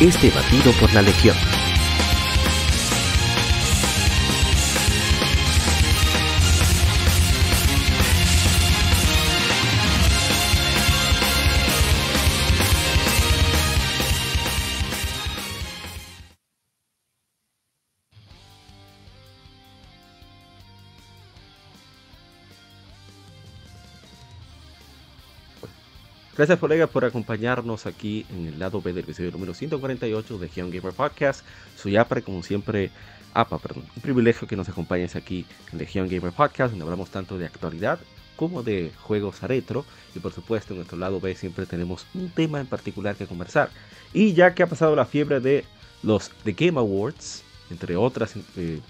es debatido por la Legión. Gracias colegas por acompañarnos aquí en el lado B del episodio número 148 de Geon Gamer Podcast. Soy APRE, como siempre, APA, perdón. Un privilegio que nos acompañes aquí en Legion Gamer Podcast, donde hablamos tanto de actualidad como de juegos retro. Y por supuesto, en nuestro lado B siempre tenemos un tema en particular que conversar. Y ya que ha pasado la fiebre de los The Game Awards, entre otras, eh,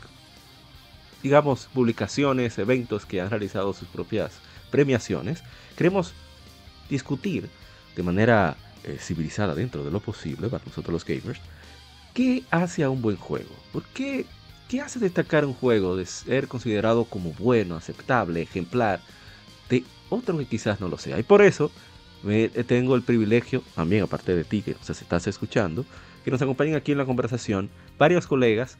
digamos, publicaciones, eventos que han realizado sus propias premiaciones, queremos discutir de manera eh, civilizada dentro de lo posible para nosotros los gamers, ¿qué hace a un buen juego? ¿Por qué, qué hace destacar un juego de ser considerado como bueno, aceptable, ejemplar, de otro que quizás no lo sea? Y por eso me, tengo el privilegio, también aparte de ti que nos estás escuchando, que nos acompañen aquí en la conversación varios colegas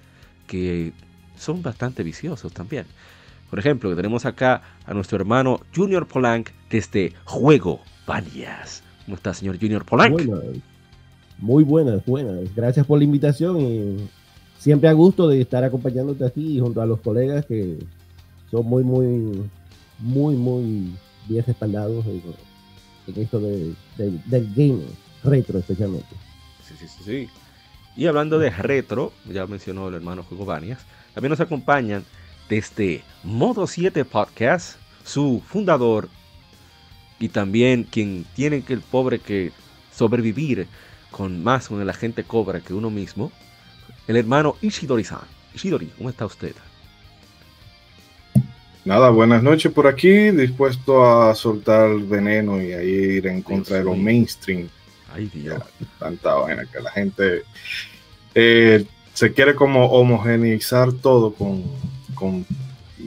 que son bastante viciosos también. Por ejemplo, tenemos acá a nuestro hermano Junior Polank desde Juego Vanias. ¿Cómo está, señor Junior Polank? muy buenas, buenas. Gracias por la invitación y siempre a gusto de estar acompañándote aquí junto a los colegas que son muy, muy, muy, muy bien respaldados en, esto del gaming, retro especialmente. Sí, sí, sí, sí. Y hablando de retro, ya mencionó el hermano Juego Vanias, también nos acompañan desde Modo 7 Podcast, su fundador y también quien tiene que el pobre que sobrevivir con más con el agente cobra que uno mismo, el hermano Ishidori-san. Ishidori, ¿cómo está usted? Nada, buenas noches por aquí, dispuesto a soltar veneno y a ir en contra de lo mainstream. Ay, Dios. Tanta vaina que la gente eh, se quiere como homogeneizar todo con, con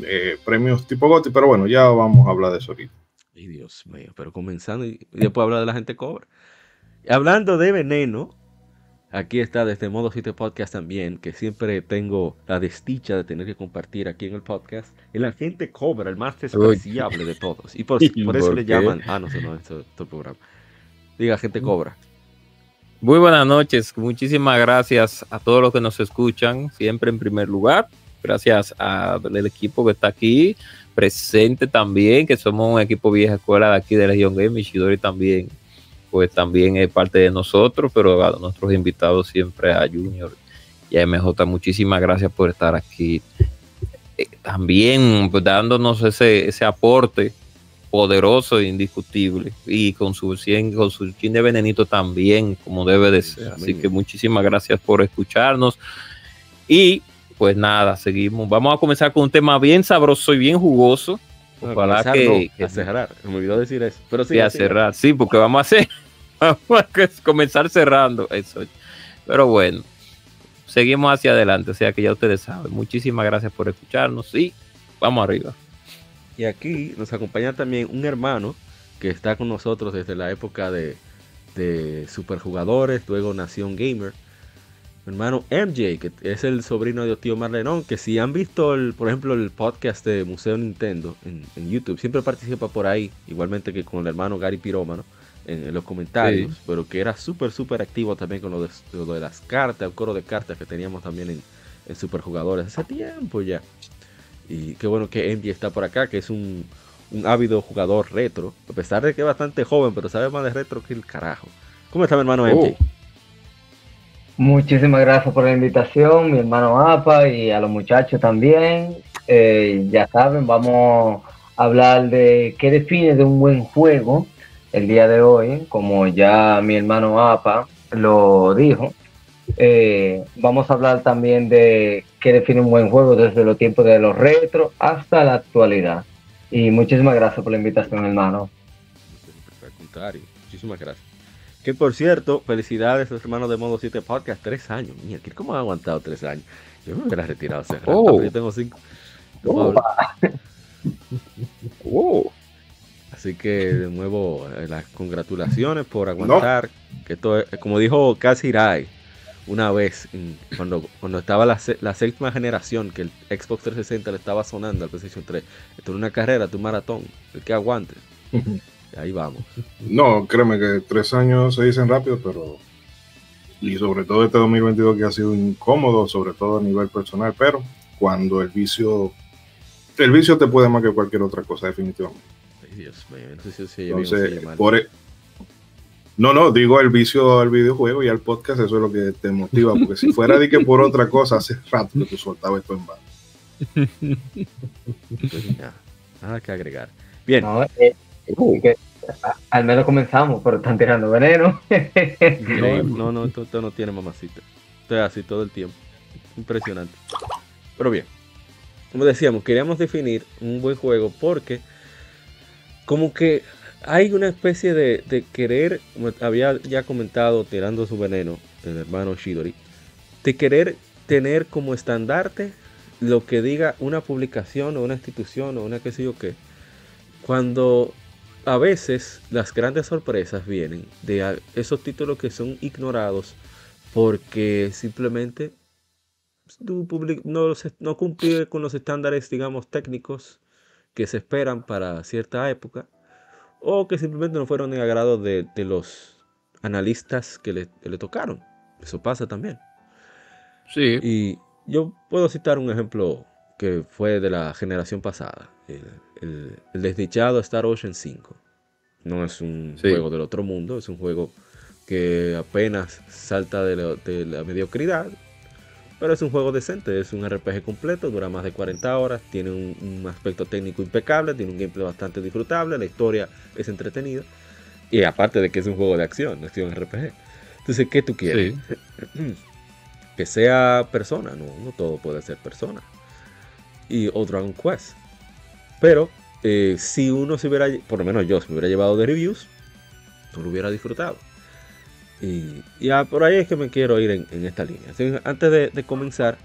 eh, premios tipo GOTY, pero bueno, ya vamos a hablar de eso ahorita. Ay, Dios mío, pero comenzando y después hablar de la gente cobra. Hablando de veneno, aquí está desde Modo 7 Podcast también, que siempre tengo la desdicha de tener que compartir aquí en el podcast. El agente cobra, el más despreciable de todos. Y por, eso le llaman. Ah, no sé, no, esto, es el programa. Diga, agente cobra. Muy buenas noches, muchísimas gracias a todos los que nos escuchan, siempre en primer lugar. Gracias al equipo que está aquí, presente también, que somos un equipo vieja escuela de aquí de Legion Game, Ishidori también, pues también es parte de nosotros, pero a nuestros invitados siempre a Junior y a MJ, muchísimas gracias por estar aquí. Eh, también pues, dándonos ese, ese aporte poderoso e indiscutible y con su 100, con su chin de venenito también como debe de ser. Así que muchísimas gracias por escucharnos y pues nada, seguimos. Vamos a comenzar con un tema bien sabroso y bien jugoso. Ojalá que, a cerrar, me olvidó decir eso. Pero sí, a cerrar, sí, porque vamos a hacer, vamos a comenzar cerrando eso. Pero bueno, seguimos hacia adelante, o sea que ya ustedes saben. Muchísimas gracias por escucharnos y vamos arriba. Y aquí nos acompaña también un hermano que está con nosotros desde la época de, de Superjugadores, luego Nación Gamer hermano MJ, que es el sobrino de tío Marlenón, que si han visto, el, por ejemplo, el podcast de Museo Nintendo en, YouTube, siempre participa por ahí, igualmente que con el hermano Gary Pirómano, en, los comentarios, pero que era súper, súper activo también con lo de, las cartas, el coro de cartas que teníamos también en, en Superjugadores hace tiempo ya. Y qué bueno que MJ está por acá, que es un, ávido jugador retro, a pesar de que es bastante joven, pero sabe más de retro que el carajo. ¿Cómo está mi hermano MJ? Muchísimas gracias por la invitación, mi hermano APA y a los muchachos también. Eh, ya saben, vamos a hablar de qué define de un buen juego el día de hoy, como ya mi hermano APA lo dijo. Eh, vamos a hablar también de qué define un buen juego desde los tiempos de los retro hasta la actualidad. Y muchísimas gracias por la invitación, hermano. Muchísimas gracias. Que por cierto, felicidades a los hermanos de Modo 7 Podcast, tres años. Mira, ¿cómo han aguantado tres años? Yo me hubiera retirado hace rato, Oh. yo tengo cinco. Oh. Así que de nuevo, eh, las congratulaciones por aguantar. Que esto es, como dijo Kazirai una vez, cuando, cuando estaba la, la séptima generación, que el Xbox 360 le estaba sonando al PlayStation 3. Esto es una carrera, un maratón. El que aguante. Ahí vamos. No, créeme que tres años se dicen rápido, pero. Y sobre todo este 2022 que ha sido incómodo, sobre todo a nivel personal, pero cuando el vicio. El vicio te puede más que cualquier otra cosa, definitivamente. Ay, Dios mío, no sé si se Entonces, por e- no, no, digo el vicio al videojuego y al podcast, eso es lo que te motiva, porque si fuera de que por otra cosa, hace rato que tú soltabas esto en vano. Pues nada, nada que agregar. Bien, No, eh, que, a- al menos comenzamos, pero están tirando veneno. No, no, no, esto, esto no tiene mamacita. Esto es así todo el tiempo. Impresionante. Pero bien, como decíamos, queríamos definir un buen juego porque como que hay una especie de, de querer, como había ya comentado tirando su veneno el hermano Shidori, de querer tener como estandarte lo que diga una publicación o una institución o una qué sé yo qué. Cuando a veces las grandes sorpresas vienen de esos títulos que son ignorados porque simplemente no, no, cumple con los estándares, digamos, técnicos que se esperan para cierta época o que simplemente no fueron en agrado de, de los analistas que le, que le tocaron. Eso pasa también. Sí. Y yo puedo citar un ejemplo que fue de la generación pasada. El, el- el desdichado Star Ocean 5. No es un Sí. juego del otro mundo, es un juego que apenas salta de, la- de la mediocridad. Pero es un juego decente, es un RPG completo, dura más de 40 horas, tiene un, un aspecto técnico impecable, tiene un gameplay bastante disfrutable, la historia es entretenida. Y aparte de que es un juego de acción, acción RPG. Entonces, ¿qué tú quieres? Sí. que sea persona, no, no todo puede ser persona. Y o Dragon Quest. Pero eh, si uno se hubiera, por lo menos yo, se me hubiera llevado de reviews, no lo hubiera disfrutado. Y ya por ahí es que me quiero ir en, esta línea. Antes de, de comenzar,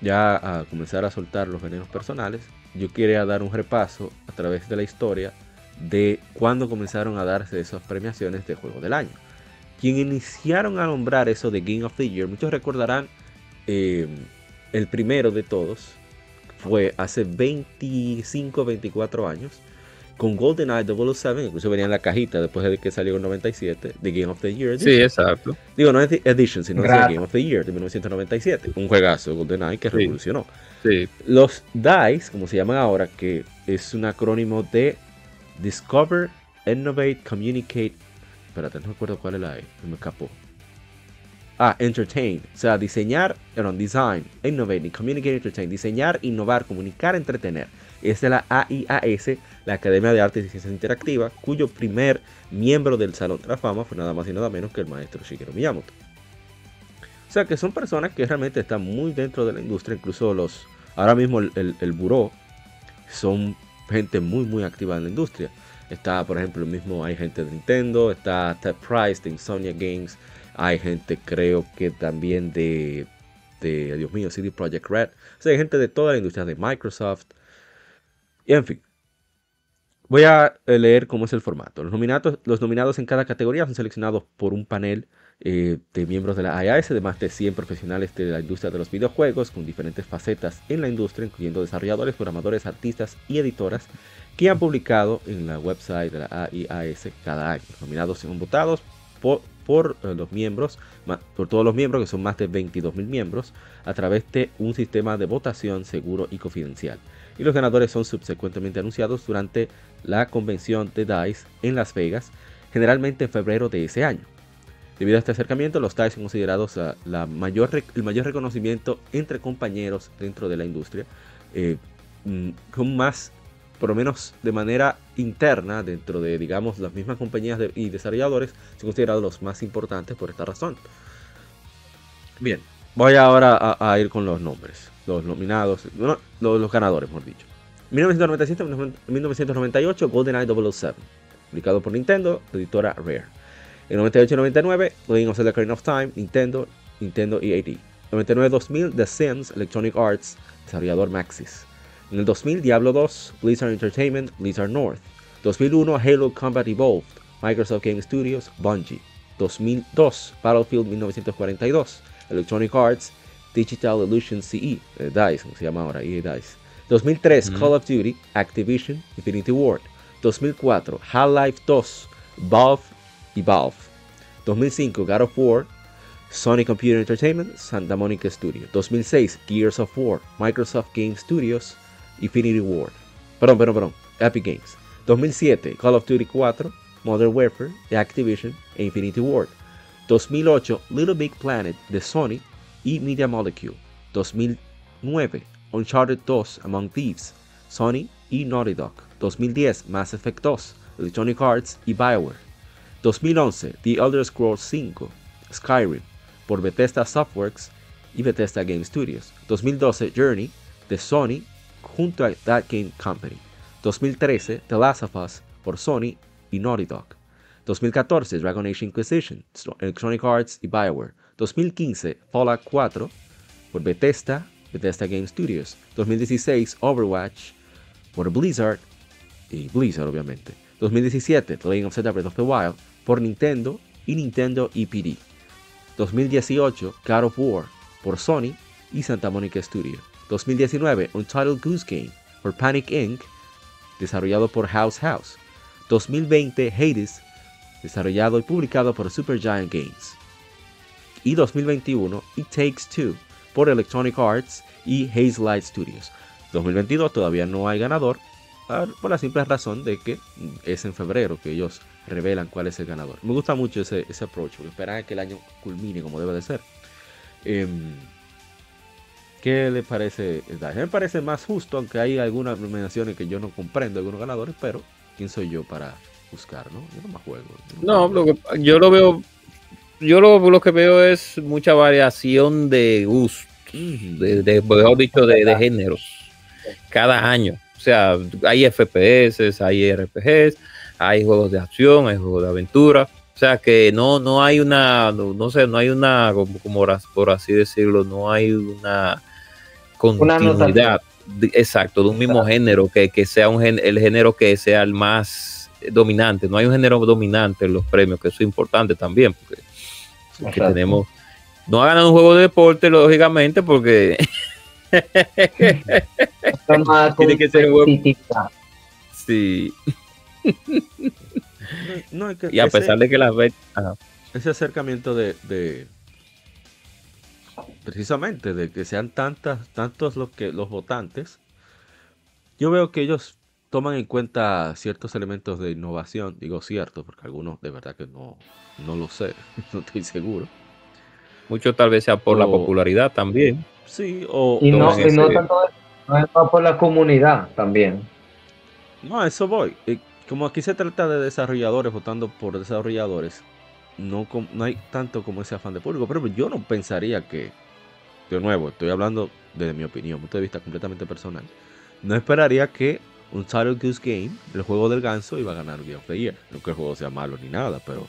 ya a comenzar a soltar los venenos personales, yo quería dar un repaso a través de la historia de cuándo comenzaron a darse esas premiaciones de Juego del Año. Quien iniciaron a nombrar eso de Game of the Year, muchos recordarán eh, el primero de todos, fue hace 25, 24 años, con GoldenEye 007, incluso venía en la cajita después de que salió en 97, de Game of the Year. Sí, exacto. Digo, no es Edition, sino Gracias. Game of the Year de 1997. Un juegazo GoldenEye que Sí. revolucionó. Sí. Los DICE, como se llaman ahora, que es un acrónimo de Discover, Innovate, Communicate. Espérate, no me acuerdo cuál es la E, me escapó. Entertain. O sea, diseñar, perdón, design, innovate, communicate, entertain. Diseñar, innovar, comunicar, entretener. Esa es la AIAS, la Academia de Artes y Ciencias Interactivas, cuyo primer miembro del Salón de la Fama fue nada más y nada menos que el maestro Shigeru Miyamoto. O sea que son personas que realmente están muy dentro de la industria, incluso los, ahora mismo el, el, el buró son gente muy muy activa en la industria. Está, por ejemplo, el mismo, hay gente de Nintendo, está Ted Price de Insomnia Games, hay gente creo que también de, de Dios mío, CD Projekt Red. O sea, hay gente de toda la industria, de Microsoft. Y en fin. Voy a eh, leer cómo es el formato. Los nominados, los nominados en cada categoría son seleccionados por un panel eh, de miembros de la IAS, de más de 100 profesionales de la industria de los videojuegos, con diferentes facetas en la industria, incluyendo desarrolladores, programadores, artistas y editoras, que han publicado en la website de la AIAS cada año. Los nominados son votados por, por eh, los miembros, por todos los miembros, que son más de 22 mil miembros, a través de un sistema de votación seguro y confidencial. Y los ganadores son subsecuentemente anunciados durante la convención de DICE en Las Vegas, generalmente en febrero de ese año. Debido a este acercamiento, los DICE son considerados ah, la mayor, el mayor reconocimiento entre compañeros dentro de la industria, eh, mm, con más, por lo menos de manera interna, dentro de, digamos, las mismas compañías y desarrolladores, son considerados los más importantes por esta razón. Bien, voy ahora a, ir con los nombres, los nominados, no, los, ganadores, mejor dicho. 1997-1998, GoldenEye 007, publicado por Nintendo, editora Rare. En 98-99, Legend of Zelda Ocarina of Time, Nintendo, Nintendo EAD. 99-2000, The Sims, Electronic Arts, desarrollador Maxis. En el 2000, Diablo 2, Blizzard Entertainment, Blizzard North. 2001, Halo Combat Evolved, Microsoft Game Studios, Bungie. 2002, Battlefield 1942, Electronic Arts, Digital Illusion CE, eh, DICE, como se llama ahora, EA DICE. 2003, Ujú. Call of Duty, Activision, Infinity Ward. 2004, Half-Life 2, Valve y Valve. 2005, God of War, Sony Computer Entertainment, Santa Monica Studio. 2006, Gears of War, Microsoft Game Studios, Infinity Ward. Perdón, perdón, perdón, Epic Games. 2007, Call of Duty 4, Modern Warfare, de Activision e Infinity Ward. 2008, Little Big Planet de Sony y Media Molecule. 2009, Uncharted 2 Among Thieves, Sony y Naughty Dog. 2010, Mass Effect 2, Electronic Arts y BioWare. 2011, The Elder Scrolls 5, Skyrim, por Bethesda Softworks y Bethesda Game Studios. 2012, Journey, de Sony, junto a That Game Company. 2013, The Last of Us, por Sony y Naughty Dog. 2014, Dragon Age Inquisition, Electronic Arts y BioWare. 2015, Fallout 4, por Bethesda, Bethesda Game Studios. 2016, Overwatch, por Blizzard y Blizzard obviamente. 2017, The Legend of Zelda Breath of the Wild, por Nintendo y Nintendo EPD. 2018, God of War, por Sony y Santa Monica Studio. 2019, Untitled Goose Game, por Panic Inc., desarrollado por House House. 2020, Hades, desarrollado y publicado por Supergiant Games. Y 2021, It Takes Two, por Electronic Arts y Hazelight Studios. 2022 todavía no hay ganador, ah, por la simple razón de que mm, es en febrero que ellos revelan cuál es el ganador. Me gusta mucho ese, ese approach, esperan a que el año culmine como debe de ser. Em, ¿Qué le parece? A mí me parece más justo, aunque hay algunas nominaciones que yo no comprendo, algunos ganadores, pero ¿quién soy yo para buscar, no? Yo no me juego. No, lo que, yo lo veo, yo lo, lo que veo es mucha variación de gusto, Ujú. de, de- mejor dicho, de, de géneros, cada año. O sea, hay FPS, hay RPGs, hay juegos de acción, hay juegos de aventura. O sea que no, no hay una, no, no sé, no hay una, como, como por así decirlo, no hay una continuidad, de- exacto, de un mismo género, que, que sea un gen- el género que sea el más dominante. No hay un género dominante en los premios, que eso es importante también, porque, tenemos, no ha ganado un juego de deporte, lógicamente, porque Tiene que ser sí, No, es que y a ese- pesar de que las ve- ajá. ese acercamiento de, de- precisamente de que sean tantas tantos los que los votantes yo veo que ellos toman en cuenta ciertos elementos de innovación digo cierto porque algunos de verdad que no no lo sé no estoy seguro mucho tal vez sea por la popularidad también. sí o Y no, y no tanto no por la comunidad también. no a eso voy Eh, como aquí se trata de desarrolladores votando por desarrolladores no, com- no hay tanto como ese afán de público pero yo no pensaría que de nuevo, estoy hablando desde mi opinión, punto de vista completamente personal. No esperaría que un Title Goose Game, el juego del ganso, iba a ganar Game of the Year. No que el juego sea malo ni nada, pero.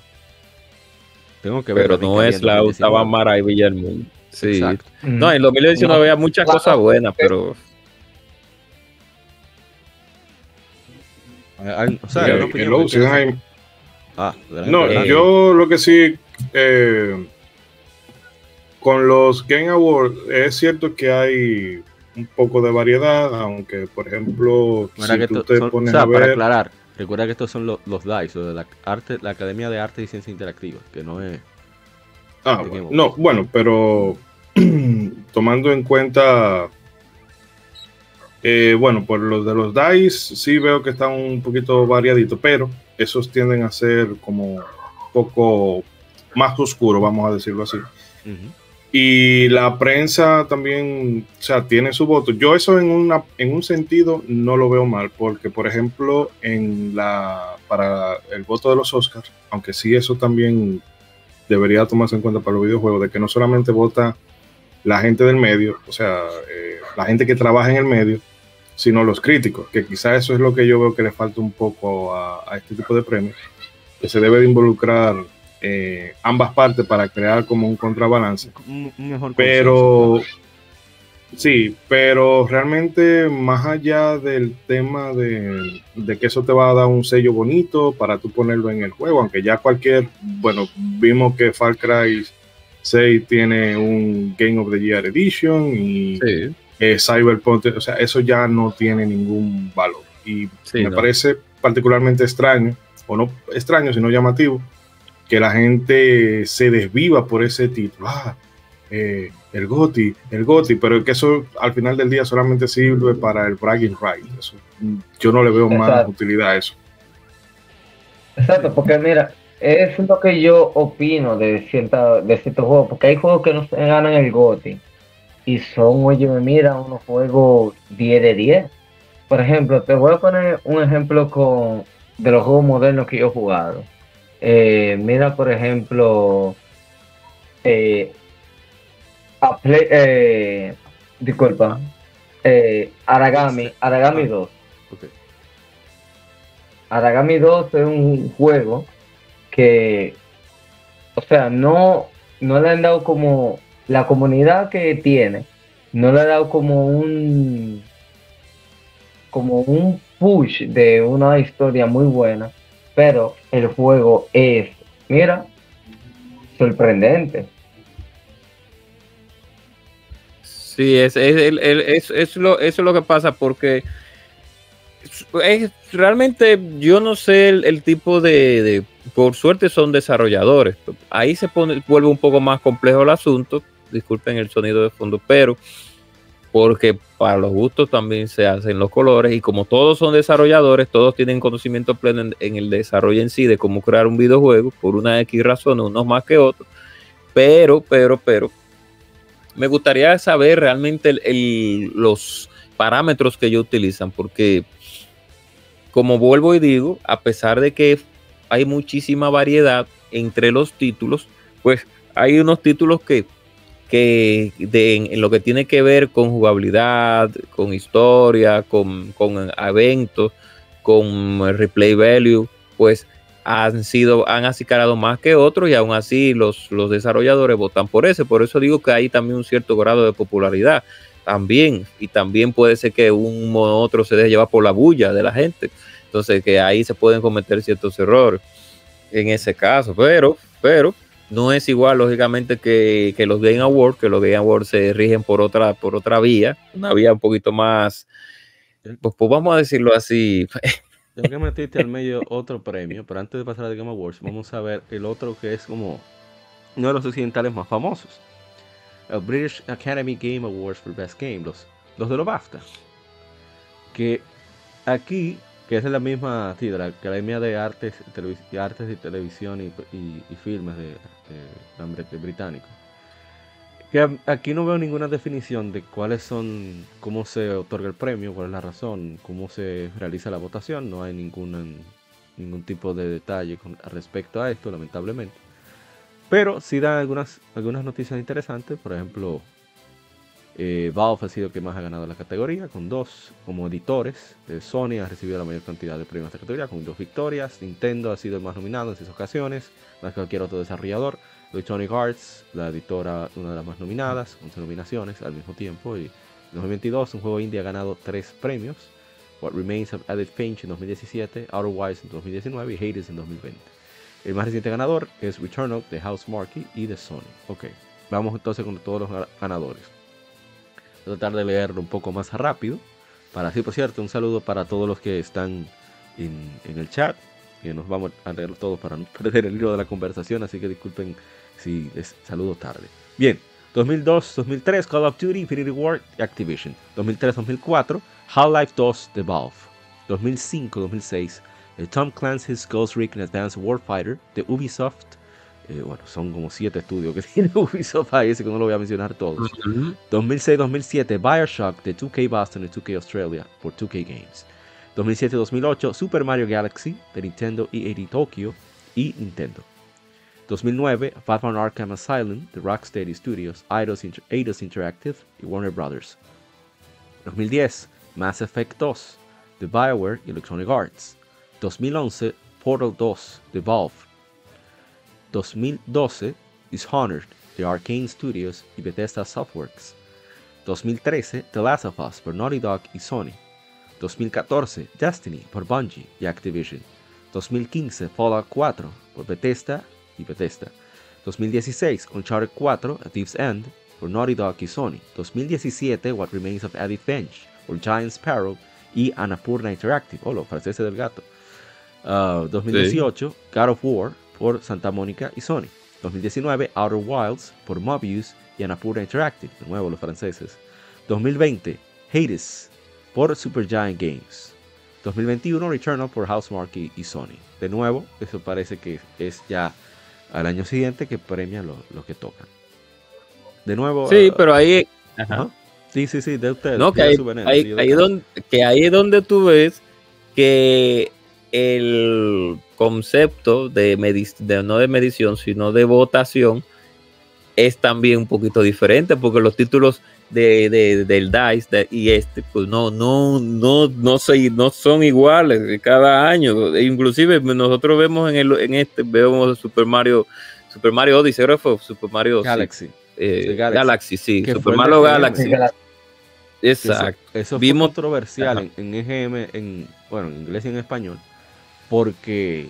Tengo que ver. Pero no es la octava maravilla del mundo. Sí. Exacto. No, en 2019 No. había muchas Claro. cosas buenas, pero Hay- o sea, ahí. Ah, No, yo lo que sí, eh, con los Game Awards, es cierto que hay un poco de variedad, aunque, por ejemplo, si que tú te son- o pones sea, a para ver... aclarar, recuerda que estos son los, los DICE, o de la, arte, la Academia de Arte y Ciencia Interactiva, que no es. Ah, bueno, no, bueno, pero tomando en cuenta, eh, bueno, por los de los DICE sí veo que están un poquito variaditos, pero esos tienden a ser como un poco más oscuro, vamos a decirlo así. Y la prensa también, o sea, tiene su voto. Yo eso en, una, en un sentido no lo veo mal, porque por ejemplo, en la, para el voto de los Oscars, aunque sí eso también debería tomarse en cuenta para los videojuegos, de que no solamente vota la gente del medio, o sea, eh, la gente que trabaja en el medio, sino los críticos, que quizás eso es lo que yo veo que le falta un poco a, este tipo de premios, que se debe de involucrar eh, ambas partes para crear como un contrabalance. pero sí, pero realmente más allá del tema de, de, que eso te va a dar un sello bonito para tú ponerlo en el juego, aunque ya cualquier, bueno, vimos que Far Cry 6 tiene un Game of the Year Edition y eh, Cyberpunk, o sea, eso ya no tiene ningún valor. Y me parece particularmente extraño, o no extraño, sino llamativo, que la gente se desviva por ese título. Ah, eh, el GOTI, el GOTI, pero que eso al final del día solamente sirve para el bragging right. yo no le veo más utilidad a eso. Exacto, porque mira, es lo que yo opino de, cierta, de ciertos juegos, porque hay juegos que no se ganan el GOTI y son, oye, mira, unos juegos 10 de 10. Por ejemplo, te voy a poner un ejemplo con de los juegos modernos que yo he jugado. Eh, mira, por ejemplo, eh, eh, disculpa, Aragami, Aragami 2. Aragami 2 es un juego que, o sea, no, no le han dado como la comunidad que tiene no le ha dado como un como un push de una historia muy buena, pero el juego es, mira, sorprendente. Sí, es, es, es, lo, eso es lo que pasa porque es, realmente yo no sé el, tipo de, de, por suerte son desarrolladores. Ahí se pone, vuelve un poco más complejo el asunto, disculpen el sonido de fondo, pero porque para los gustos también se hacen los colores y como todos son desarrolladores, todos tienen conocimiento pleno en, el desarrollo en sí de cómo crear un videojuego, por una X razón, unos más que otros, pero, pero, pero, me gustaría saber realmente los parámetros que ellos utilizan, porque como vuelvo y digo, a pesar de que hay muchísima variedad entre los títulos, pues hay unos títulos que que en, lo que tiene que ver con jugabilidad, con historia, con, eventos, con replay value, pues han sido, han acicalado más que otros y aún así los, los desarrolladores votan por ese. Por eso digo que hay también un cierto grado de popularidad también. Y también puede ser que un u otro se deje llevar por la bulla de la gente. Entonces que ahí se pueden cometer ciertos errores en ese caso. Pero, pero no es igual, lógicamente, que, los Game Awards, que los Game Awards se rigen por otra, por otra vía, una vía un poquito más, pues, pues vamos a decirlo así. Tengo que metiste al medio otro premio, pero antes de pasar a Game Awards, vamos a ver el otro que es como uno de los occidentales más famosos. El British Academy Game Awards for Best Game, los, los de los BAFTA. Que aquí que es la misma, sí, de la Academia de Artes, Artes y Televisión y, y, Filmes de, de, británico. Que aquí no veo ninguna definición de cuáles son, cómo se otorga el premio, cuál es la razón, cómo se realiza la votación. No hay ningún, ningún tipo de detalle con, respecto a esto, lamentablemente. Pero sí dan algunas, algunas noticias interesantes, por ejemplo, eh, Valve ha sido el que más ha ganado la categoría, con dos como editores. Eh, Sony ha recibido la mayor cantidad de premios de esta categoría, con dos victorias. Nintendo ha sido el más nominado en seis ocasiones, más que cualquier otro desarrollador. Electronic Arts, la editora, una de las más nominadas, 11 nominaciones al mismo tiempo. Y en 2022, un juego indie ha ganado tres premios. What Remains of Edith Finch en 2017, Otherwise en 2019 y Hades en 2020. El más reciente ganador es Returnal de House Marquee y de Sony. Ok, vamos entonces con todos los ganadores tratar de leerlo un poco más rápido. Para así, por cierto, un saludo para todos los que están en, el chat. Que nos vamos a leer todo para no perder el hilo de la conversación. Así que disculpen si les saludo tarde. Bien, 2002-2003 Call of Duty Infinity War Activision. 2003-2004 Half-Life 2 The Valve. 2005-2006 Tom Clancy's Ghost Recon Advanced Warfighter de Ubisoft. Eh, bueno, son como siete estudios que tiene Ubisoft ahí, así que no lo voy a mencionar todos. 2006-2007, Bioshock de 2K Boston y 2K Australia por 2K Games. 2007-2008, Super Mario Galaxy de Nintendo EA Tokyo y Nintendo. 2009, Batman Arkham Asylum de Rocksteady Studios, Eidos, Inter Eidos Interactive y Warner Brothers. 2010, Mass Effect 2 de BioWare y Electronic Arts. 2011, Portal 2 de Valve. 2012, Dishonored de Arcane Studios y Bethesda Softworks. 2013, The Last of Us por Naughty Dog y Sony. 2014, Destiny por Bungie y Activision. 2015, Fallout 4 por Bethesda y Bethesda. 2016, Uncharted 4, A Thief's End por Naughty Dog y Sony. 2017, What Remains of Edith Finch por Giant Sparrow y Annapurna Interactive, o oh, los franceses del gato. 2018, uh, God of War por Santa Mónica y Sony. 2019, Outer Wilds por Mobius y Annapurna Interactive, de nuevo los franceses. 2020, Hades por Supergiant Games. 2021, Returnal por Housemark y, y, Sony. De nuevo, eso parece que es ya al año siguiente que premian lo, que tocan. De nuevo. Sí, uh, pero ahí. Sí, sí, sí, de ustedes. No, que ahí, donde, que ahí es donde tú ves que el concepto de, de, no de medición, sino de votación, es también un poquito diferente, porque los títulos de, del DICE y este, pues no, no, no, no, no son iguales cada año. Inclusive nosotros vemos en, el, en este, vemos Super Mario, Super Mario Odyssey, fue Super Mario Galaxy. Eh, Galaxy. sí, Super Mario Galaxy. Exacto. Eso, Vimos, controversial en, EGM, en, bueno, en inglés y en español, porque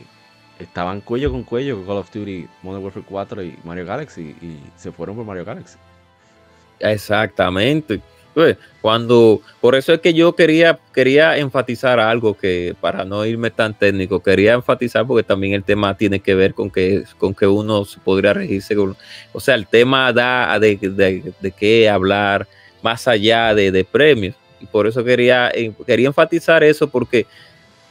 estaban cuello con cuello con Call of Duty Modern Warfare 4 y Mario Galaxy y se fueron por Mario Galaxy. Exactamente. Pues, cuando, por eso es que yo quería, quería enfatizar algo que, para no irme tan técnico, quería enfatizar porque también el tema tiene que ver con que, con que uno podría regirse. o sea, el tema da de, de, qué hablar más allá de, de, premios. Y por eso quería, quería enfatizar eso porque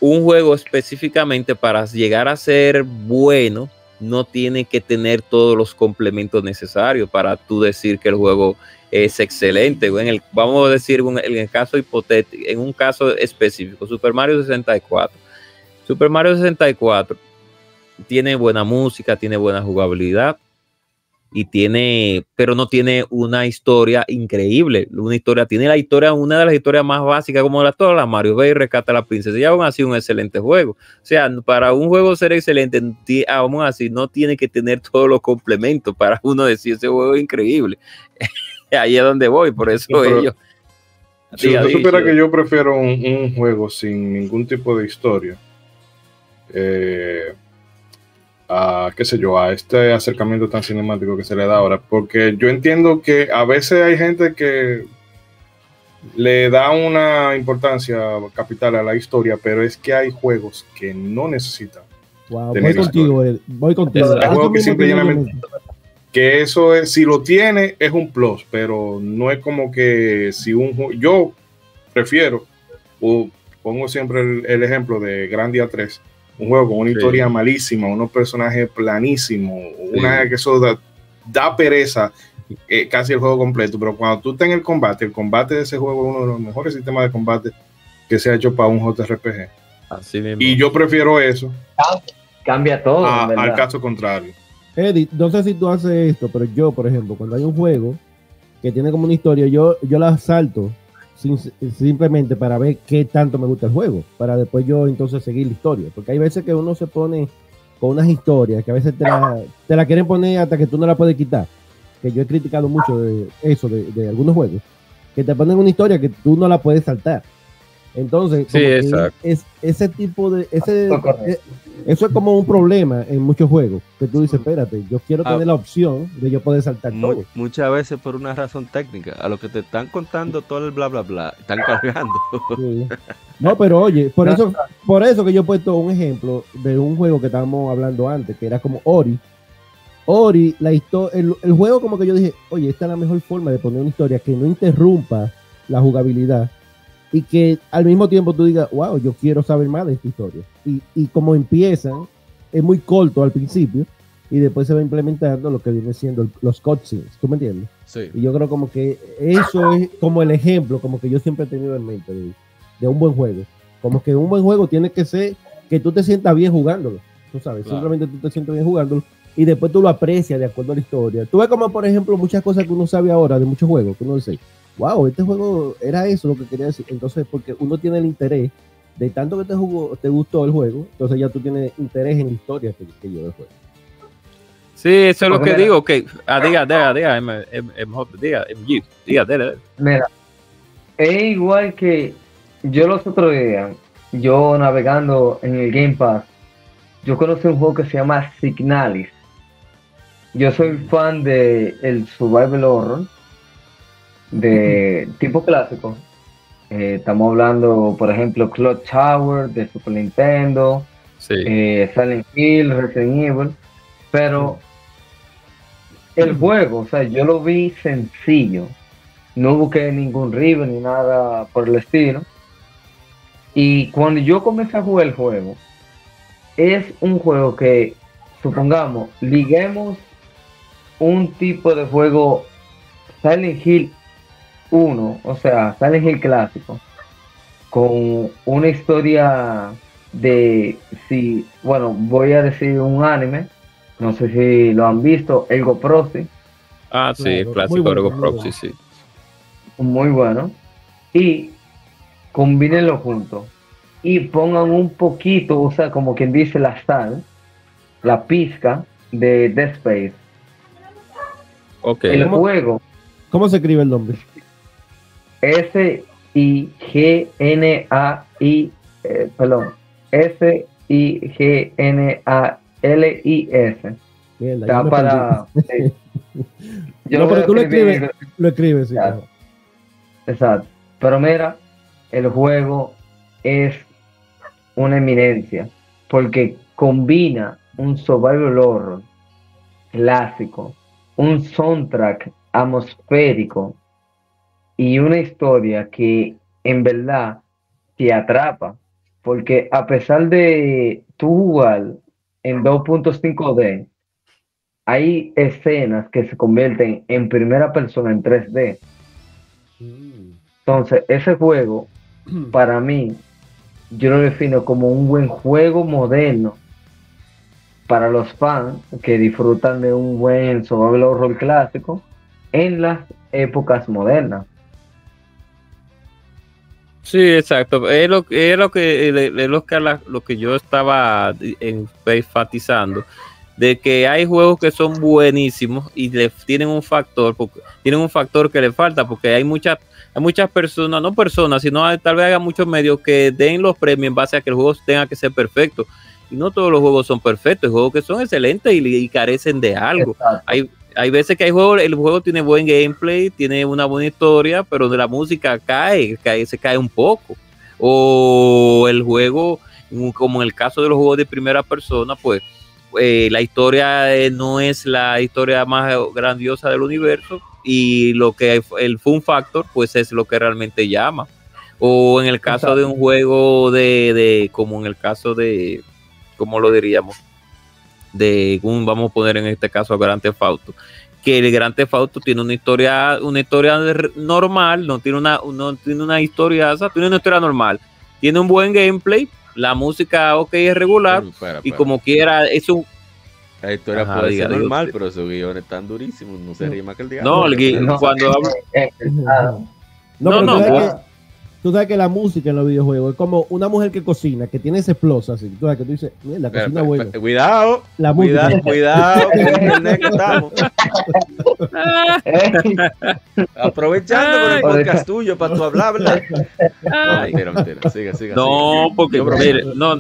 un juego específicamente para llegar a ser bueno, no tiene que tener todos los complementos necesarios para tú decir que el juego es excelente. En el, vamos a decir en el caso hipotético, en un caso específico, Super Mario 64. Super Mario 64 tiene buena música, tiene buena jugabilidad y tiene, pero no tiene una historia increíble. Una historia, tiene la historia, una de las historias más básicas como la todas las Mario Bay rescata a la princesa y aún así un excelente juego. O sea, para un juego ser excelente, aún así no tiene que tener todos los complementos para uno decir ese juego es increíble. ahí es donde voy, por eso ellos. Si usted supiera que yo prefiero un, juego sin ningún tipo de historia, eh, a qué sé yo, a este acercamiento tan cinemático que se le da ahora, porque yo entiendo que a veces hay gente que le da una importancia capital a la historia, pero es que hay juegos que no necesitan. voy contigo, voy contigo. Hay juegos que simplemente que eso es, si lo tiene, es un plus, pero no es como que si un yo prefiero, o pongo siempre el, ejemplo de Grandia 3, un juego con una historia malísima, unos personajes planísimos, una que eso da, pereza eh, casi el juego completo, pero cuando tú estás en el combate, el combate de ese juego es uno de los mejores sistemas de combate que se ha hecho para un JRPG. Así Y yo prefiero eso. Cambia todo. al caso contrario. Eddie, no sé si tú haces esto, pero yo, por ejemplo, cuando hay un juego que tiene como una historia, yo, yo la salto simplemente para ver qué tanto me gusta el juego, para después yo entonces seguir la historia. Porque hay veces que uno se pone con unas historias que a veces te la, te la quieren poner hasta que tú no la puedes quitar. Que yo he criticado mucho de eso, de, de algunos juegos, que te ponen una historia que tú no la puedes saltar. Entonces, es, ese tipo de... Ese, eh, eso es como un problema en muchos juegos, que tú dices, espérate, yo quiero tener ah. la opción de yo poder saltar todo. Muchas veces por una razón técnica, a lo que te están contando todo el bla bla bla, están cargando. No, pero oye, por eso, por eso que yo he puesto un ejemplo de un juego que estábamos hablando antes, que era como Ori. Ori, la historia, el, el juego como que yo dije, oye, esta es la mejor forma de poner una historia que no interrumpa la jugabilidad y que al mismo tiempo tú digas, wow, yo quiero saber más de esta historia. Y, y como empiezan, es muy corto al principio y después se va implementando lo que viene siendo los cutscenes, ¿tú me entiendes? Sí. Y yo creo como que eso es como el ejemplo, como que yo siempre he tenido en mente de, un buen juego. Como que un buen juego tiene que ser que tú te sientas bien jugándolo, tú sabes, simplemente tú te sientes bien jugándolo y después tú lo aprecias de acuerdo a la historia. Tú ves como, por ejemplo, muchas cosas que uno sabe ahora de muchos juegos, que uno dice, wow, este juego era eso lo que quería decir. Entonces, porque uno tiene el interés de tanto que te, jugó, te gustó el juego, entonces ya tú tienes interés en la historia que, que lleva el juego. Sí, eso es lo que digo, que ah, diga, diga, diga, diga, diga, dele. Mira, es igual que yo los otros días, yo navegando en el Game Pass, yo conocí un juego que se llama Signalis. Yo soy fan de el survival horror de tipo clásico. Eh, estamos hablando, por ejemplo, Cloud Tower de Super Nintendo, Sí. eh, Silent Hill, Resident Evil, pero el juego, o sea, yo lo vi sencillo, no busqué ningún rival ni nada por el estilo, y cuando yo comencé a jugar el juego, es un juego que, supongamos, liguemos un tipo de juego Silent Hill 1, o sea, Silent Hill clásico, con una historia de si, bueno, voy a decir un anime, no sé si lo han visto, Elgo Proxy, Ah, sí, el clásico bueno, Ergo muy Proxy, bueno. sí. muy bueno, y combínenlo juntos y pongan un poquito, o sea, como quien dice la sal, la pizca de Dead Space. Ok. El ¿Cómo? juego ¿Cómo se escribe el nombre? S I G N A I eh, perdón S I G N A L I S Mierda, ya está para sí. Yo No, pero tú lo escribes. Lo escribes, sí. Claro. Exacto. Pero mira, el juego es una eminencia porque combina un survival horror clásico, un soundtrack atmosférico y una historia que en verdad te atrapa. Porque a pesar de tú jugar en 2.5D, hay escenas que se convierten en primera persona en 3D. Mm. Entonces, ese juego, para mí, yo lo defino como un buen juego moderno para los fans que disfrutan de un buen survival horror clásico en las épocas modernas. Sí, exacto. Es lo, es lo que es lo que, la- lo que yo estaba en- enfatizando de que hay juegos que son buenísimos y le tienen un factor, porque tienen un factor que le falta, porque hay muchas hay muchas personas, no personas, sino hay- tal vez haya muchos medios que den los premios en base a que el juego tenga que ser perfecto. Y no todos los juegos son perfectos, hay juegos que son excelentes y, y carecen de algo Exacto. hay, hay veces que hay juegos, el juego tiene buen gameplay, tiene una buena historia, pero de la música cae, cae, se cae un poco. O el juego, como en el caso de los juegos de primera persona, pues eh, la historia eh, no es la historia más grandiosa del universo y lo que el fun factor, pues es lo que realmente llama. O en el caso de un juego de, de como en el caso de, ¿cómo lo diríamos? De un, vamos a poner en este caso a Grand Theft Auto, que el Grand Theft Auto tiene una historia, una historia normal, no tiene una, no tiene una historia, tiene una historia normal, tiene un buen gameplay, la música ok es regular, y como quiera, es un La historia Ajá, puede diga, ser normal, pero esos guiones están durísimos, no se rima que el diablo. no, el No. cuando hablo, Eh, ah, No, No, no, tú, sabes que, la música en los videojuegos es como una mujer que cocina, que tiene ese explosa así. Tú sabes que tú dices, mira, la cocina buena. Cuidado, La música. cuidado, cuidado, con el internet que estamos. Aprovechando con el Ay. podcast tuyo para tu hablar, hablar. No, mentira, mentira. Siga, siga. no, siga. porque mire, no,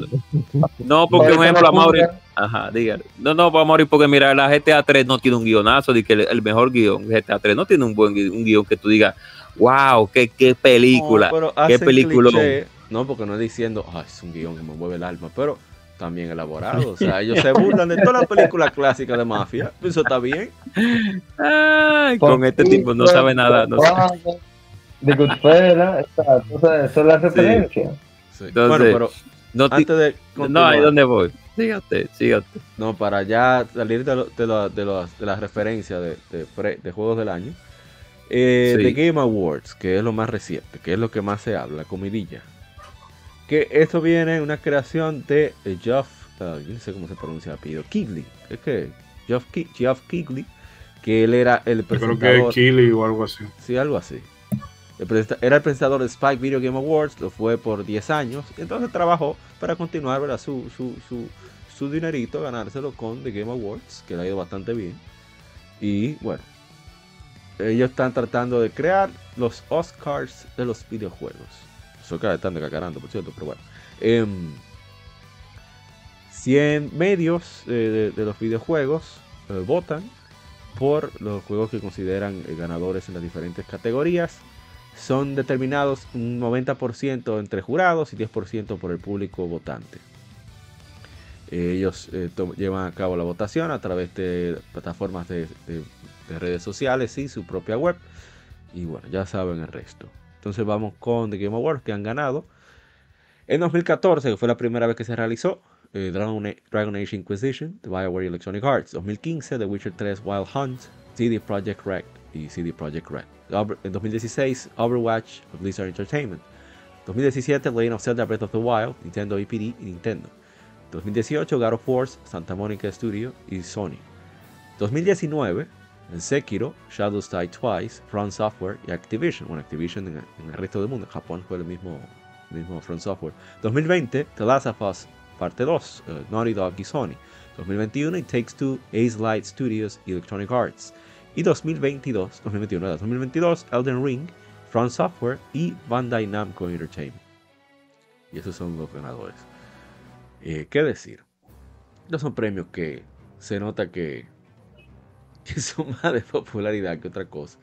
no, porque Por ejemplo, la a Mauri, Ajá, dígale. No, no, vamos a morir porque mira, la GTA 3 no tiene un guionazo, de que el, el mejor guion. GTA 3 no tiene un buen gui- un guion que tú digas, wow, qué, qué película. No, qué película. cliché. No, porque no es diciendo, ah, es un guion que me mueve el alma, pero también elaborado. O sea, ellos se burlan de todas las películas clásicas de mafia. Eso está bien. Ay, con este tipo no sabe nada. No sabe. De Goodfellas, exacto, o sea, eso es la referencia. Sí. Entonces, bueno, pero No, antes de no, ahí donde voy. Sígate, sígate. no, para ya salir de, lo- de, la- de, las- de las referencias de, de pre- de juegos del año, eh, Sí. The Game Awards, que es lo más reciente, que es lo que más se habla, la comidilla. Que esto viene una creación de Geoff, ah, yo no sé cómo se pronuncia el apellido, Keighley. Es que Geoff, Ki- Geoff Keighley, que él era el Yo creo presentador. que Kili o algo así. Sí, algo así. Era el presentador de Spike Video Game Awards, lo fue por 10 años, entonces trabajó para continuar ¿verdad? Su, su, su, su dinerito, ganárselo con The Game Awards, que le ha ido bastante bien. Y bueno, ellos están tratando de crear los Oscars de los videojuegos. Eso que están cacarando, por cierto, pero bueno. Em, 100 medios eh, de, de los videojuegos eh, votan por los juegos que consideran eh, ganadores en las diferentes categorías. Son determinados un 90% entre jurados y 10% por el público votante. Eh, Ellos eh, llevan a cabo la votación a través de plataformas de, de- de redes sociales y su propia web. Y bueno, ya saben el resto. Entonces vamos con The Game Awards que han ganado. En 2014, que fue la primera vez que se realizó, eh, Dragon, Age Inquisition, de BioWare Electronic Arts. 2015, The Witcher 3 Wild Hunt, CD Projekt Red y CD Projekt Red. En 2016, Overwatch Blizzard Entertainment. 2017, Legend of Zelda Breath of the Wild, Nintendo EPD y Nintendo. 2018, God of War, Santa Monica Studio y Sony. 2019, en Sekiro, Shadows Die Twice, Front Software y Activision. Bueno, Activision en, el resto del mundo. Japón fue el mismo, mismo Front Software. 2020, The Last of Us Parte 2, eh, Naughty Dog y Sony. 2021, It Takes Two, Ace Light Studios y Electronic Arts. Y 2022, 2021, ¿verdad? 2022, Elden Ring, Front Software y Bandai Namco Entertainment. Y esos son los ganadores. Eh, ¿Qué decir? No son premios que se nota que, que son más de popularidad que otra cosa.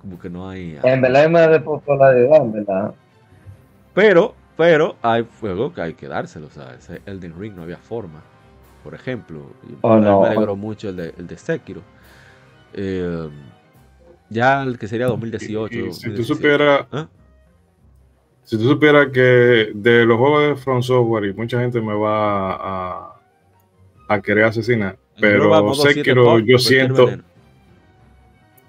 Como que no hay. En verdad es más de popularidad, en verdad. Pero, pero hay juegos que hay que dárselo. O sea, ese Elden Ring no había forma. Por ejemplo, Oh, no. me alegró mucho el de, el de Sekiro. Eh, ya el que sería 2018. Y- y si tú 2017. supieras, ¿Ah? si tú supieras que de los juegos de Front Software y mucha gente me va a, a querer asesinar, pero Sekiro yo siento.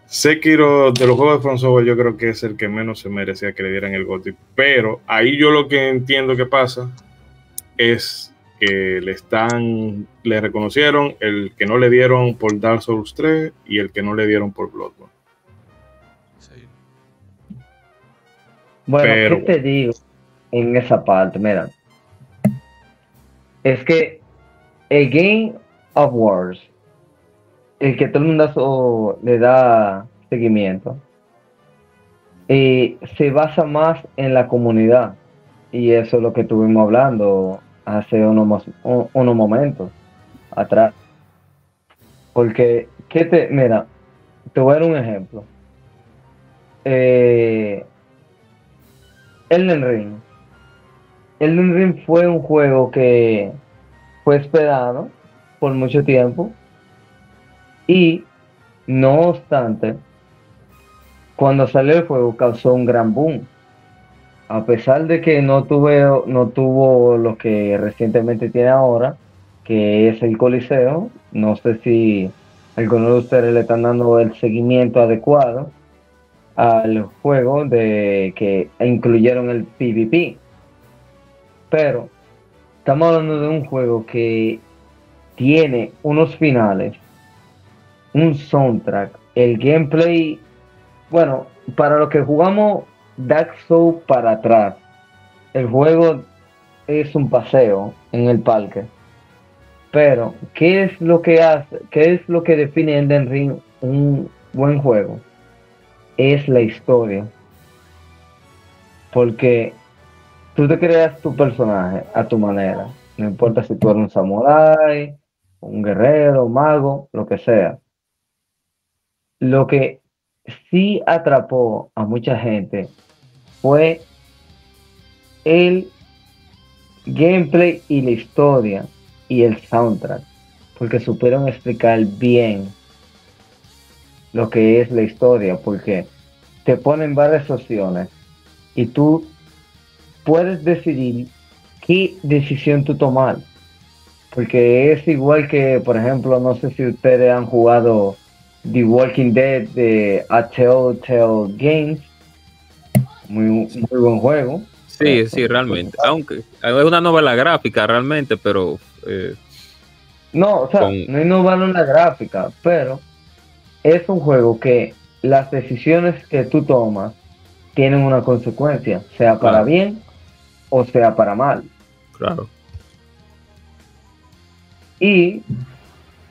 Sekiro de los juegos de Front Software yo creo que es el que menos se merecía que le dieran el GOTY, pero ahí yo lo que entiendo que pasa es que le están, le reconocieron el que no le dieron por Dark Souls 3 y el que no le dieron por Bloodborne. Sí. Bueno, Pero- ¿qué te digo en esa parte? Mira, es que el Game of el que todo el mundo le da seguimiento, eh, se basa más en la comunidad. Y eso es lo que estuvimos hablando hace unos, unos momentos atrás. Porque, ¿qué te, mira, te voy a dar un ejemplo. Eh, Elden Ring. Elden Ring fue un juego que fue esperado por mucho tiempo y no obstante, cuando salió el juego causó un gran boom. A pesar de que no tuve, no tuvo lo que recientemente tiene ahora, que es el Coliseo, no sé si algunos de ustedes le están dando el seguimiento adecuado al juego de que incluyeron el PvP. Pero estamos hablando de un juego que tiene unos finales, un soundtrack, el gameplay, bueno, para los que jugamos Dark Souls para atrás, el juego es un paseo en el parque. Pero, ¿qué es lo que hace? ¿Qué es lo que define Elden Ring un buen juego? Es la historia. Porque tú te creas tu personaje a tu manera. No importa si tú eres un samurái, un guerrero, un mago, lo que sea. Lo que sí atrapó a mucha gente fue el gameplay y la historia y el soundtrack, porque supieron explicar bien lo que es la historia, porque te ponen varias opciones y tú puedes decidir qué decisión tú tomar, porque es igual que, por ejemplo, no sé si ustedes han jugado The Walking Dead de Telltale Games, muy, muy buen juego. Sí, sí, realmente. Aunque es una novela gráfica realmente, pero eh, No, o sea, Con- no innovaron la gráfica, pero es un juego que las decisiones que tú tomas tienen una consecuencia, sea para Claro. bien o sea para mal. Claro. Y,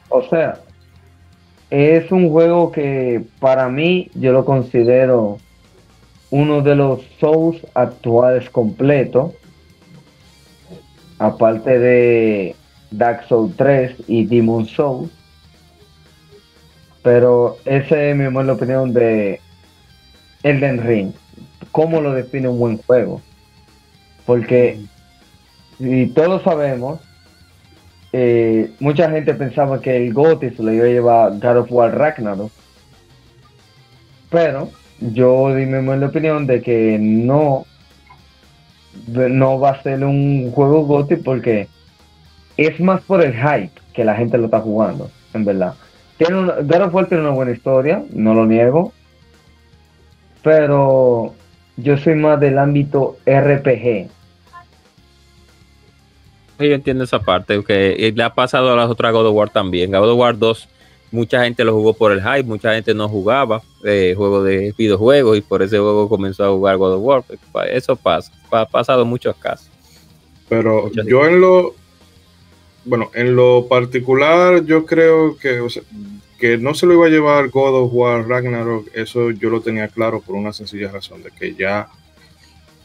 o sea, es un juego que para mí yo lo considero uno de los Souls actuales completos. Aparte de Dark Souls 3 y Demon Souls. Pero ese es mi opinión de Elden Ring. ¿Cómo lo define un buen juego? Porque, y todos sabemos, eh, mucha gente pensaba que el GOTY se lo iba a llevar God of War Ragnarok. Pero yo di mi opinión de que no, no va a ser un juego GOTY porque es más por el hype que la gente lo está jugando, en verdad. Tiene una, God of War tiene una buena historia, no lo niego. Pero yo soy más del ámbito RPG. Yo entiendo esa parte, que le ha pasado a las otras God of War también. God of War 2, mucha gente lo jugó por el hype, mucha gente no jugaba eh, juego de videojuegos y por ese juego comenzó a jugar God of War. Pues, Eso pasa, ha pasado en muchos casos. Pero Muchas yo en lo, bueno, en lo particular, yo creo que, o sea, que no se lo iba a llevar God of War Ragnarok, eso yo lo tenía claro por una sencilla razón, de que ya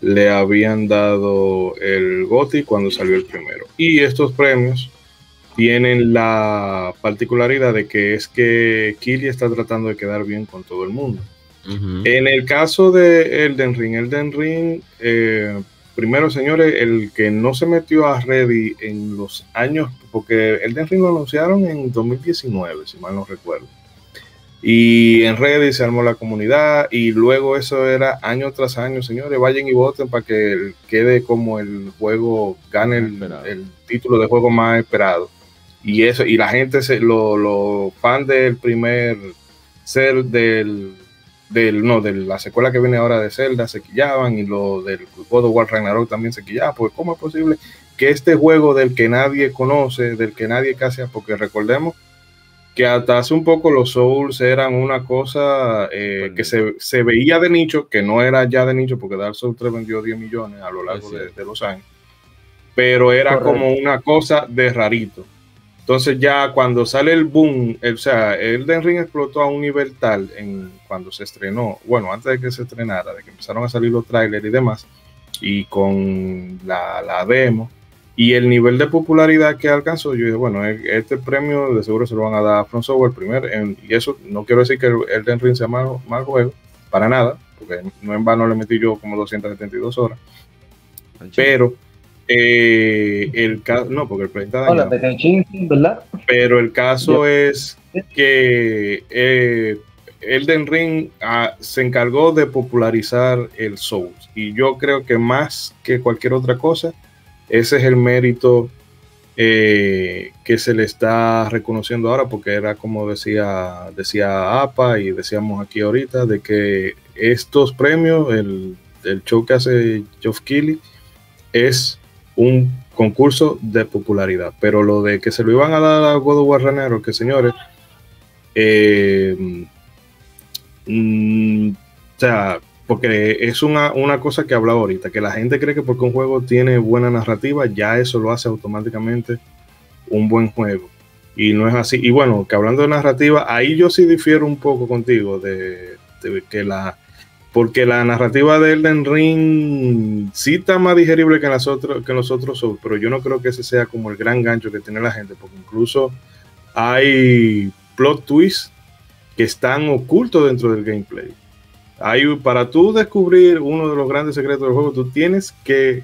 le habían dado el GOTY cuando salió el primero. Y estos premios tienen la particularidad de que es que Kili está tratando de quedar bien con todo el mundo. En el caso de Elden Ring, Elden Ring, eh, primero señores, el que no se metió a Ready en los años, porque Elden Ring lo anunciaron en 2019, si mal no recuerdo. Y en Reddit se armó la comunidad y luego eso era año tras año, señores, vayan y voten para que quede como el juego, gane el, el título de juego más esperado. Y eso, y la gente, se, los lo fan del primer ser del, del, no, de la secuela que viene ahora de Zelda se quillaban y lo del God of War Ragnarok también se quillaban, porque ¿cómo es posible que este juego del que nadie conoce, del que nadie casi, porque recordemos que hasta hace un poco los Souls eran una cosa eh, que se, se veía de nicho, que no era ya de nicho, porque Dark Souls 3 vendió 10 millones a lo largo de, de los años, pero era Correcto. como una cosa de rarito. Entonces ya cuando sale el boom, el- o sea, Elden Ring explotó a un nivel tal en cuando se estrenó, bueno, antes de que se estrenara, de que empezaron a salir los trailers y demás, y con la, la demo, y el nivel de popularidad que alcanzó, yo dije, bueno, e- este premio de seguro se lo van a dar a Front Software primero, en- y eso no quiero decir que el Elden Ring sea mal, mal juego, para nada, porque no en vano le metí yo como 272 horas, pero eh, el caso, no, porque el play está Hola, Kenshin, ¿verdad? Pero el caso es que eh, Elden Ring ah, se encargó de popularizar el Souls. Y yo creo que más que cualquier otra cosa, ese es el mérito eh, que se le está reconociendo ahora, porque era como decía, decía APA y decíamos aquí ahorita, de que estos premios, el, el show que hace Geoff Keighley, es un concurso de popularidad. Pero lo de que se lo iban a dar a God of War Ragnarok, que señores, eh, mm, o sea, porque es una, una cosa que hablaba ahorita, que la gente cree que porque un juego tiene buena narrativa, ya eso lo hace automáticamente un buen juego. Y no es así. Y bueno, que hablando de narrativa, ahí yo sí difiero un poco contigo de, que la porque la narrativa de Elden Ring sí está más digerible que las otras, que los otros Souls, pero yo no creo que ese sea como el gran gancho que tiene la gente, porque incluso hay plot twists que están ocultos dentro del gameplay. Hay, para tú descubrir uno de los grandes secretos del juego, tú tienes que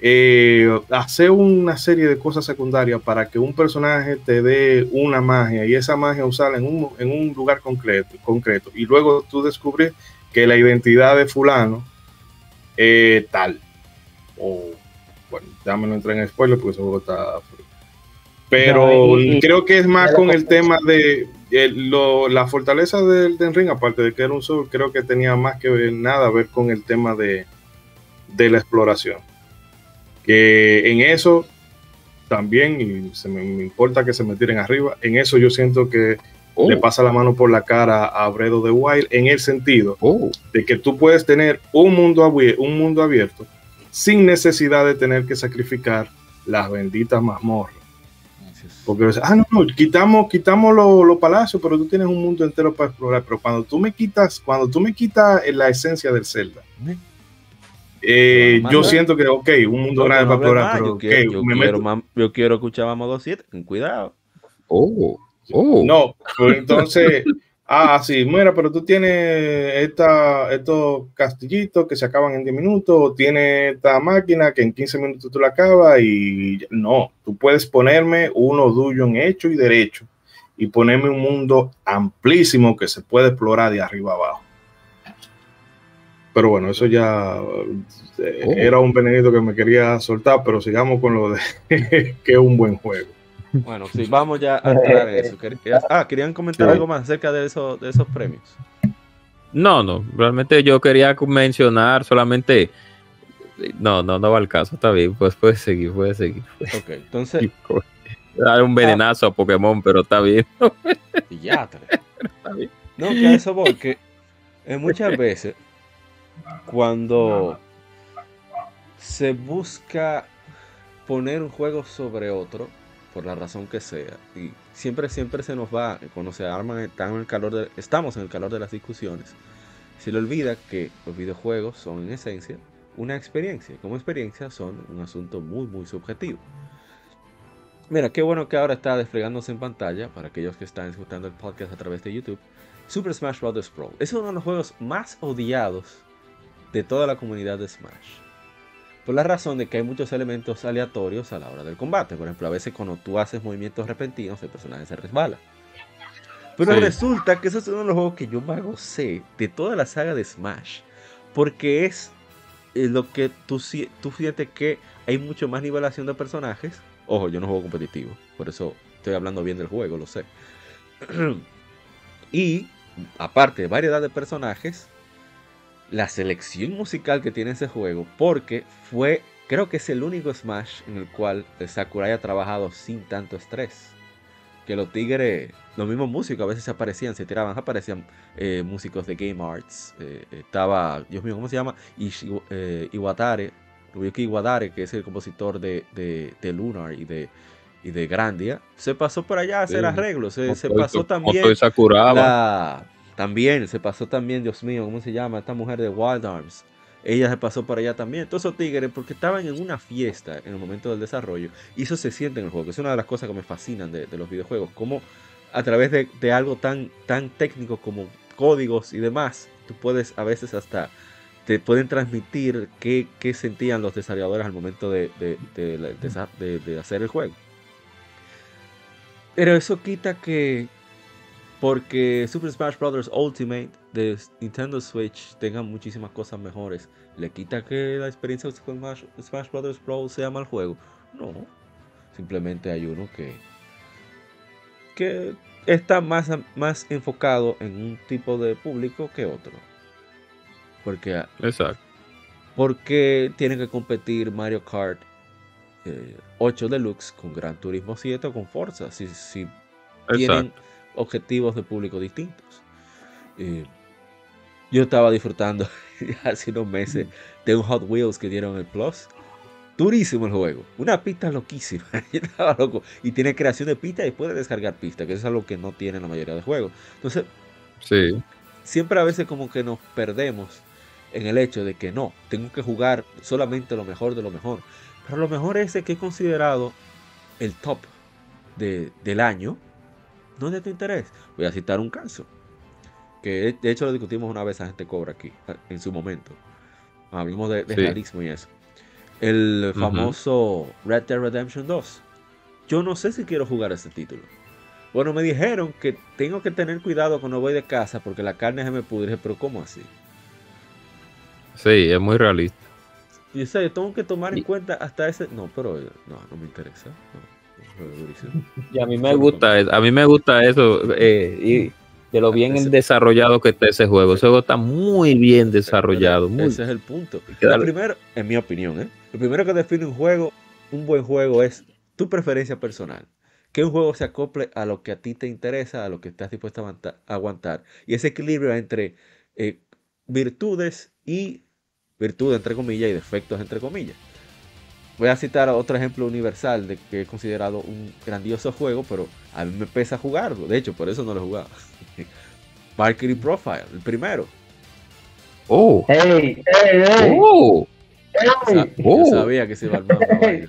eh, hacer una serie de cosas secundarias para que un personaje te dé una magia y esa magia usarla en un, en un lugar concreto, concreto y luego tú descubrir que la identidad de fulano es tal. O, bueno, ya me no entré en spoiler porque ese juego está. Pero No, y- y- creo que es más con el tema de el- lo- la fortaleza del Den Ring, aparte de que era un Soul, creo que tenía más que ver, nada a ver con el tema de, de la exploración. Que en eso también y se me, me importa que se me tiren arriba. En eso yo siento que Oh, le pasa la mano por la cara a Bredo de Wild en el sentido oh, de que tú puedes tener un mundo, un mundo abierto sin necesidad de tener que sacrificar las benditas mazmorras. Porque, ah, no, no, quitamos, quitamos los los palacios, pero tú tienes un mundo entero para explorar. Pero cuando tú me quitas, cuando tú me quitas la esencia del Zelda, eh, yo siento que, ok, un mundo No, grande no para explorar, más, pero yo, ok, quiero, yo, me quiero, meto- mam- yo quiero escuchar a Modo 7, ten cuidado. oh, oh. No, pero entonces, ah, sí, mira, pero tú tienes esta, estos castillitos que se acaban en 10 minutos, o tienes esta máquina que en 15 minutos tú la acabas y no, tú puedes ponerme uno dungeon hecho y derecho y ponerme un mundo amplísimo que se puede explorar de arriba abajo. Pero bueno, eso ya eh, Oh. era un venenito que me quería soltar, pero sigamos con lo de que es un buen juego. Bueno, sí, vamos ya a entrar en eso. Ah, querían comentar algo más acerca de, eso, de esos premios. No, no, realmente yo quería mencionar solamente. No, no, no va al caso, está bien, pues puedes seguir, puedes seguir. Ok, entonces, Dar un venenazo a Pokémon, pero está bien. ya. Está bien. No, que a eso voy, que eh, muchas veces cuando se busca poner un juego sobre otro, por la razón que sea, y siempre, siempre se nos va, cuando se arman, estamos en el calor de las discusiones, se le olvida que los videojuegos son en esencia una experiencia, como experiencia son un asunto muy, muy subjetivo. Mira, qué bueno que ahora está desplegándose en pantalla para aquellos que están escuchando el podcast a través de YouTube. Super Smash Bros. Pro es uno de los juegos más odiados de toda la comunidad de Smash. Por la razón de que hay muchos elementos aleatorios a la hora del combate. Por ejemplo, a veces cuando tú haces movimientos repentinos, el personaje se resbala. Pero Sí. resulta que ese es uno de los juegos que yo más gocé de toda la saga de Smash. Porque es eh, lo que tú, si- tú sientes que hay mucho más nivelación de personajes. Ojo, yo no juego competitivo. Por eso estoy hablando bien del juego, lo sé. y aparte de variedad de personajes, la selección musical que tiene ese juego, porque fue, creo que es el único Smash en el cual el Sakurai ha trabajado sin tanto estrés. Que los tigres, los mismos músicos a veces se aparecían, se tiraban, aparecían eh, músicos de Game Arts. eh, estaba, Dios mío, ¿cómo se llama? Ishi- eh, Iwatare, Ryuki Iwadare, que es el compositor de, de, de Lunar y de, y de Grandia. Se pasó por allá a hacer Sí. arreglos. Se, pasó también. La- también se pasó también, Dios mío, ¿cómo se llama? Esta mujer de Wild Arms. Ella se pasó por allá también. Todos esos tigres, porque estaban en una fiesta en el momento del desarrollo. Y eso se siente en el juego. Es una de las cosas que me fascinan de, los videojuegos. Como a través de, de algo tan, tan técnico como códigos y demás, tú puedes a veces hasta te pueden transmitir qué, qué sentían los desarrolladores al momento de- de hacer el juego. Pero eso quita que porque Super Smash Bros. Ultimate de Nintendo Switch tenga muchísimas cosas mejores, le quita que la experiencia de Super Smash, Smash Bros. Pro sea mal juego. No, simplemente hay uno que que está más, más enfocado en un tipo de público que otro. Porque Exacto. porque tienen que competir Mario Kart eh, 8 Deluxe con Gran Turismo 7 o con Forza, si, si tienen Exacto. Objetivos de público distintos. Eh, yo estaba disfrutando hace unos meses de un Hot Wheels que dieron el Plus. Durísimo el juego. Una pista loquísima. Yo estaba loco. Y tiene creación de pista y puede descargar pista, que eso es algo que no tiene la mayoría de juegos. Entonces, Sí. siempre a veces como que nos perdemos en el hecho de que no, tengo que jugar solamente lo mejor de lo mejor. Pero lo mejor es el que he considerado el top de- del año, no es de tu interés. Voy a citar un caso, que de hecho lo discutimos una vez a gente cobra aquí, en su momento. Hablamos de, de Sí. realismo y eso. El famoso Red Dead Redemption 2. Yo no sé si quiero jugar ese título. Bueno, me dijeron que tengo que tener cuidado cuando voy de casa porque la carne se me pudre, pero ¿cómo así? Sí, es muy realista. Y o sea, yo tengo que tomar en cuenta hasta ese. No, pero eh, no, no me interesa. No. Y a mí me gusta, eso- a mí me gusta eso eh, y de lo bien Ese- desarrollado que está ese juego. Ese juego está muy bien desarrollado. Muy, Ese es el punto. Lo primero, en mi opinión, ¿eh? lo primero que define un juego, un buen juego es tu preferencia personal. Que un juego se acople a lo que a ti te interesa, a lo que estás dispuesto a aguantar. Y ese equilibrio entre eh, virtudes y virtudes entre comillas y defectos entre comillas. Voy a citar otro ejemplo universal de que he considerado un grandioso juego, pero a mí me pesa jugarlo. De hecho, por eso no lo he jugado. Valkyrie Profile, el primero. Oh, ¡Ey! ¡Ey! ¡Ey! oh, ¡Ey! Sa- Yo Oh. sabía que se iba a armar una vaina.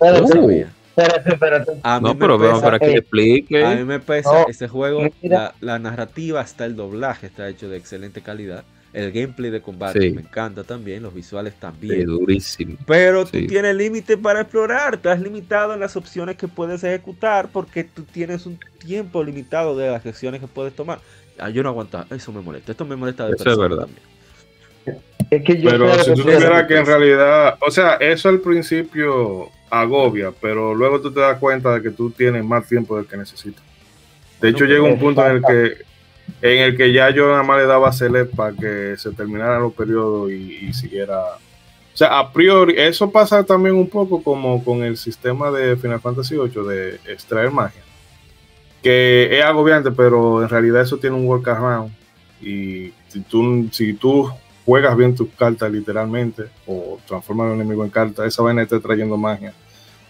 Yo Oh. sabía. espérate, espérate. A mí no, me pero pesa- para que explique. A mí me pesa No, ese juego, la, la narrativa hasta el doblaje está hecho de excelente calidad. El gameplay de combate Sí. me encanta también, los visuales Sí, también. durísimo. Pero tú sí. tienes límite para explorar, estás limitado en las opciones que puedes ejecutar porque tú tienes un tiempo limitado de las acciones que puedes tomar. Ah, yo no aguanto, eso me molesta, esto me molesta de Eso es verdad. también. Es que yo Pero si tú supieras que en realidad, o sea, eso al principio agobia, pero luego tú te das cuenta de que tú tienes más tiempo del que necesitas. De hecho, No, llega un punto en el que en el que ya yo nada más le daba select para que se terminaran los periodos y, siguiera. O sea, a priori, eso pasa también un poco como con el sistema de Final Fantasy VIII de extraer magia. Que es agobiante, pero en realidad eso tiene un workaround. Y si tú, si tú juegas bien tus cartas literalmente, o transformas a un enemigo en carta, esa vaina está trayendo magia.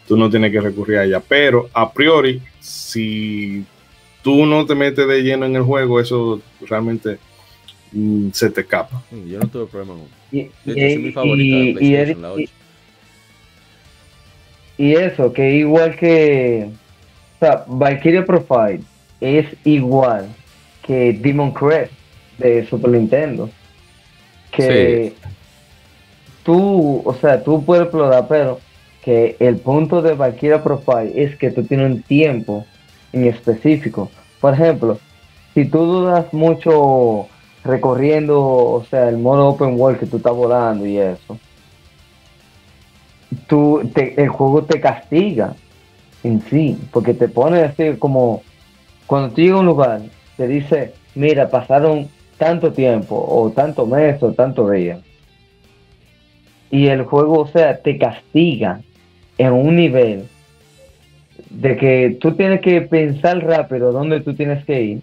Tú no tienes que recurrir a ella. Pero a priori, si tú no te metes de lleno en el juego, eso realmente mm, se te escapa. Yo no tuve problema con Y, De hecho, es mi y- favorita de y- y PlayStation, la es- 8. y eso, que igual que. O sea, Valkyria Profile es igual que Demon Crest de Super Nintendo. Que tú, o sea, tú puedes explorar, pero que el punto de Valkyria Profile es que tú tienes un tiempo en específico. Por ejemplo, si tú dudas mucho recorriendo, o sea, el modo open world que tú estás volando y eso, tú, te- el juego te castiga en sí, porque te pone así como, cuando tú llegas a un lugar, te dice, mira, pasaron tanto tiempo, o tanto mes, o tanto día. Y el juego, o sea, te castiga en un nivel de que tú tienes que pensar rápido dónde tú tienes que ir.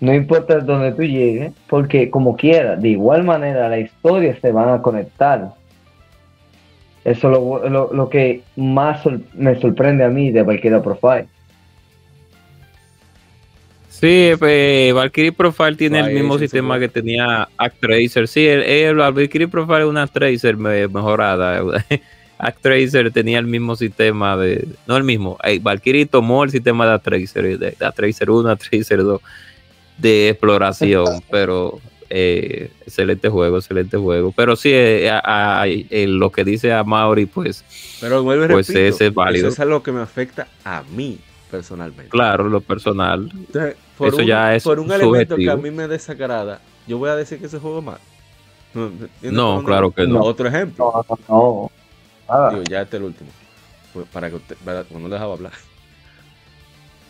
No importa dónde tú llegues, porque como quiera, de igual manera la historia se van a conectar. Eso es lo, lo- lo que más me sorprende a mí de Valkyria Profile. Sí, pues, Valkyrie Profile tiene el mismo sistema que tenía Actracer. Sí, el, el Valkyrie Profile es una Tracer me- mejorada. Actracer tenía el mismo sistema de. No el mismo. Valkyrie tomó el sistema de Actracer, de, de Actracer 1, Actracer 2 de exploración, pero eh, excelente juego, excelente juego. Pero sí, eh, a- a- eh, lo que dice a Mauri, pues Pero vuelvo Pues repito, ese es válido. Eso es algo que me afecta a mí personalmente. claro, lo personal. Entonces, por Eso un, ya es por un elemento que a mí me desagrada, yo voy a decir que ese juego es malo. No, ¿entiendes por No, dónde claro que no. Otro ejemplo. No, no, no. Nada. Digo, ya este es el último. Pues para que usted, para, no dejaba hablar.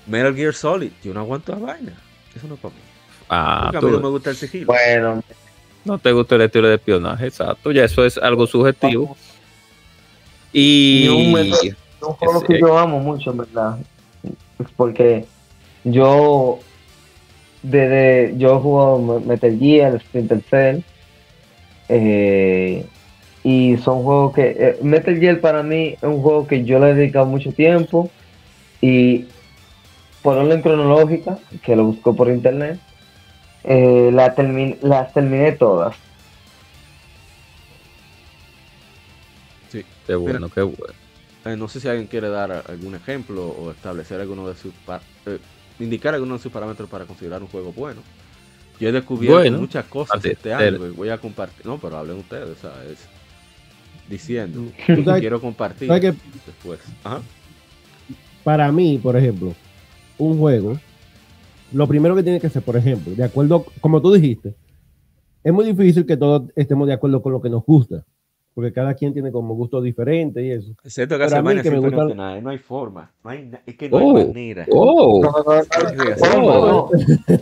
Metal Gear Solid, yo no aguanto la vaina. Eso no es para mí. Ah, Porque a mí no me gusta el sigilo. Bueno, No te gusta el estilo de espionaje, exacto. Ya eso es algo subjetivo. Y. Y un método- un juego que yo amo mucho, en verdad. Porque yo, desde, yo juego Metal Gear, Splinter Cell, eh, y son juegos que, eh, Metal Gear para mí es un juego que yo le he dedicado mucho tiempo, y por orden cronológica, que lo busco por internet, eh, la termi- las terminé todas. Sí. Qué bueno, qué bueno. Eh, no sé si alguien quiere dar algún ejemplo o establecer alguno de sus eh, indicar alguno de sus parámetros para considerar un juego bueno. Yo he descubierto Bueno, muchas cosas este año que voy a compartir. No, pero hablen ustedes, ¿sabes? Diciendo. Tú sabes- Quiero compartir sabes que después. Ajá. para mí, por ejemplo, un juego, lo primero que tiene que ser, por ejemplo, de acuerdo, como tú dijiste, es muy difícil que todos estemos de acuerdo con lo que nos gusta, porque cada quien tiene como gustos diferentes y eso. Excepto que Pero a mí que me gusta- no hay forma. No hay na- es que no Oh, hay manera. Oh, No, no, no, Sí, no, no,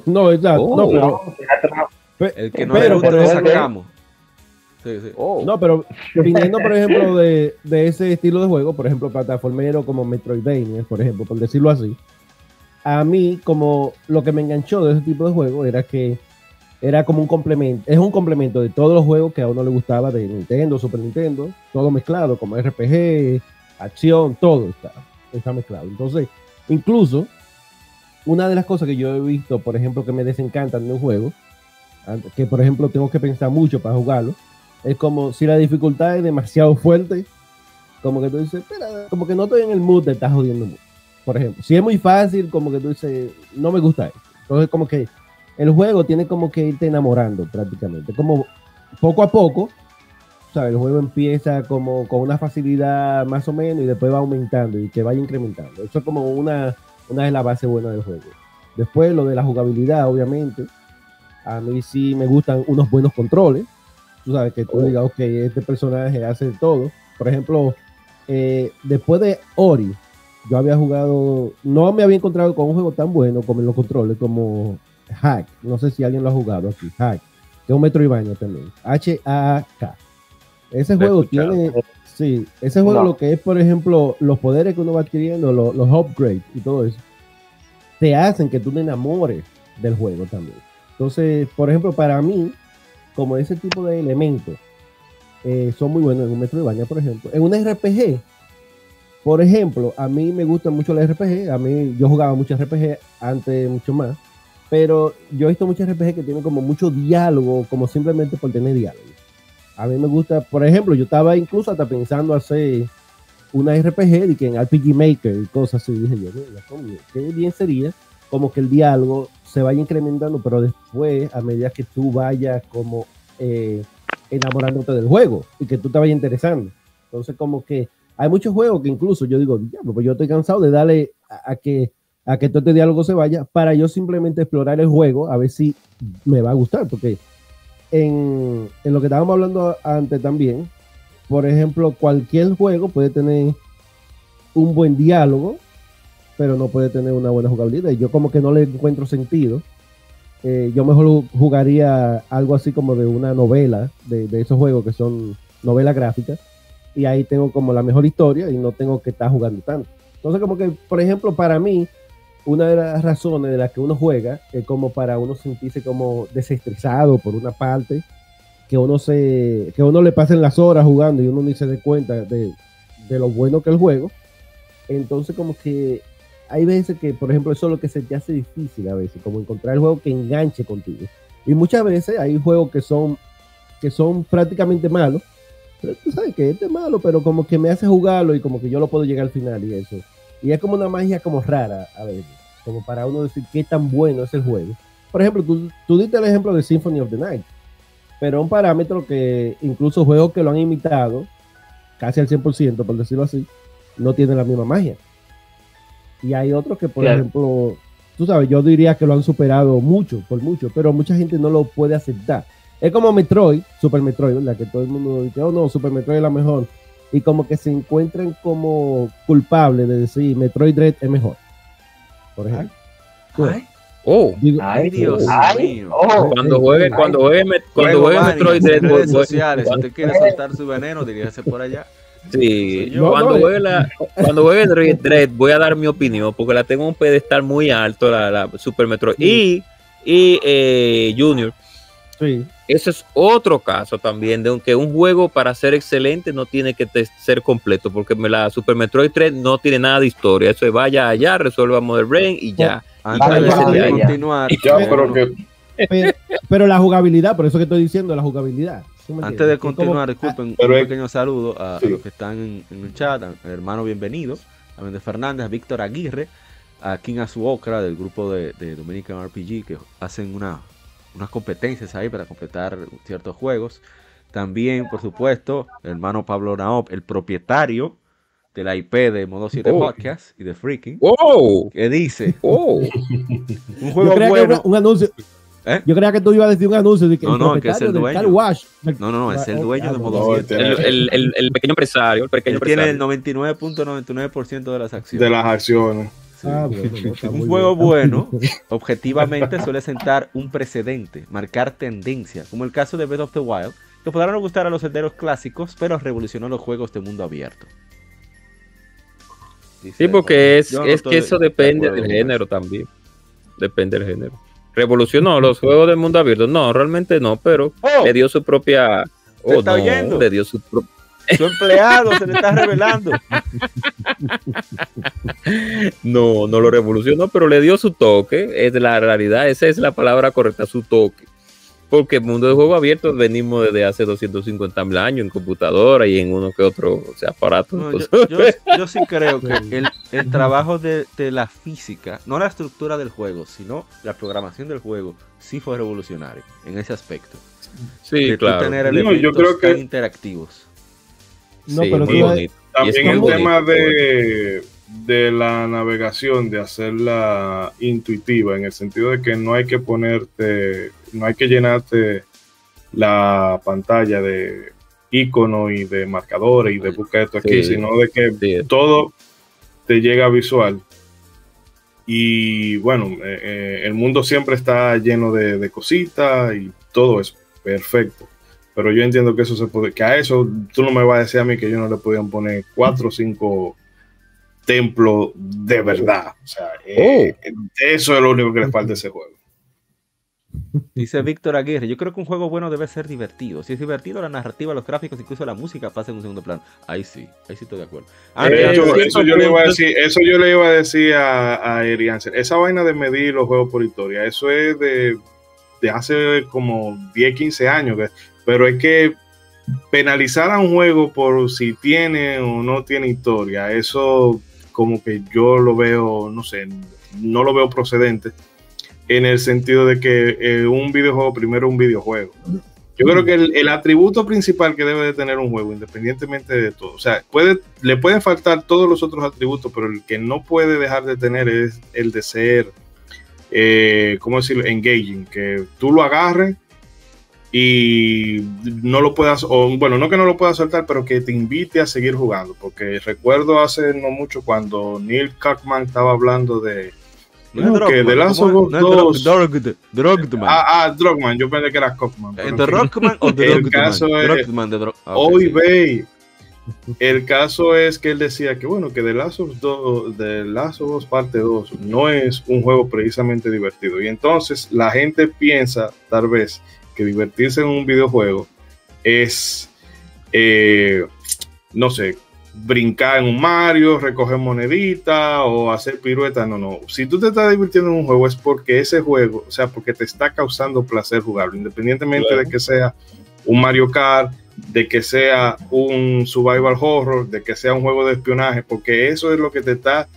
No, exacto, Oh. no, pero, El que no pero, le gusta lo sacamos. Sí, sí. Oh. No, pero viniendo, por ejemplo, de, de ese estilo de juego, por ejemplo, plataformero como Metroidvania, por ejemplo, por decirlo así, a mí, como lo que me enganchó de ese tipo de juego era que era como un complemento, es un complemento de todos los juegos que a uno le gustaba de Nintendo, Super Nintendo, todo mezclado, como RPG, acción, todo está, está mezclado. Entonces, incluso, una de las cosas que yo he visto, por ejemplo, que me desencantan de un juego, que por ejemplo tengo que pensar mucho para jugarlo, es como si la dificultad es demasiado fuerte, como que tú dices, espera, como que no estoy en el mood de estar jodiendo mucho. Por ejemplo, si es muy fácil, como que tú dices, no me gusta esto. Entonces, como que el juego tiene como que irte enamorando prácticamente. Como poco a poco, ¿sabes? El juego empieza como con una facilidad más o menos y después va aumentando y que vaya incrementando. Eso es como una, una de las bases buenas del juego. Después, lo de la jugabilidad, obviamente. A mí sí me gustan unos buenos controles. Tú sabes que tú digas, ok, este personaje hace todo. Por ejemplo, eh, después de Ori, yo había jugado, no me había encontrado con un juego tan bueno como en los controles, como Hack. No sé si alguien lo ha jugado aquí, Hack, que es un Metroidvania también. H-A-K. Ese juego tiene, sí, ese juego No. lo que es, por ejemplo, los poderes que uno va adquiriendo, lo- los upgrades y todo eso, te hacen que tú te enamores del juego también. Entonces, por ejemplo, para mí, como ese tipo de elementos eh, son muy buenos en un Metroidvania, por ejemplo. En un RPG, por ejemplo, a mí me gusta mucho el RPG. A mí, yo jugaba mucho RPG antes, mucho más. Pero yo he visto muchos RPG que tienen como mucho diálogo, como simplemente por tener diálogo. A mí me gusta, por ejemplo, yo estaba incluso hasta pensando hacer una RPG de que en RPG Maker y cosas así. Dije yo, qué bien sería como que el diálogo se vaya incrementando, pero después, a medida que tú vayas como eh, enamorándote del juego y que tú te vayas interesando. Entonces, como que hay muchos juegos que incluso yo digo, diablo, pues yo estoy cansado de darle a, a que a que todo este diálogo se vaya para yo simplemente explorar el juego a ver si me va a gustar, porque en, en lo que estábamos hablando antes también, por ejemplo, cualquier juego puede tener un buen diálogo, pero no puede tener una buena jugabilidad. Y yo como que no le encuentro sentido. Eh, yo mejor jugaría algo así como de una novela, de, esos juegos que son novelas gráficas, y ahí tengo como la mejor historia y no tengo que estar jugando tanto. Entonces como que, por ejemplo, para mí, una de las razones de las que uno juega es como para uno sentirse como desestresado por una parte, que uno se, que uno le pasen las horas jugando y uno ni se dé cuenta de, de lo bueno que es el juego. Entonces como que hay veces que, por ejemplo, eso es lo que se te hace difícil a veces, como encontrar el juego que enganche contigo. Y muchas veces hay juegos que son, que son prácticamente malos, pero tú sabes que este es malo, pero como que me hace jugarlo y como que yo lo puedo llegar al final y eso. Y es como una magia como rara a veces, como para uno decir qué tan bueno es el juego. Por ejemplo, tú, tú diste el ejemplo de Symphony of the Night, pero un parámetro que incluso juegos que lo han imitado, casi al 100%, por decirlo así, no tienen la misma magia. Y hay otros que, por Claro. ejemplo, tú sabes, yo diría que lo han superado mucho, por mucho, pero mucha gente no lo puede aceptar. Es como Metroid, Super Metroid, ¿verdad? Que todo el mundo dice, oh no, Super Metroid es la mejor. Y como que se encuentran como culpables de decir Metroid Dread es mejor. Por ejemplo. Ay, Oh, Digo, ay, Dios Ay, mío. oh. cuando Ay, juegue, ay. cuando juegue, cuando juegue Metroid Dread, redes voy- sociales. Si cuando- usted quiere soltar su veneno, diríjase por allá. Sí, yo. cuando No, no, juegue la, cuando juegue Dread, Dread, voy a dar mi opinión porque la tengo en un pedestal muy alto la, la Super Metroid y y eh, Junior. sí. Ese es otro caso también de un- que un juego para ser excelente no tiene que ser completo porque me- la Super Metroid 3 no tiene nada de historia. Eso es vaya allá, resuelva Mother Brain y ya. Antes Vale, de continuar, Ya, eh, pero que Pero, pero la jugabilidad, por eso que estoy diciendo la jugabilidad. ¿sí me Antes de continuar, disculpen, Pero un pequeño saludo a, los que están en, en el chat, al hermano bienvenido, a Méndez Fernández, a Víctor Aguirre, a King Azuokra del grupo de, de Dominican RPG que hacen una, unas competencias ahí para completar ciertos juegos. También, por supuesto, el hermano Pablo Naop, el propietario de la IP de Modo 7 Oh. Podcast y de Freaking, ¡Oh! que dice, ¡Oh! un juego bueno... un anuncio. ¿Eh? Yo creía que tú ibas a decir un anuncio de que No, el no, que es el dueño. Car Wash. del- No, no, no, es el dueño ah, de Modo no, 7. este- El, el- el- el pequeño empresario, el pequeño Él tiene el empresario. 99.99% de las acciones. de las acciones. Sí. Ah, bueno, no, está Un juego bien. bueno, objetivamente suele sentar un precedente, marcar tendencia, como el caso de Breath of the Wild, que podrán no gustar a los senderos clásicos, pero revolucionó los juegos de mundo abierto. Dice Sí, porque es, yo no es estoy que eso de depende del género también. Depende del género. ¿Revolucionó los juegos del mundo abierto? No, realmente no, pero Oh. le dio su propia. ¿Se Oh, está no, oyendo? le dio su pro- Su empleado se le está revelando. No, no lo revolucionó, pero le dio su toque. Es la realidad, esa es la palabra correcta, su toque. Porque el mundo de juego abierto venimos desde hace 250 mil años en computadora y en uno que otro o sea, aparato. No, yo, Entonces, yo- yo sí creo que el, el trabajo de, de la física, no la estructura del juego, sino la programación del juego, sí fue revolucionario en ese aspecto. sí, de claro. tener No, yo elementos creo que- tan interactivos. No, Sí, pero muy bonito. También el bonito, tema de, de la navegación, de hacerla intuitiva, en el sentido de que no hay que ponerte, no hay que llenarte la pantalla de iconos y de marcadores y de busca esto aquí, Sí. sino de que Sí, todo te llega visual. Y bueno, eh, eh, el mundo siempre está lleno de, de cositas y todo es perfecto. Pero yo entiendo que eso se puede, que a eso tú no me vas a decir a mí que yo no le podían poner cuatro o cinco templos de verdad. O sea, eh, eso es lo único que le falta a ese juego. Dice Víctor Aguirre, yo creo que un juego bueno debe ser divertido. Si es divertido, la narrativa, los gráficos, incluso la música pasan en un segundo plano. Ahí sí, ahí sí estoy de acuerdo. Ah, De mira, hecho, yo- eso yo le iba a decir, eso yo le iba a decir a, a Eri Ansel. Esa vaina de medir los juegos por historia, eso es de, de hace como 10, 15 años. pero es que penalizar a un juego por si tiene o no tiene historia, eso como que yo lo veo, no sé, no lo veo procedente en el sentido de que eh, un videojuego primero un videojuego. Yo creo que el, el atributo principal que debe de tener un juego, independientemente de todo, o sea, puede, le pueden faltar todos los otros atributos, pero el que no puede dejar de tener es el de ser, eh, ¿cómo decirlo?, engaging, que tú lo agarres y no lo puedas, o bueno, no que no lo puedas soltar, pero que te invite a seguir jugando, porque recuerdo hace no mucho cuando Neil Kaufman estaba hablando de... no que The Last ¿cómo of? Us No es 2. Drog- Drog- Drogman. Ah, ah, Drogman, yo pensé que era Kaufman. pero ¿Eh, en ¿De fin. Rockman o de El Drogman? caso es- Drogman de ah, Hoy ve. El caso es que él decía que bueno, que The Last of Us, 2 The Last of Us parte 2 no es un juego precisamente divertido. Y entonces la gente piensa, tal vez, que divertirse en un videojuego es, eh, no sé, brincar en un Mario, recoger moneditas o hacer piruetas. No, no. Si tú te estás divirtiendo en un juego es porque ese juego, o sea, porque te está causando placer jugarlo, independientemente Claro. de que sea un Mario Kart, de que sea un survival horror, de que sea un juego de espionaje, porque eso es lo que te está,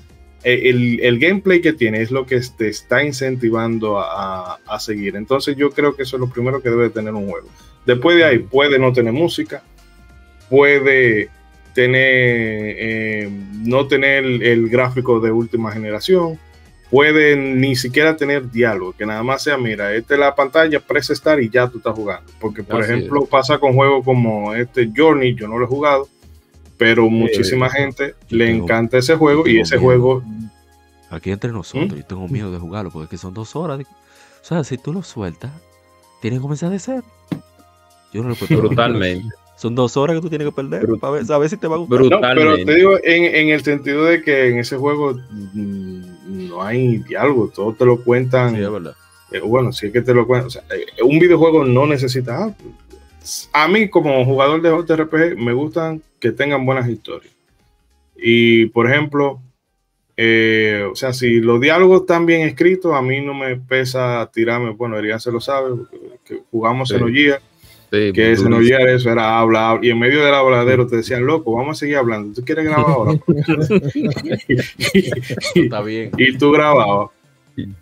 el, el gameplay que tiene es lo que te está incentivando a, a- seguir. Entonces yo creo que eso es lo primero que debe tener un juego. Después de ahí puede no tener música, puede tener, eh, no tener el, gráfico de última generación, puede ni siquiera tener diálogo, que nada más sea, mira, esta es la pantalla, presa estar y ya tú estás jugando. Porque, por Así ejemplo, pasa con juegos como este Journey, yo no lo he jugado, pero muchísima gente le tengo- encanta ese juego y ese miedo. juego, Aquí entre nosotros, ¿Mm? yo tengo miedo de jugarlo porque es que son dos horas. de- O sea, si tú lo sueltas, tienes que comenzar de cero. Yo no lo puedo Brutalmente. Son dos horas que tú tienes que perder Brut- para ver, saber si te va a gustar. Brut- no, pero te digo en, en el sentido de que en ese juego mm, no hay diálogo, todo te lo cuentan. Sí, es verdad. Eh, bueno, si es que te lo cuento, o sea, eh, un videojuego no necesita. ah, a mí, como jugador de JRPG, me gustan que tengan buenas historias. Y, por ejemplo, eh, o sea, si los diálogos están bien escritos, a mí no me pesa tirarme. Bueno, Erian se lo sabe, que jugamos Sí. en Ollía, Sí, que ese durísimo. Ollía eso era habla, habla, y en medio del habladero te decían, loco, vamos a seguir hablando. ¿Tú quieres grabar ahora? Está bien. y tú grababas.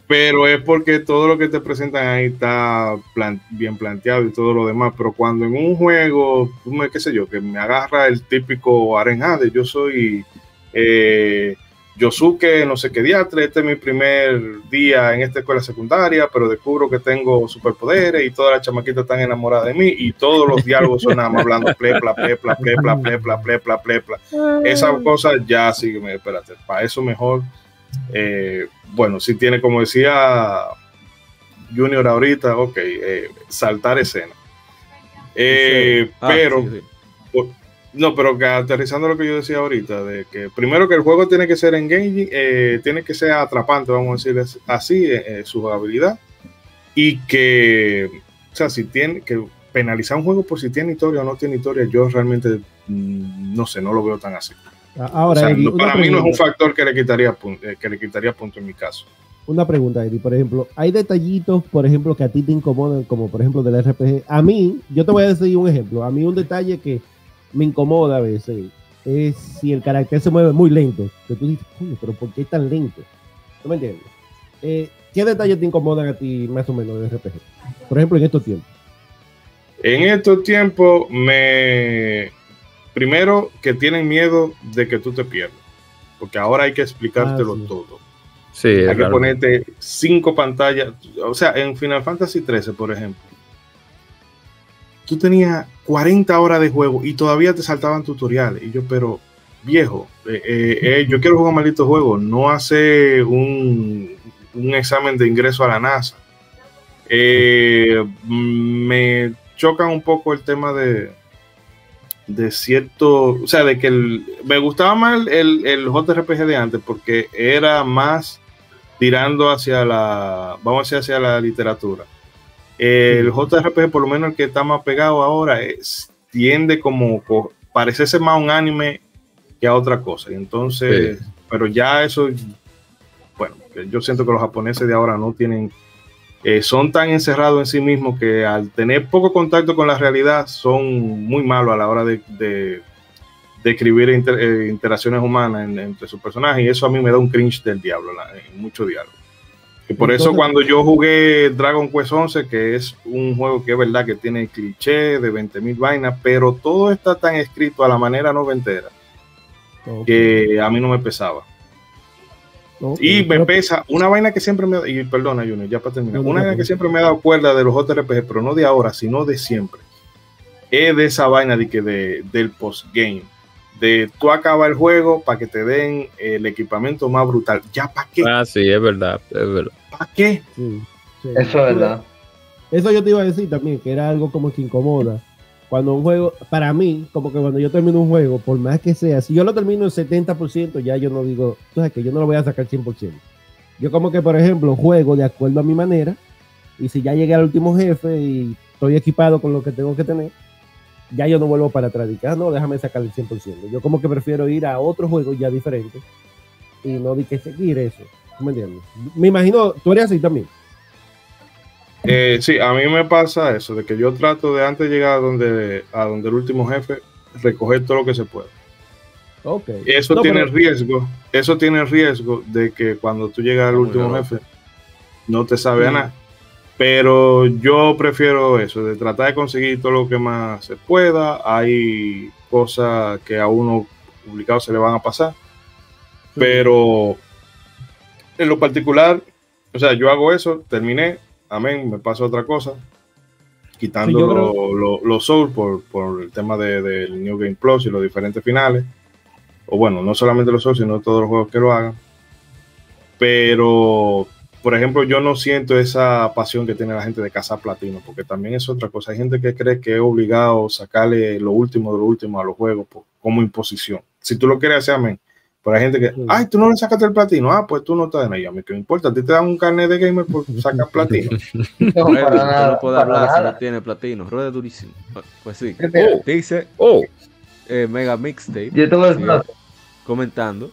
Pero es porque todo lo que te presentan ahí está plan- bien planteado y todo lo demás. Pero cuando en un juego, me- qué sé yo, que me agarra el típico arenjade, yo soy eh, Yosuke, no sé qué diatre, este es mi primer día en esta escuela secundaria, pero descubro que tengo superpoderes y todas las chamaquitas están enamoradas de mí y todos los diálogos son nada más hablando plepla, plepla, plepla, plepla, plepla, plepla. Esas cosas ya sí, me espérate, para eso mejor eh, bueno, si tiene, como decía Junior ahorita, ok, eh, saltar escena. Eh, Ah, pero, sí, sí. no, pero que aterrizando lo que yo decía ahorita, de que primero que el juego tiene que ser engaging, eh, tiene que ser atrapante, vamos a decir así, eh, eh, su jugabilidad, y que, o sea, si tiene que penalizar un juego por si tiene historia o no tiene historia, yo realmente mm, no sé, no lo veo tan así. Ahora, O sea, Eddie, no- una para mí no es un factor que le quitaría eh, que le quitaría punto en mi caso. Una pregunta, Eddie. Por ejemplo, hay detallitos, por ejemplo, que a ti te incomodan, como por ejemplo del RPG. A mí, yo te voy a decir un ejemplo. A mí un detalle que me incomoda a veces es si el carácter se mueve muy lento. Que tú dices, coño, pero ¿por qué es tan lento? ¿No me entiendes? Eh, ¿Qué detalles te incomodan a ti más o menos del RPG? Por ejemplo, en estos tiempos. En estos tiempos, me primero que tienen miedo de que tú te pierdas, porque ahora hay que explicártelo Ah, sí. todo. Sí, Hay que ponerte cinco pantallas. O sea, en Final Fantasy 13, por ejemplo, tú tenías 40 horas de juego y todavía te saltaban tutoriales. Y yo, pero viejo, eh, eh, eh, yo quiero jugar un maldito juego, no hace un, un examen de ingreso a la NASA. Eh, me choca un poco el tema de de cierto, o sea, de que el- me gustaba más el, el, JRPG de antes porque era más tirando hacia la, vamos a decir, hacia la literatura. El JRPG, por lo menos el que está más pegado ahora, es, tiende como co- parecerse más a un anime que a otra cosa. Y entonces, pero ya eso, bueno, yo siento que los japoneses de ahora no tienen, eh, son tan encerrados en sí mismos que al tener poco contacto con la realidad son muy malos a la hora de, de, de escribir inter- eh, interacciones humanas en- entre sus personajes. Y eso a mí me da un cringe del diablo, la- en mucho diálogo. Y por eso Entonces- cuando yo jugué Dragon Quest 11, que es un juego que es verdad que tiene cliché de 20.000 vainas, pero todo está tan escrito a la manera noventera Ok, que a mí no me pesaba. Y me pesa una vaina que siempre me y perdona Junior, ya para terminar, una no, vaina no. que siempre me ha dado cuerda de los JRPG, pero no de ahora, sino de siempre. Es de esa vaina de que de, del postgame. De tú acabas el juego para que te den el equipamiento más brutal. ¿Ya para qué? Ah, sí, es verdad, es verdad. ¿Para qué? Sí, sí. Eso es verdad. Eso yo te iba a decir también, que era algo como que incomoda. Cuando un juego, para mí, como que cuando yo termino un juego, por más que sea, si yo lo termino en 70%, ya yo no digo, tú sabes que yo no lo voy a sacar 100%. Yo como que, por ejemplo, juego de acuerdo a mi manera, y si ya llegué al último jefe y estoy equipado con lo que tengo que tener, ya yo no vuelvo para atrás. Ah, no, déjame sacar el 100%. Yo como que prefiero ir a otro juego ya diferente y no di que seguir eso. ¿Tú ¿Me entiendes? Me imagino, tú eres así también. Eh, sí, a mí me pasa eso, de que yo trato de antes de llegar a donde, a donde el último jefe, recoger todo lo que se puede. Ok. Eso No, tiene pero- riesgo, eso tiene riesgo de que cuando tú llegas al último jefe no te sabe a Sí. nada. Pero yo prefiero eso, de tratar de conseguir todo lo que más se pueda. Hay cosas que a uno publicado se le van a pasar. Pero en lo particular, o sea, yo hago eso, terminé, amén, me paso a otra cosa, quitando Sí, yo lo- lo- los Souls por, por el tema de- del New Game Plus y los diferentes finales. O bueno, no solamente los Souls, sino todos los juegos que lo hagan. Pero, por ejemplo, yo no siento esa pasión que tiene la gente de cazar platino, porque también es otra cosa. Hay gente que cree que es obligado sacarle lo último de lo último a los juegos por- como imposición. Si tú lo quieres hacer, amén. Pero hay gente que, ay, tú no le sacaste el platino, ah, pues tú no estás en ella. A mí que me importa, a ti te dan un carnet de gamer por sacar platino. No, para nada. no puede para hablar si no tiene platino. Rueda durísimo. Pues sí. Mira, Dice Oh, eh, Mega Mixtape Yo te comentando.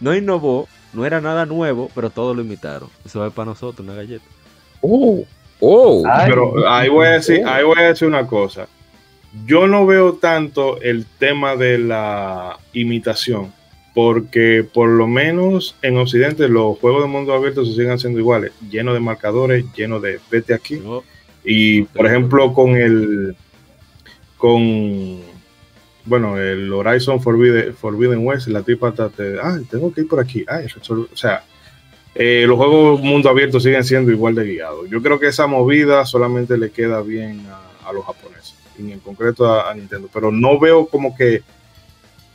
No innovó, no era nada nuevo, pero todo lo imitaron. Eso es para nosotros, una galleta. oh, oh. Ay, Pero ahí voy a decir, ahí voy a decir una cosa. Yo no veo tanto el tema de la imitación, porque por lo menos en Occidente los juegos de mundo abierto se siguen siendo iguales, llenos de marcadores, llenos de vete aquí. Y por ejemplo, con el con bueno, el Horizon Forbidden, Forbidden West, la tipa te, ah, tengo que ir por aquí. Ay, o sea, eh, los juegos mundo abierto siguen siendo igual de guiados. Yo creo que esa movida solamente le queda bien a, a los japoneses, y en concreto a, a Nintendo, pero no veo como que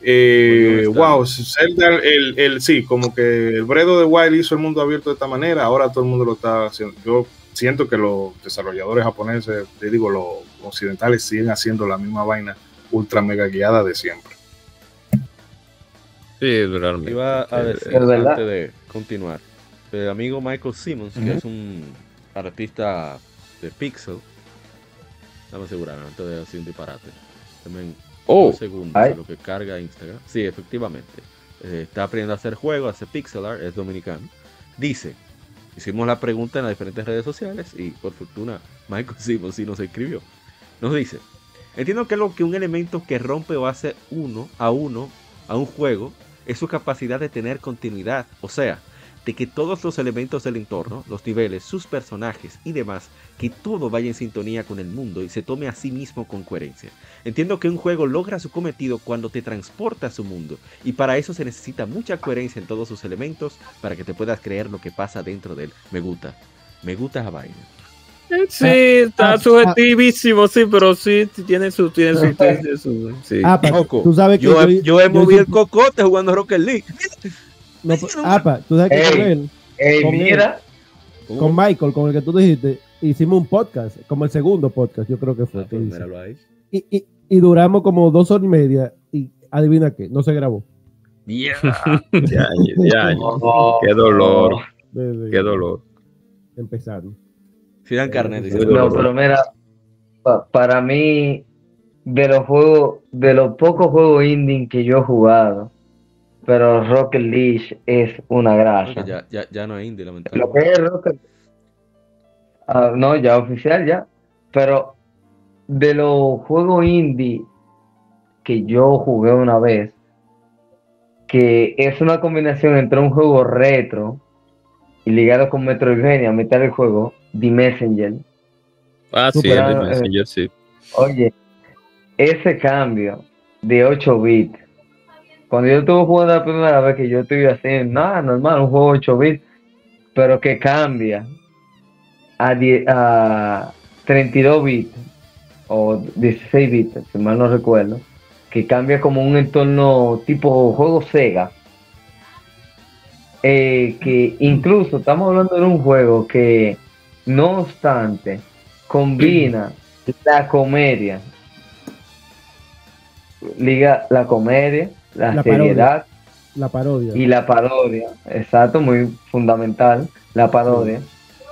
eh, wow, Zelda, el, el, sí, como que el Bredo de Wild hizo el mundo abierto de esta manera, ahora todo el mundo lo está haciendo. Yo siento que los desarrolladores japoneses, te digo, los occidentales siguen haciendo la misma vaina ultra mega guiada de siempre. Sí, realmente. Iba a decir, Es verdad. antes de continuar, el amigo Michael Simmons, que es un artista de Pixel, dame asegurarme antes de decir un disparate. También Oh, dos segundos ay. lo que carga Instagram. Sí, efectivamente. Eh, está aprendiendo a hacer juegos, hace pixel art, es dominicano. Dice, hicimos la pregunta en las diferentes redes sociales y por fortuna Michael Simmons sí nos escribió. Nos dice, entiendo que lo que un elemento que rompe o hace uno a uno a un juego es su capacidad de tener continuidad, o sea, de que todos los elementos del entorno, los niveles, sus personajes y demás, que todo vaya en sintonía con el mundo y se tome a sí mismo con coherencia. Entiendo que un juego logra su cometido cuando te transporta a su mundo, y para eso se necesita mucha coherencia en todos sus elementos para que te puedas creer lo que pasa dentro de él. Me gusta, me gusta esa vaina. sí, está ah, subjetivísimo, sí, pero sí, tiene su, tiene su, tiene su- sí. Apa, Loco, tú sabes que Yo, he- yo he yo movido el cocote jugando Rocket League. No, pues, apa, tú sabes que Ey. con él, Ey, Con él. con Michael, con el que tú dijiste, hicimos un podcast, como el segundo podcast, yo creo que fue. Ah, pues ahí. y, y, y duramos como dos horas y media y adivina qué, no se grabó. Yeah. Ya, ya, no, qué dolor, Desde qué dolor. Empezaron. Si dan carnet, No, pero mira, pa- para mí, de los juegos, de los pocos juegos indie que yo he jugado, pero Rocket League es una grasa. Ya, ya, ya no es indie, Lo lamentablemente. que es Rocket Ah, no, ya oficial ya, pero de los juegos indie que yo jugué una vez, que es una combinación entre un juego retro y ligado con Metroidvania a mitad del juego, The Messenger. Ah, sí, de Messenger, sí. Oye, ese cambio de 8 bits, cuando yo estuve jugando la primera vez que yo estoy así, nada, normal, un juego 8 bits, pero que cambia a, 10 a 32 bits o 16 bits, si mal no recuerdo, que cambia como un entorno tipo juego Sega. Eh, que incluso estamos hablando de un juego que, no obstante, combina la comedia, liga la comedia, la, La seriedad. La parodia. y la parodia, exacto, muy fundamental, la parodia,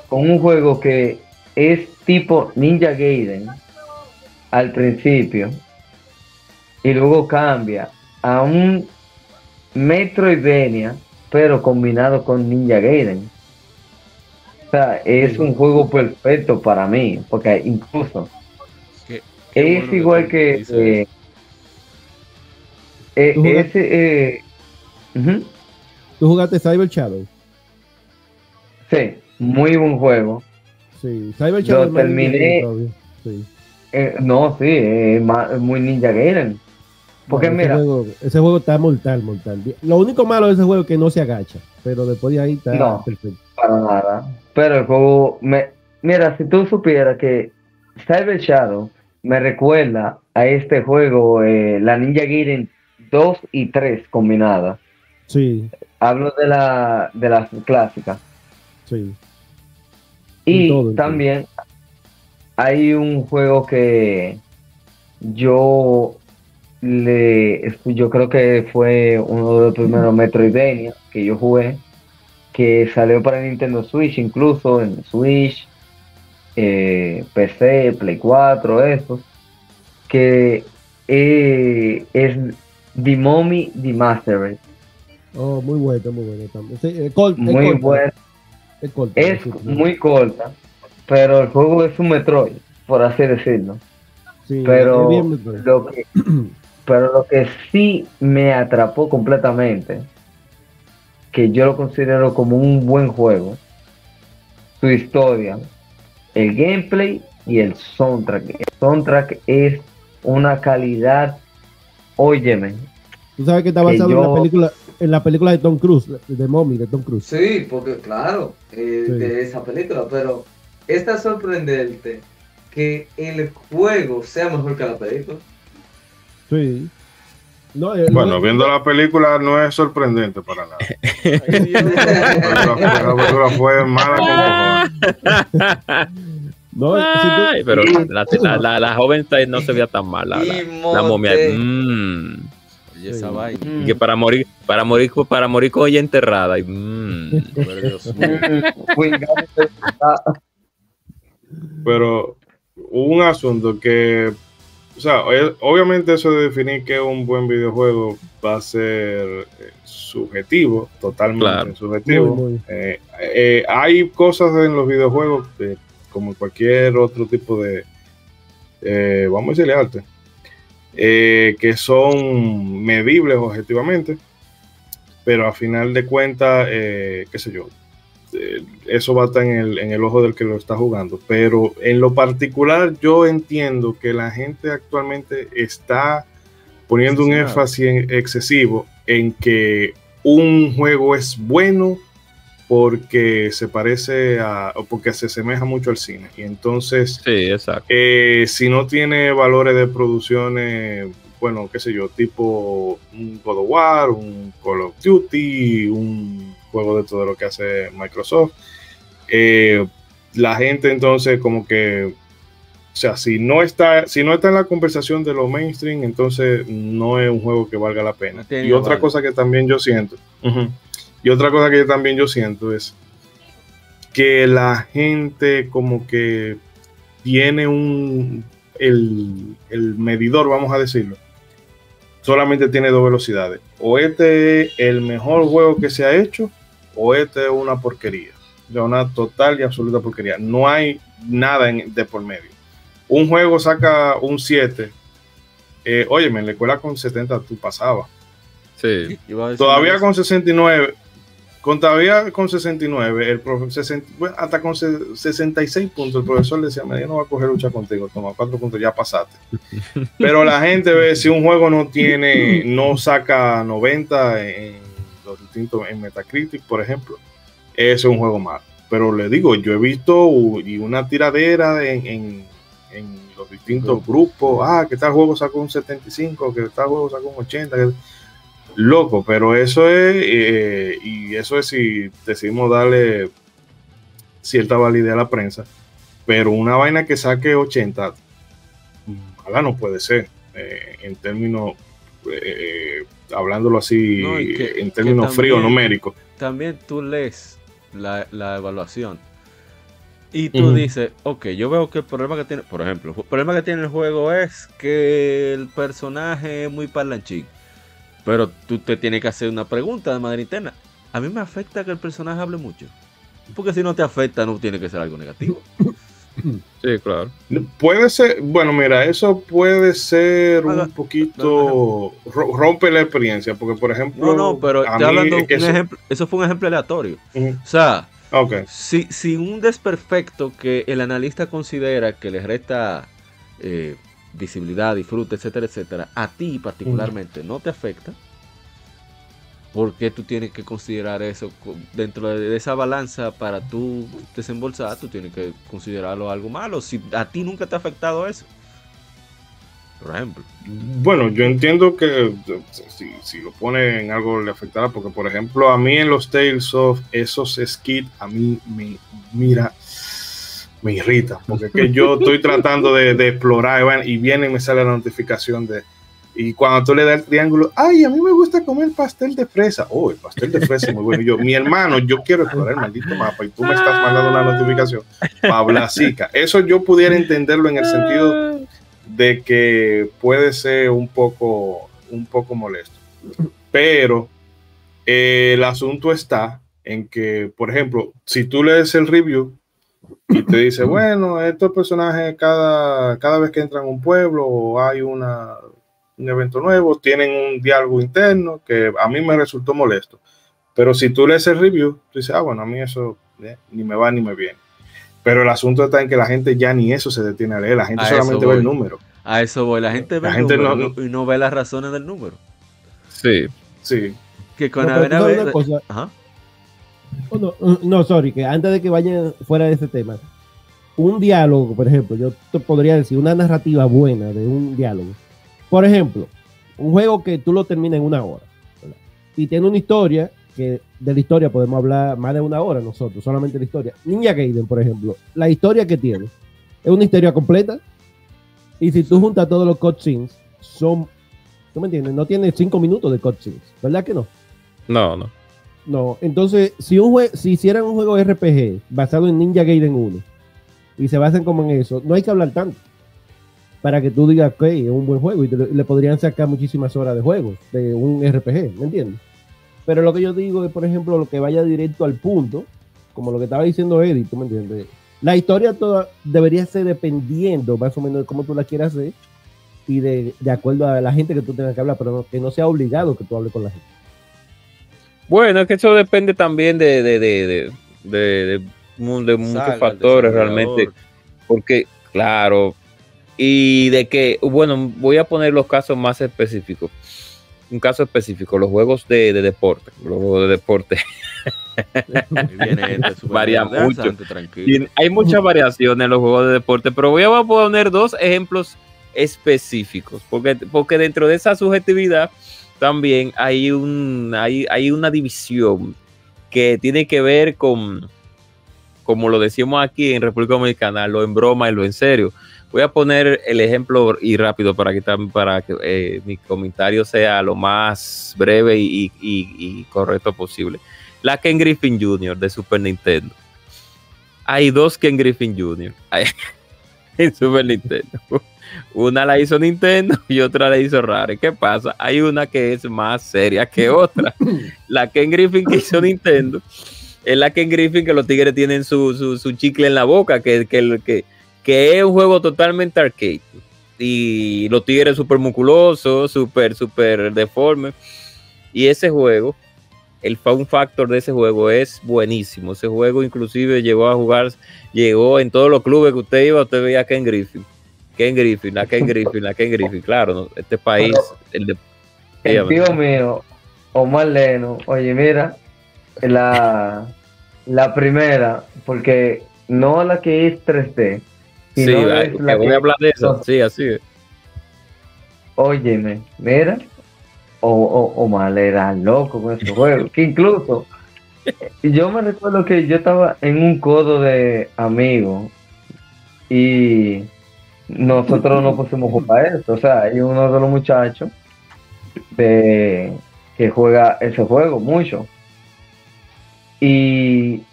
con un juego que es tipo Ninja Gaiden al principio y luego cambia a un Metroidvania, pero combinado con Ninja Gaiden. O sea, es un juego perfecto para mí, porque incluso Qué- qué es bueno igual que eh, eh, ese eh, ujú. ¿Tú jugaste Cyber Shadow? Sí, muy buen juego. Sí, Cyber Lo Shadow. más terminé. Sí. Eh, no, sí, es muy Ninja Gaiden. Porque Bueno, mira, Ese juego, ese juego está mortal, mortal. Lo único malo de ese juego es que no se agacha, pero después de ahí está No. perfecto. para nada. Pero el juego, me, mira, si tú supieras que Cyber Shadow me recuerda a este juego, eh, la Ninja Gaiden 2 y 3 combinadas. Sí, Hablo de la de las clásicas. sí. Y todo, también hay un juego que yo le yo creo que fue uno de los primeros Metroidvania que yo jugué que salió para Nintendo Switch incluso en Switch eh, PC, Play 4 estos que eh, es The Mommy The Mastered Oh, muy bueno, muy bueno también. Sí, col- es muy corta, bueno Es, corta, Es sí, sí. muy corta, pero el juego es un Metroid, por así decirlo. Sí, pero bien. Lo que, pero lo que sí me atrapó completamente, que yo lo considero como un buen juego, su historia, el gameplay y el soundtrack. El soundtrack es una calidad, óyeme, Tú sabes que está que basado en, la película, en la película de Tom Cruise, de, Mommy, de Tom Cruise. Sí, porque claro, eh, Sí. de esa película, pero es tan sorprendente que el juego sea mejor que la película. Sí. No, eh, Bueno, no- viendo la película no es sorprendente para nada. La película, la película fue mala cojones. no, si tú- Ay, pero la, la, la, la joven no se veía tan mala. La, la momia. Mote. mm. Oye, esa vaina. Que para morir, para morir, para morir con ella enterrada. y, mm. Pero un asunto que, o sea, obviamente eso de definir que es un buen videojuego va a ser eh, subjetivo, totalmente Claro. subjetivo. Muy, muy. Eh, eh, hay cosas en los videojuegos, eh, como cualquier otro tipo de, eh, vamos a decirle arte, eh, que son medibles objetivamente, pero a final de cuentas, eh, qué sé yo, eso va a estar en el, en el ojo del que lo está jugando. Pero en lo particular, yo entiendo que la gente actualmente está poniendo un énfasis en- excesivo en que un juego es bueno porque se parece a, o porque se asemeja mucho al cine. Y entonces, Sí, exacto. eh, si no tiene valores de producciones, bueno, qué sé yo, tipo un God of War, un Call of Duty, un juego de todo lo que hace Microsoft, eh, la gente entonces como que, o sea, si no está, si no está en la conversación de lo mainstream, entonces no es un juego que valga la pena. No y otra cosa que también yo siento, y otra cosa que también yo siento es que la gente como que tiene un el, el medidor, vamos a decirlo, solamente tiene dos velocidades. O este es el mejor juego que se ha hecho, o este es una porquería. Una total y absoluta porquería. No hay nada en- de por medio. Un juego saca un 7. Eh, óyeme, en la escuela con 70 tú pasabas. Sí. Iba a decir Todavía con 69, con todavía con 69, el profe- 60 bueno, hasta con se- 66 puntos, el profesor decía, "Mira, yo no voy a coger lucha contigo, toma cuatro puntos, ya pasaste. Pero la gente ve, si un juego no tiene, no saca 90 en los distintos, en Metacritic, por ejemplo, es un juego malo. Pero le digo, yo he visto y una tiradera en, en- en los distintos grupos, ah, que tal juego sacó un 75, que tal juego sacó un 80, que- loco, pero eso es, eh, y eso es si decidimos darle cierta validez a la prensa, pero una vaina que saque 80, ojalá no puede ser, eh, en términos, eh, hablándolo así, No, y que- en términos fríos, numéricos. También tú lees la, la evaluación y tú dices, ok, yo veo que el problema que tiene, por ejemplo, el problema que tiene el juego es que el personaje es muy parlanchín. Pero tú te tienes que hacer una pregunta de manera interna. A mí me afecta que el personaje hable mucho. Porque si no te afecta, no tiene que ser algo negativo. Sí, claro. Puede ser, bueno, mira, eso puede ser Haga- un poquito, ro- rompe la experiencia, porque por ejemplo, No, no, pero a estoy mí hablando es que un eso- ejemplo. Eso fue un ejemplo aleatorio. O sea, si, si un desperfecto que el analista considera que le resta eh, visibilidad, disfrute, etcétera, etcétera, a ti particularmente no te afecta, ¿por qué tú tienes que considerar eso dentro de esa balanza para tú desembolsar? Tú tienes que considerarlo algo malo. Si a ti nunca te ha afectado eso, por ejemplo. Bueno, yo entiendo que si, si lo pone en algo le afectará, porque por ejemplo, a mí en los Tales of esos skits, a mí me mira, me irrita, porque es que yo estoy tratando de, de explorar y viene y me sale la notificación de. Y cuando tú le das el triángulo, ay, a mí me gusta comer pastel de fresa. Oh, el pastel de fresa es muy bueno. Y yo, mi hermano, yo quiero explorar el maldito mapa y tú me estás mandando una notificación para hablar zica. Eso yo pudiera entenderlo en el sentido de que puede ser un poco, un poco molesto. Pero eh, el asunto está en que, por ejemplo, si tú lees el review y te dice, bueno, estos personajes cada, cada vez que entran a un pueblo o hay una, un evento nuevo, tienen un diálogo interno que a mí me resultó molesto. Pero si tú lees el review, tú dices, ah, bueno, a mí eso eh, ni me va ni me viene. Pero el asunto está en que la gente ya ni eso se detiene a leer, la gente A solamente ve el número. A eso voy. La gente ve La el gente número no- y no ve las razones del número. Sí. Sí. Que con No, una vez- cosa, Ajá. Oh, no, uh, no, sorry, que antes de que vayan fuera de ese tema, un diálogo, por ejemplo, yo te podría decir una narrativa buena de un diálogo. Por ejemplo, un juego que tú lo terminas en una hora. Y tiene una historia que de la historia podemos hablar más de una hora nosotros, solamente la historia. Ninja Gaiden, por ejemplo, la historia que tiene es una historia completa. Y si tú juntas todos los cutscenes, son, ¿tú me entiendes? No tiene cinco minutos de cutscenes, ¿verdad que no? No, no. No, entonces, si, un jue- si hicieran un juego RPG basado en Ninja Gaiden 1 y se basan como en eso, no hay que hablar tanto para que tú digas que es un buen juego y te le podrían sacar muchísimas horas de juego de un RPG, ¿me entiendes? Pero lo que yo digo es, por ejemplo, lo que vaya directo al punto, como lo que estaba diciendo Eddie, ¿tú me entiendes? La historia toda debería ser dependiendo más o menos de cómo tú la quieras hacer y de, de acuerdo a la gente que tú tengas que hablar, pero no- que no sea obligado que tú hables con la gente. Bueno, es que eso depende también de, de, de, de, de- de mu- de muchos factores realmente. Porque, claro, y de que, bueno, voy a poner los casos más específicos. Un caso específico, los juegos de, de deporte. Los juegos de deporte. Este super Varía grande, mucho. Santo, hay muchas variaciones en los juegos de deporte, pero voy a poner dos ejemplos específicos, porque, porque dentro de esa subjetividad también hay, un, hay, hay una división que tiene que ver con, como lo decimos aquí en República Dominicana, lo en broma y lo en serio. Voy a poner el ejemplo y rápido para que, para que eh, mi comentario sea lo más breve y, y- y correcto posible. La Ken Griffin Jr. de Super Nintendo hay dos Ken Griffin Jr. En Super Nintendo. Una la hizo Nintendo y otra la hizo Rare. ¿Qué pasa? Hay una que es más seria que otra. La Ken Griffin que hizo Nintendo es la Ken Griffin que los tigres tienen su, su, su chicle en la boca, que, que, que, que es un juego totalmente arcade. Y los tigres súper musculosos, súper, súper deformes. Y ese juego el fun factor de ese juego es buenísimo. Ese juego inclusive llegó a jugar, llegó en todos los clubes que usted iba, usted veía a Ken Griffin. Ken Griffin, la Ken Griffin, la Ken Griffin, claro, ¿no? este país, el de... El tío mío, Omar Leno, oye, mira, la, la primera, porque no la que es 3D, Sí, sino ay, es la voy que- a hablar de eso, sí, así es. Óyeme, mira, o, o, Omar era loco con ese juego, que incluso yo me recuerdo que yo estaba en un codo de amigos y nosotros nos pusimos a jugar eso, o sea, hay uno de los muchachos de, que juega ese juego mucho y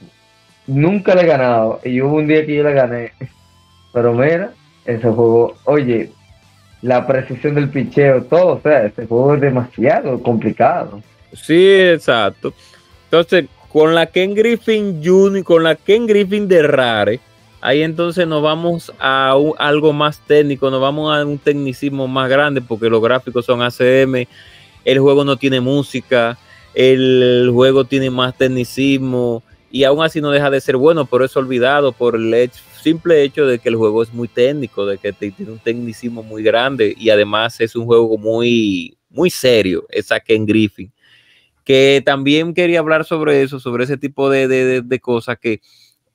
nunca le he ganado y hubo un día que yo le gané, pero mira, ese juego, oye, la precisión del picheo, todo, o sea, este juego es demasiado complicado. Sí, exacto. Entonces, con la Ken Griffin Jr., con la Ken Griffin de Rare, ahí entonces nos vamos a algo más técnico, nos vamos a un tecnicismo más grande porque los gráficos son ACM, el juego no tiene música, el juego tiene más tecnicismo y aún así no deja de ser bueno, pero es olvidado por el simple hecho de que el juego es muy técnico, de que tiene un tecnicismo muy grande y además es un juego muy, muy serio, esa Ken Griffin. Que también quería hablar sobre eso, sobre ese tipo de- de- de cosas que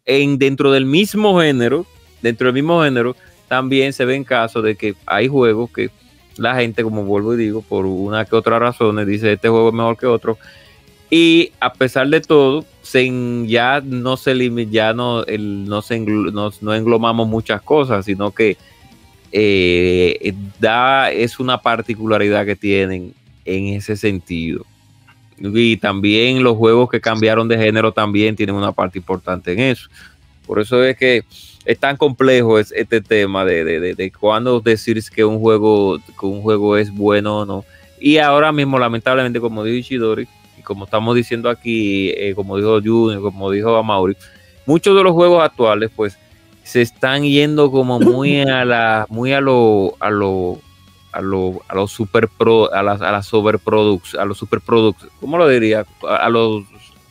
en, dentro del mismo género, dentro del mismo género, también se ven casos de que hay juegos que la gente, como vuelvo y digo, por una que otra razón, dice este juego es mejor que otro. Y a pesar de todo, se ya no se ya no, el- no, se no, no englomamos muchas cosas, sino que eh, da, es una particularidad que tienen en ese sentido. Y también los juegos que cambiaron de género también tienen una parte importante en eso. Por eso es que es tan complejo es- este tema de, de, de, de cuándo decir que un juego un juego es bueno o no. Y ahora mismo, lamentablemente, como dijo Ishidori, y como estamos diciendo aquí, eh, como dijo Junior, como dijo Amaury, muchos de los juegos actuales, pues, se están yendo como muy a la, muy a lo, a lo, a lo, a los super pro, a las, a las overproducts, a los superproducts, ¿cómo lo diría? A, a los,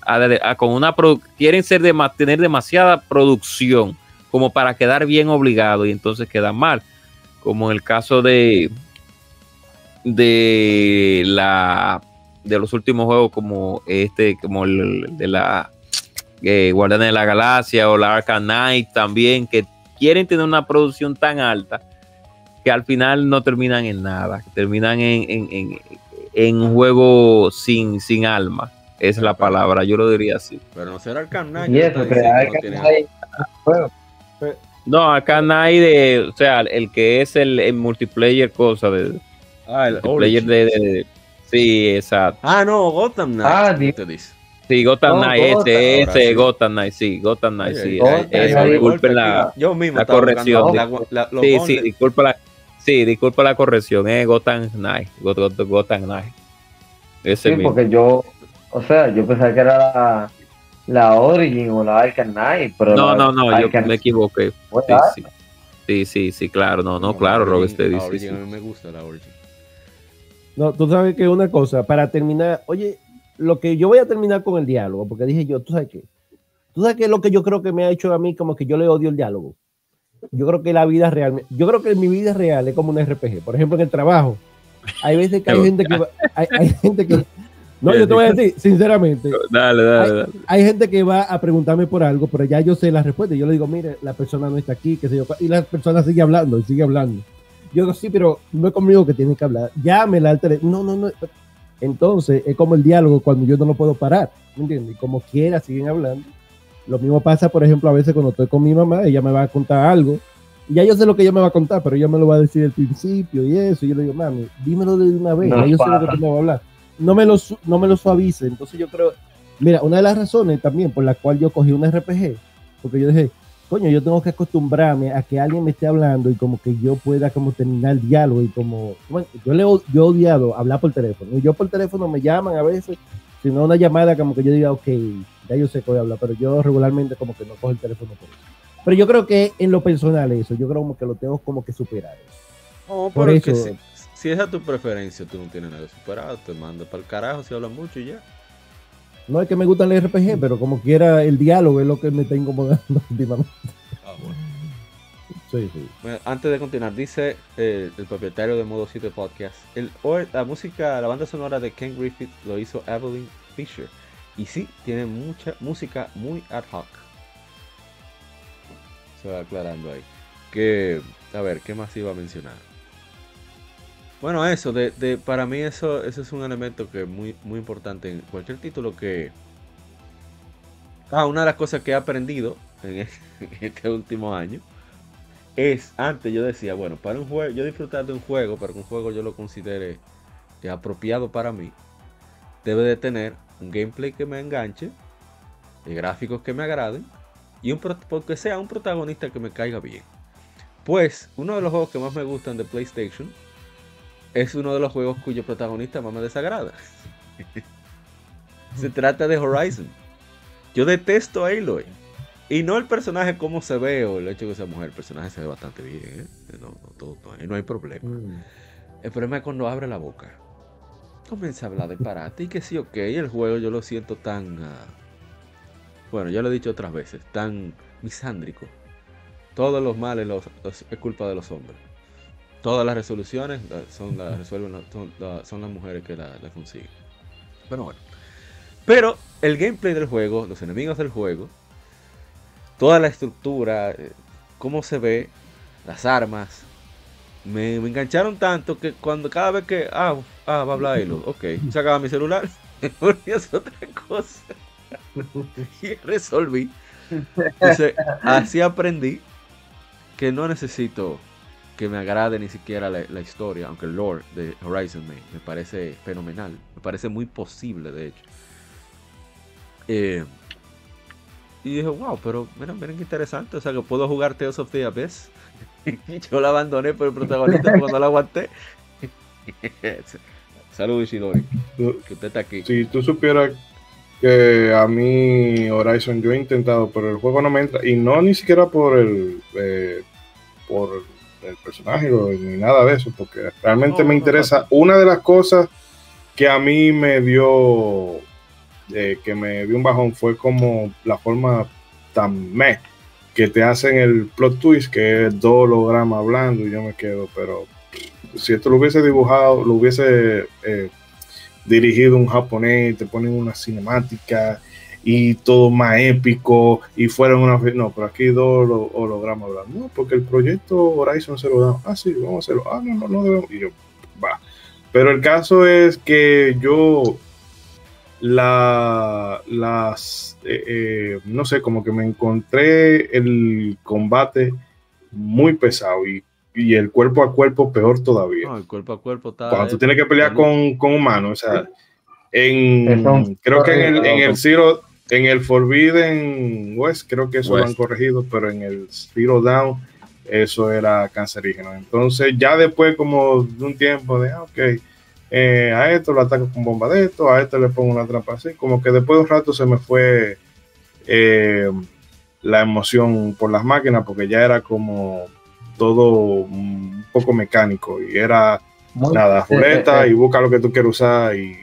a, a- con una, produ- quieren ser de, tener demasiada producción como para quedar bien obligado y entonces quedan mal, como en el caso de, de la, de los últimos juegos como este, como el de la eh, Guardianes de la Galaxia o la Arkham Knight también, que quieren tener una producción tan alta que al final no terminan en nada, que terminan en, en, en, en un juego sin, sin alma. Es la palabra, yo lo diría así. Pero no será el Knight. Y eso, que hay que hay- bueno, No, acá no hay de, o sea, el que es el, el multiplayer cosa de Ah, el multiplayer de, de- de- sí, exacto. Ah, no, Gotham Knight. Ah, di- te dice. Sí, Gotham No, Knight, Gotham, ese, sí. Gotham Knight, sí, Gotham Knight, sí. Gotham, eh, eh, disculpen la, Yo mismo la estaba corrección. la- la- sí, sí, disculpa la, sí, disculpa la corrección, eh, Gotham Knight, Got- Got- Gotham Knight. Ese sí, mismo. porque yo, o sea, yo pensaba que era la, la Origin o la Arkham Knight, pero No, la no, no, yo Arkham me equivoqué. Sí, sí. Sí, sí, sí, claro, no, no, No, claro, la Robert, te dice. Origin sí. A mí me gusta la Origin. No, tú sabes que una cosa, para terminar, oye, lo que yo voy a terminar con el diálogo, porque dije yo, tú sabes qué, tú sabes qué es lo que yo creo que me ha hecho a mí, como que yo le odio el diálogo. Yo creo que la vida real, yo creo que mi vida real es como un RPG. Por ejemplo, en el trabajo, hay veces que hay gente que, va- hay, hay gente que, no, yo te voy a decir, sinceramente, Dale, dale, dale. hay gente que va a preguntarme por algo, pero ya yo sé la respuesta. Yo le digo, mire, la persona no está aquí, qué sé yo, y la persona sigue hablando y sigue hablando. Yo digo, sí, pero no es conmigo que tiene que hablar. Llámela al teléfono. No, no, no. Entonces, es como el diálogo cuando yo no lo puedo parar. ¿Me entiendes? Y como quiera, siguen hablando. Lo mismo pasa, por ejemplo, a veces cuando estoy con mi mamá, ella me va a contar algo. Y ya yo sé lo que ella me va a contar, pero ella me lo va a decir al principio y eso. Y yo le digo, mami, dímelo de una vez. No ya yo sé lo que tú me vas a hablar. No me, lo, no me lo suavice. Entonces yo creo, mira, una de las razones también por la cual yo cogí un RPG, porque yo dije, coño, yo tengo que acostumbrarme a que alguien me esté hablando y como que yo pueda como terminar el diálogo y como, bueno, yo le yo he odiado hablar por teléfono. Y yo por teléfono me llaman a veces, si no una llamada como que yo diga, ok, ya yo sé que voy a hablar, pero yo regularmente como que no cojo el teléfono por eso. Pero yo creo que en lo personal eso, yo creo como que lo tengo como que superar. No, Por pero es que eso- si, si esa es tu preferencia, tú no tienes nada superado, te mando para el carajo si hablas mucho y ya. No es que me gusta el RPG, pero como quiera el diálogo es lo que me está incomodando últimamente. Ah, bueno. Sí, sí. Bueno, antes de continuar, dice eh, el propietario de Modo 7 Podcast, el, la música, la banda sonora de Ken Griffith lo hizo Evelyn Fisher. Y sí, tiene mucha música muy ad hoc. Se va aclarando ahí. Que, a ver, ¿qué más iba a mencionar? Bueno, eso, de, de- para mí eso, eso es un elemento que es muy, muy importante en cualquier título que... Ah, una de las cosas que he aprendido en e- este último año es, antes yo decía, bueno, para un juego, yo disfrutar de un juego, para que un juego yo lo considere apropiado para mí, debe de tener un gameplay que me enganche, eh, gráficos que me agraden, y un porque sea un protagonista que me caiga bien. Pues, uno de los juegos que más me gustan de PlayStation es uno de los juegos cuyo protagonista más me desagrada. Se trata de Horizon. Yo detesto a Aloy. Y no el personaje como se ve o el hecho de que sea mujer, el personaje se ve bastante bien, ¿eh? no, no, todo- no, ahí no hay problema. El problema es cuando abre la boca. Comienza a hablar de parate y que sí, ok, el juego yo lo siento tan... ah, bueno, ya lo he dicho otras veces, tan misándrico. Todos los males es culpa de los hombres. Todas las resoluciones la- son, las resuelven, la- son, la- son las mujeres que la, la consiguen. Bueno, bueno. Pero el gameplay del juego, los enemigos del juego, toda la estructura, eh, cómo se ve, las armas, me, engancharon tanto que cuando cada vez que, ah, ah va a hablar Halo, ok, sacaba mi celular, ponía a otra cosa y resolví. Entonces, así aprendí que no necesito que me agrade ni siquiera la, la historia, aunque el lore de Horizon me, me parece fenomenal, me parece muy posible de hecho. Eh, y dije, wow, pero miren, miren qué interesante, o sea que puedo jugar Tales of the Abyss. Yo la abandoné por el protagonista cuando la aguanté. Saludos Ishidori, que usted está aquí. Si tú supieras que a mí Horizon yo he intentado, pero el juego no me entra, y no ni siquiera por el eh, por el personaje ni nada de eso, porque realmente No, me no interesa. Una de las cosas que a mí me dio eh, que me dio un bajón fue como la forma tan meh que te hacen el plot twist, que es dos hologramas hablando, y yo me quedo, pero si esto lo hubiese dibujado, lo hubiese eh, dirigido un japonés, te ponen una cinemática y todo más épico y fueron una no pero aquí dos holo- hologramas hablando. No porque el proyecto Horizon Zero Dawn ah sí vamos a hacerlo. Ah no no no debemos y yo va. Pero el caso es que yo la las eh, eh, no sé como que me encontré el combate muy pesado y, y el cuerpo a cuerpo peor todavía No, el cuerpo a cuerpo está. cuando tú tienes que pelear con, con humanos, o sea, en, creo que en el, en el Zero, en el Forbidden West, creo que eso lo han West. corregido, pero en el Zero Down, eso era cancerígeno. Entonces, ya después, como de un tiempo de, ah, ok, eh, a esto lo ataco con bomba de esto, a esto le pongo una trampa así, como que después de un rato se me fue eh, la emoción por las máquinas, porque ya era como todo un poco mecánico y era Muy- nada, eh, ruleta eh, y busca lo que tú quieres usar y,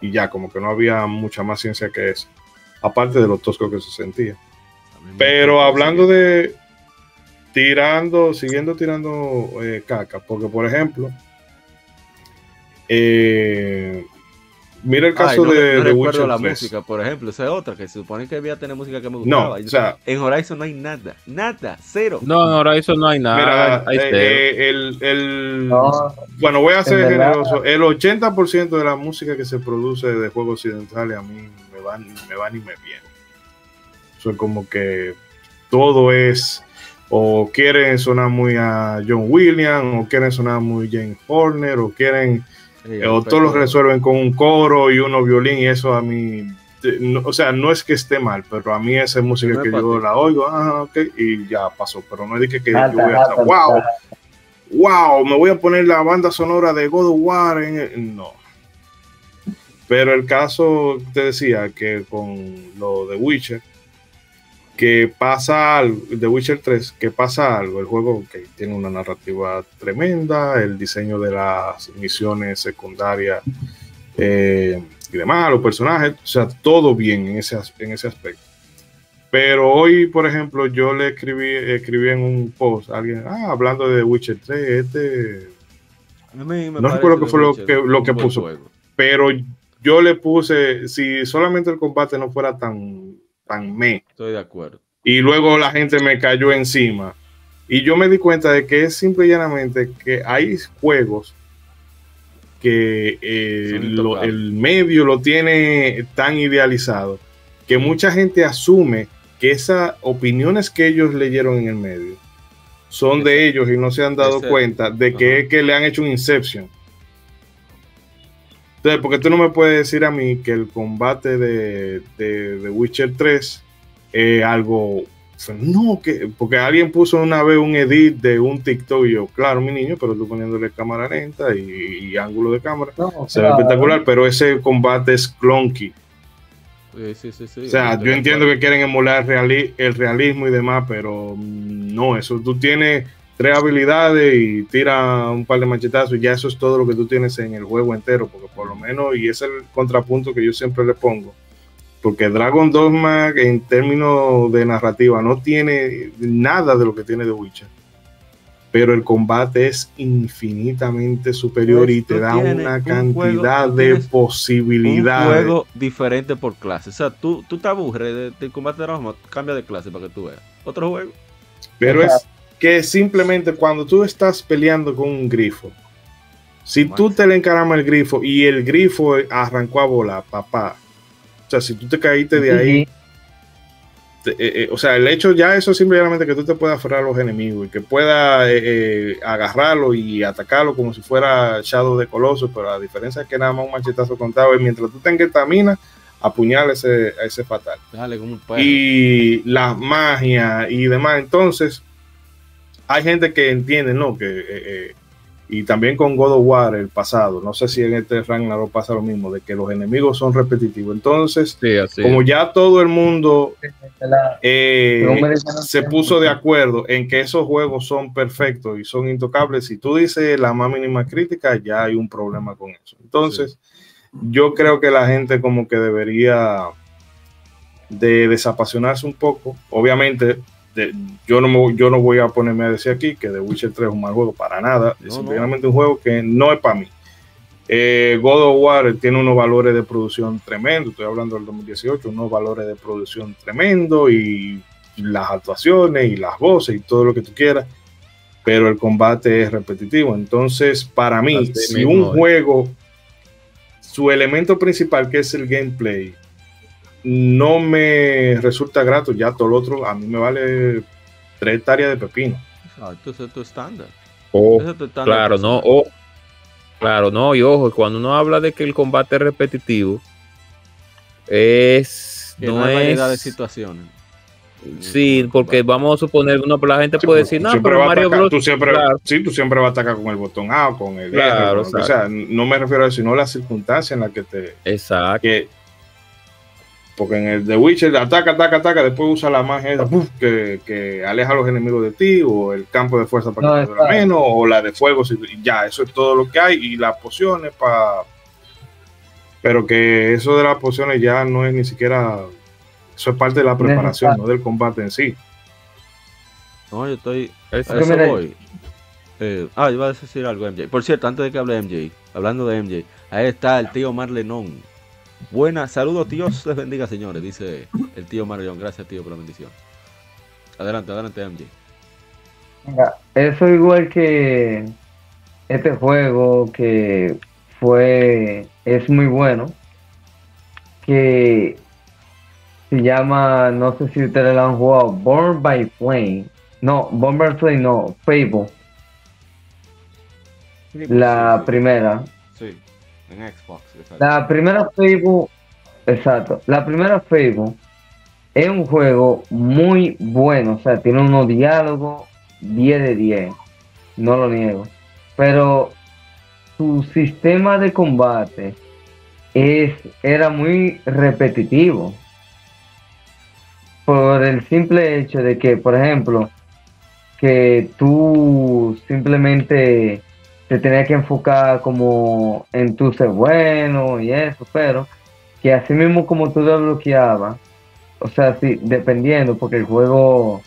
y ya, como que no había mucha más ciencia que eso, aparte de lo tosco que se sentía. Pero hablando de tirando, siguiendo tirando eh, caca, porque por ejemplo, eh, mira el Ay, caso no, de, no de recuerdo Witcher la 3. música, por ejemplo, esa es otra que se supone que debía tener música que me No, gustaba. o sea, en Horizon no hay nada, nada, cero. No, en Horizon no hay nada. mira, hay eh, eh, el, el- No, Bueno, voy a ser generoso. El 80% de la música que se produce de juegos occidentales a mí me van, me van y me vienen. Eso es como que todo es o quieren sonar muy a John Williams, o quieren sonar muy James Horner, o quieren, Sí, eh, o todos lo resuelven con un coro y uno violín, y eso a mí, eh, no- o sea, no es que esté mal, pero a mí esa música No es que yo ti. la oigo, ah, ok, y ya pasó, pero no es de que, que yo voy a estar, alta, wow, alta. wow, me voy a poner la banda sonora de God of War. En el-". No. Pero el caso, te decía que con lo de Witcher, que pasa algo, de Witcher 3, que pasa algo, el juego que tiene una narrativa tremenda, el diseño de las misiones secundarias eh, y demás, los personajes, o sea, todo bien en ese, en ese aspecto. Pero hoy, por ejemplo, yo le escribí, escribí en un post a alguien, ah, hablando de Witcher 3, este, A mí me no recuerdo qué The fue lo Witcher que- lo que puso. juego. pero yo le puse, si solamente el combate no fuera tan me, Estoy de acuerdo. y luego la gente me cayó encima, y yo me di cuenta de que es simple y llanamente que hay juegos que eh, lo- el medio lo tiene tan idealizado que mucha gente asume que esas opiniones que ellos leyeron en el medio son de ellos y no se han dado Ese- cuenta de que es que le han hecho un Inception. Entonces, porque tú no me puedes decir a mí que el combate de, de, de Witcher 3 es algo. No, que porque alguien puso una vez un edit de un TikTok y yo, claro, mi niño, pero tú poniéndole cámara lenta y, y ángulo de cámara. No, Se ve espectacular, pero ese combate es clunky. Sí, sí, sí, sí, O sea, yo entiendo que quieren emular reali- el realismo y demás, pero no, eso tú tienes tres habilidades y tira un par de machetazos y ya eso es todo lo que tú tienes en el juego entero, porque por lo menos, y ese es el contrapunto que yo siempre le pongo, porque Dragon Dogma en términos de narrativa no tiene nada de lo que tiene The Witcher. Pero el combate es infinitamente superior Pues, y te da una un cantidad juego, de tienes un posibilidades. juego diferente por clase. O sea, tú, tú te aburres de- del combate de Roma, cambia de clase para que tú veas. Otro juego. Pero es que simplemente cuando tú estás peleando con un grifo, si tú te le encaramas el grifo y el grifo arrancó a volar, papá. O sea, si tú te caíste de ahí, te- eh, eh, o sea, el hecho ya eso simplemente que tú te puedas aferrar a los enemigos y que puedas eh, eh, agarrarlo y atacarlo como si fuera Shadow de Colossus, pero la diferencia es que nada más un machetazo contado y mientras tú tengas estamina, apuñala ese, a ese fatal. Dale como un perro. y la magia y demás. Entonces, hay gente que entiende, ¿no? Que, eh, eh, y también con God of War, el pasado, no sé si en este Ragnarok pasa lo mismo, de que los enemigos son repetitivos. Entonces, Sí, así. como ya todo el mundo eh, se puso de acuerdo en que esos juegos son perfectos y son intocables, si tú dices la más mínima crítica, ya hay un problema con eso. Entonces, yo creo que la gente como que debería de desapasionarse un poco. Obviamente, de- yo, no me- yo no voy a ponerme a decir aquí que The Witcher 3 es un mal juego para nada. No, es no. simplemente un juego que no es para mí. Eh, God of War tiene unos valores de producción tremendo, estoy hablando del 2018, unos valores de producción tremendo y las actuaciones y las voces y todo lo que tú quieras, pero el combate es repetitivo. Entonces, para mí, si un juego, su elemento principal, que es el gameplay, no me resulta grato, ya todo lo otro a mí me vale tres hectáreas de pepino. Exacto, ese es tu estándar. Oh, Ese es tu estándar claro, no, oh, claro, no, y ojo, cuando uno habla de que el combate es repetitivo, es, Que no no hay variedad de es, situaciones. sí, porque vamos a suponer, una, la gente puede decir, no, pero a Mario Bros. tú siempre, claro. sí, tú siempre vas a atacar con el botón A o con el Claro, R, con exacto. sea. No me refiero a eso, sino la circunstancia en la que te, Exacto, que porque en el The Witcher ataca, ataca, ataca, después usa la magia esa, ¡puf! que, que aleja a los enemigos de ti, o el campo de fuerza para No, que te menos, o la de fuego, si- ya, eso es todo lo que hay, y las pociones para... Pero que eso de las pociones ya no es ni siquiera... Eso es parte de la preparación, no del combate en sí. No, yo estoy. Exacto. eso voy. Eh, ah, iba a decir algo, MJ. Por cierto, antes de que hable de MJ, hablando de MJ, ahí está el tío Marlenón. Buenas, saludos, Dios les bendiga, señores, dice el tío Marlenón. Gracias, tío, por la bendición. Adelante, adelante, MJ. Mira, eso igual que este juego que fue, es muy bueno, que se llama, no sé si ustedes lo han jugado, Born by Flame. No, Born by Flame no, Fable, la primera. En Xbox. exacto. La primera Fable, exacto, la primera Fable es un juego muy bueno, o sea, tiene unos diálogos 10 de 10, no lo niego, pero su sistema de combate es, era muy repetitivo por el simple hecho de que, por ejemplo, que tú simplemente te tenías que enfocar como en tu ser bueno y eso, pero que así mismo como tú lo bloqueabas, o sea, sí, dependiendo, porque el juego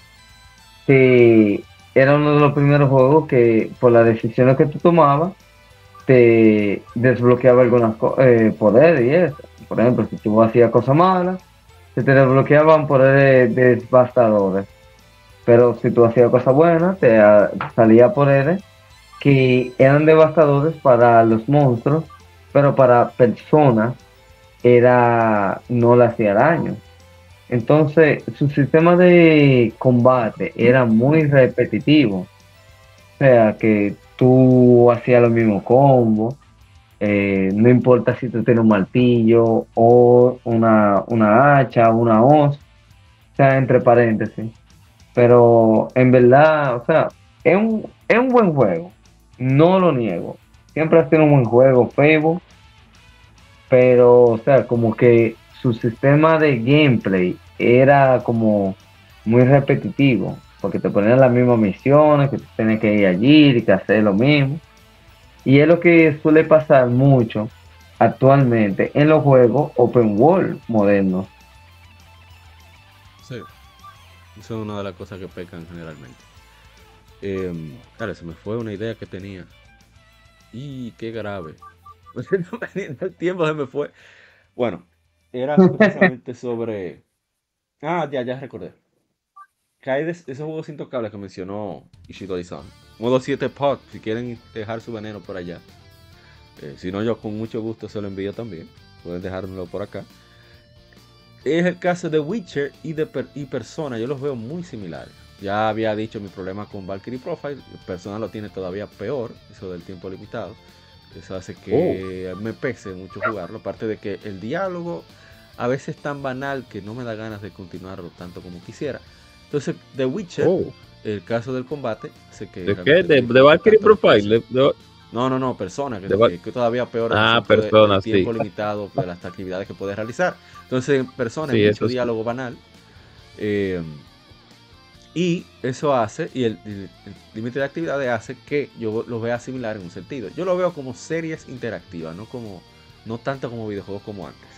te, era uno de los primeros juegos que por las decisiones que tú tomabas, te desbloqueaba algunos poderes y eso. Por ejemplo, si tú hacías cosas malas, se te desbloqueaban poderes devastadores. Pero si tú hacías cosas buenas, te salía poderes que eran devastadores para los monstruos, pero para personas era no le hacía daño. Entonces, su sistema de combate era muy repetitivo. O sea, que tú hacías los mismos combos. eh, no importa si tú tienes un martillo o una, una hacha, una hoz. O sea, entre paréntesis. Pero en verdad, o sea, es un, es un buen juego. No lo niego. Siempre ha sido un buen juego, Fable. Pero, o sea, como que su sistema de gameplay era como muy repetitivo. Porque te ponían las mismas misiones, que tienes que ir allí y que hacer lo mismo. Y es lo que suele pasar mucho actualmente en los juegos open world modernos. Sí. Eso es una de las cosas que pecan generalmente. Eh, dale, se me fue una idea que tenía. Y qué grave. No me di- El tiempo se me fue. Bueno, era precisamente sobre. Ah, ya, ya recordé. Hay de esos juegos intocables que mencionó Ishidori-san. Modo 7 Puck, si quieren dejar su veneno por allá. Eh, si no, yo con mucho gusto se lo envío también. Pueden dejármelo por acá. Es el caso de Witcher y de per- y Persona. Yo los veo muy similares. Ya había dicho mi problema con Valkyrie Profile. Persona lo tiene todavía peor. Eso del tiempo limitado. Eso hace que me pese mucho jugarlo. Aparte de que el diálogo a veces es tan banal que no me da ganas de continuarlo tanto como quisiera. Entonces, The Witcher, Oh, el caso del combate, hace que. ¿De qué? ¿De, Valkyrie el Profile? De- No, no, no, persona, que, De que- todavía peor el Ah, Persona, del tiempo sí. limitado de las actividades que puedes realizar. Entonces, en persona Sí, mucho sí. diálogo banal. eh, y eso hace, y el límite de actividades hace que yo lo vea similar en un sentido. Yo lo veo como series interactivas, no como no tanto como videojuegos como antes.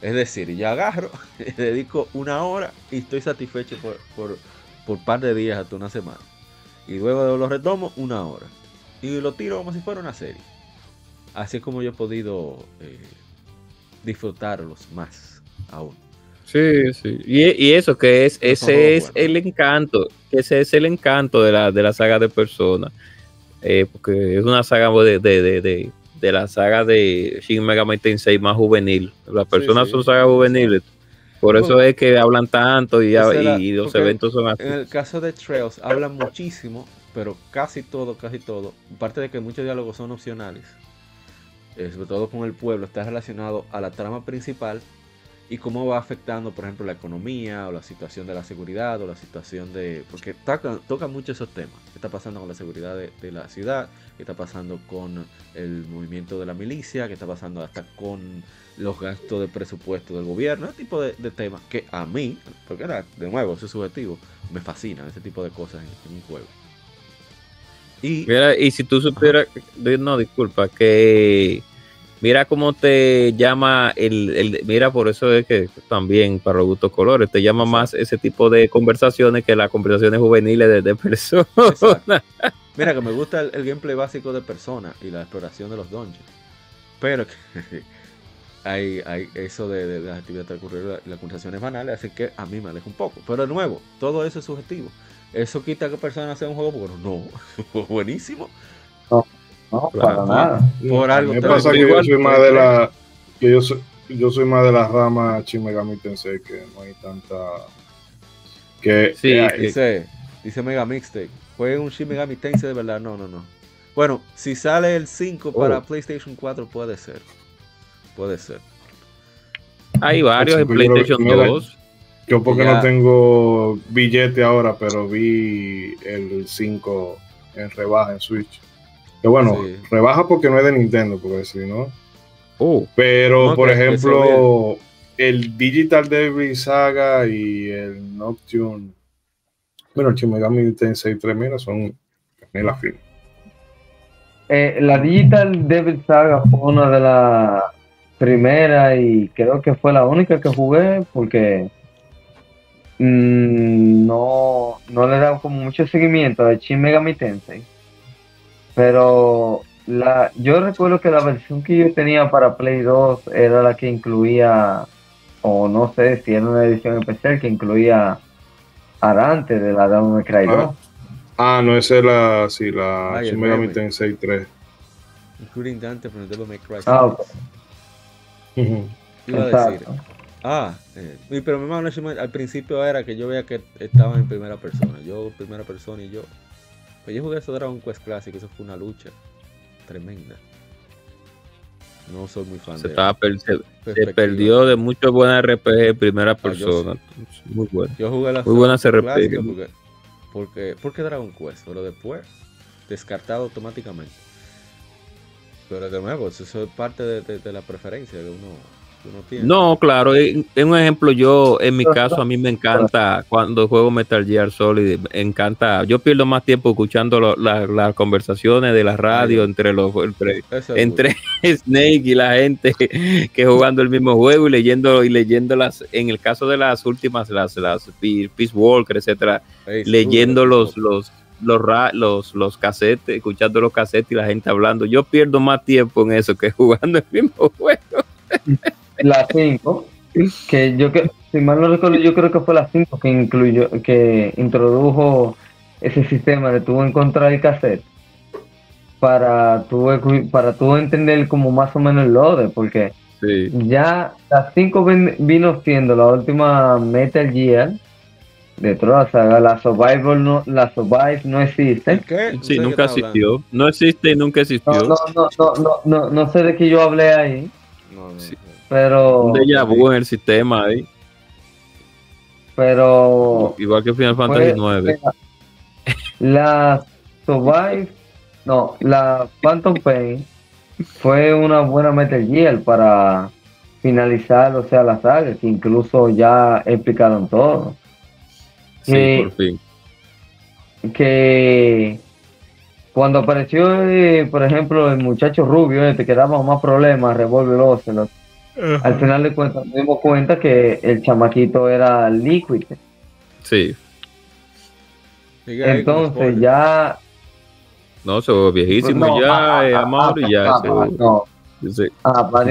Es decir, yo agarro, dedico una hora y estoy satisfecho por, por, por par de días hasta una semana. Y luego lo retomo una hora. Y lo tiro como si fuera una serie. así es como yo he podido eh, disfrutarlos más aún. Sí, sí. Y, y eso que es, ese es el encanto, ese es el encanto de la, de la saga de Persona. Eh, porque es una saga de, de, de, de, de la saga de Shin Megami Tensei más juvenil. Las personas sí, son sagas juveniles. Por eso es que hablan tanto y, esa era- y los eventos son así. En el caso de Trails hablan muchísimo, pero casi todo, casi todo, aparte de que muchos diálogos son opcionales, eh, sobre todo con el pueblo, está relacionado a la trama principal y cómo va afectando, por ejemplo, la economía o la situación de la seguridad o la situación de... Porque toca, toca mucho esos temas. ¿Qué está pasando con la seguridad de, la ciudad? ¿Qué está pasando con el movimiento de la milicia? ¿Qué está pasando hasta con los gastos de presupuesto del gobierno? Ese tipo de, temas que a mí, porque era, de nuevo, eso es subjetivo, me fascinan ese tipo de cosas en, un juego. Y y si tú supieras, no, disculpa, que mira cómo te llama el, el- mira, por eso es que también para los gustos colores, te llama más ese tipo de conversaciones que las conversaciones juveniles de, de personas. Mira que me gusta el, el gameplay básico de Persona y la exploración de los dungeons. Pero que hay, hay eso de, de las actividades transcurridas las conversaciones banales, así que a mí me aleja un poco. Pero de nuevo, todo eso es subjetivo. ¿Eso quita que Persona sea un juego bueno? No. Buenísimo. No, Claro. para nada. Por algo me pasa que yo igual, soy más de la que yo soy, yo soy más de la rama Shin Megami Tensei que no hay tanta que Sí, eh, que- Dice, dice Mega Mixtape. ¿Fue un Shin Megami Tensei de verdad? No, no, no. Bueno, si sale el 5 para Oh. PlayStation 4, puede ser. Puede ser. Hay varios en yo PlayStation mira, 2. yo porque Ya. no tengo billete ahora, pero vi el 5 en rebaja en Switch. Que bueno, Sí. rebaja porque no es de Nintendo, porque si no. Oh, Pero No, por ejemplo, el Digital Devil Saga y el Nocturne, bueno, el Shin Megami Tensei 3, mira, son canela fina. Eh, la Digital Devil Saga fue una de las primeras y creo que fue la única que jugué porque mm, no, no le he dado como mucho seguimiento a Shin Megami Tensei. Pero la, yo recuerdo que la versión que yo tenía para Play 2 era la que incluía, o no sé si era una edición especial que incluía Arante de la Devil May Cry 2. Ah, no, esa es la, sí, la el Shin Megami. Tensei 3. Including Dante from the Devil May Cry. Ah, ok. Iba a decir. Ah, eh, y pero mi hermano al principio era que yo veía que estaba en primera persona. Yo primera persona y yo. Pues yo jugué eso Dragon Quest Classic, eso fue una lucha tremenda. No soy muy fan se, de estaba per- se, perdió de muchos buenos RPG en primera Ah, persona. Muy bueno. Yo jugué la Muy buena Dragon Quest RPG. Porque, porque, porque Dragon Quest, pero después descartado automáticamente. Pero de nuevo, eso es parte de, de- de la preferencia que uno, No, claro, en, en un ejemplo, yo, en mi caso, a mí me encanta cuando juego Metal Gear Solid, me encanta, yo pierdo más tiempo escuchando lo- la- las conversaciones de la radio entre los entre, entre Snake y la gente que jugando el mismo juego y leyendo y leyendo las, en el caso de las últimas, las, las Pe- Peace Walker, etcétera, leyendo los, los, los, ra- los, los cassettes, escuchando los cassettes y la gente hablando. Yo pierdo más tiempo en eso que jugando el mismo juego. La 5, que yo que si mal no recuerdo, yo creo que fue la 5 que incluyó, que introdujo ese sistema de tú encontrar el cassette para tú para tú entender como más o menos el loader, porque Sí. ya la 5 vin- vino siendo la última Metal Gear de toda la saga, la Survival no, la Survive no existe. Sí, nunca existió. No existe y nunca existió. No, no, no, no, no, no, no sé de qué yo hablé ahí, No, no, Sí. Pero Un déjà vu en el sistema ahí. pero Igual que Final Fantasy 9. La Survive, no, la Phantom Pain fue una buena Metal Gear para finalizar, o sea, la saga, que incluso ya explicaron todo. Sí, eh, por fin. Que cuando apareció, eh, por ejemplo, el muchacho rubio, este que daba más problemas, Revolver Ocelot, al final de cuentas nos dimos cuenta que el chamaquito era Liquid. Sí. Entonces ya No, eso es viejísimo No, ya, ah, eh, ah, Amado, y ah, ya. ah, eso- ah, no. sí. Ah, para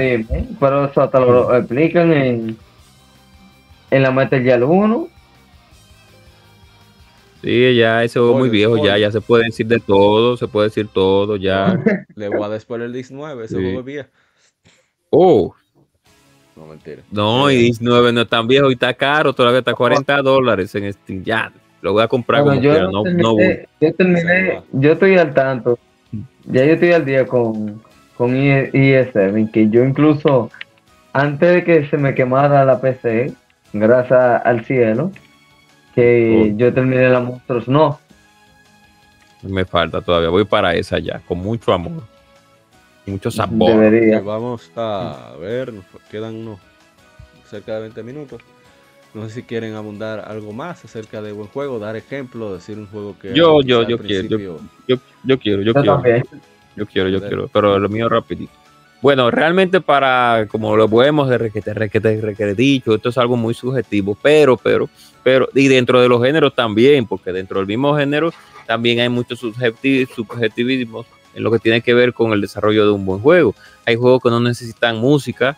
pero eso hasta lo explican en, en la Metal Gear 1. Sí, ya ese juego es muy viejo, ya, spoiler. ya se puede decir de todo, se puede decir todo, ya. Le voy a dar spoiler el 19, ese Sí. juego viejo. Oh, No, mentira. no, y 19 no es tan viejo y está caro, todavía está 40 dólares en Steam. Ya, lo voy a comprar Bueno, como yo, quiera, no, terminé, no voy. yo terminé, yo estoy al tanto. Ya yo estoy al día con, con E- ES7, que yo incluso, antes de que se me quemara la PC, gracias al cielo, que Oh. yo terminé la Monstruos No. Me falta todavía, voy para esa ya, con mucho amor, mucho sabor. Debería. Vamos a ver, nos quedan unos cerca de 20 minutos. No sé si quieren abundar algo más acerca de buen juego, dar ejemplo, decir un juego que. Yo- yo- yo quiero, yo- Yo, yo quiero, yo Yo quiero. también. Yo quiero, yo quiero, pero lo mío rapidito. Bueno, realmente para, como lo podemos de requete, requete, requete dicho, esto es algo muy subjetivo, pero, pero, pero, y dentro de los géneros también, porque dentro del mismo género también hay muchos subjeti- subjetivismos en lo que tiene que ver con el desarrollo de un buen juego. Hay juegos que no necesitan música,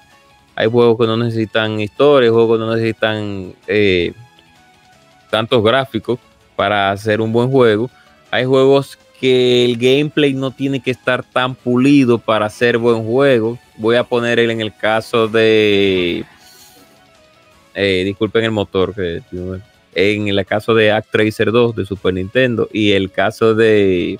hay juegos que no necesitan historia, hay juegos que no necesitan eh, tantos gráficos para hacer un buen juego. Hay juegos que el gameplay no tiene que estar tan pulido para hacer buen juego. Voy a poner en el caso de. eh, disculpen el motor, que en el caso de Act Tracer 2 de Super Nintendo y el caso de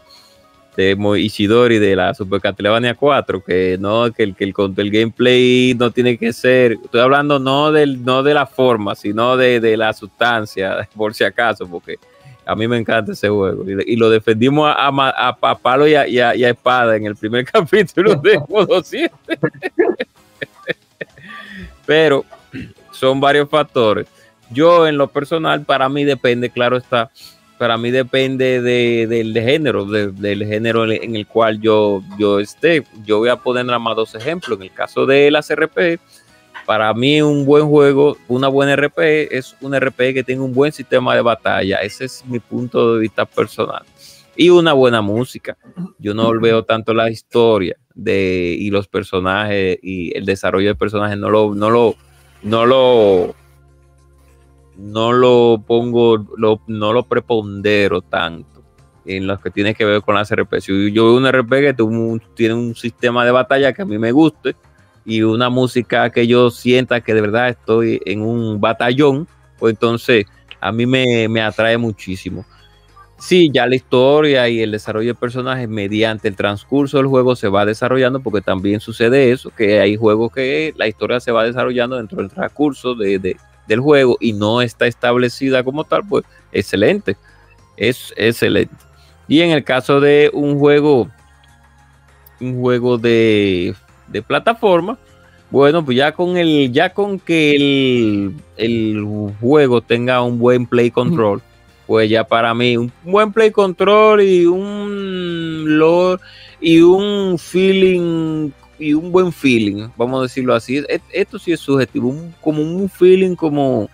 de Mo- Ishidori de la Super Castlevania 4 que no que el que el, el gameplay no tiene que ser estoy hablando no del no de la forma sino de, de la sustancia por si acaso porque a mí me encanta ese juego y, y lo defendimos a, a a- palo y a, y a- y a espada en el primer capítulo de Modo 7. Pero son varios factores. Yo en lo personal, para mí depende, claro está, para mí depende de- del de género, de- del género en el cual yo, yo esté. Yo voy a poner nada más dos ejemplos. En el caso de las RP, para mí un buen juego, una buena RP es un RP que tenga un buen sistema de batalla. Ese es mi punto de vista personal. Y una buena música. Yo no veo tanto la historia de, y los personajes y el desarrollo de personajes. No lo, no lo, no lo, no lo pongo, lo- no lo prepondero tanto en lo que tiene que ver con las RP. Si yo veo un RP que tiene un sistema de batalla que a mí me guste y una música que yo sienta que de verdad estoy en un batallón, pues entonces a mí me, me atrae muchísimo. Sí, ya la historia y el desarrollo de personajes mediante el transcurso del juego se va desarrollando, porque también sucede eso, que hay juegos que la historia se va desarrollando dentro del transcurso de- del juego y no está establecida como tal, pues excelente, es excelente. Y en el caso de un juego, un juego de, de plataforma, bueno, pues ya con el, ya con que el, el juego tenga un buen play control, pues ya para mí un buen play control y un lore y un feeling y un buen feeling, vamos a decirlo así. E- Esto sí es subjetivo, un- como un feeling como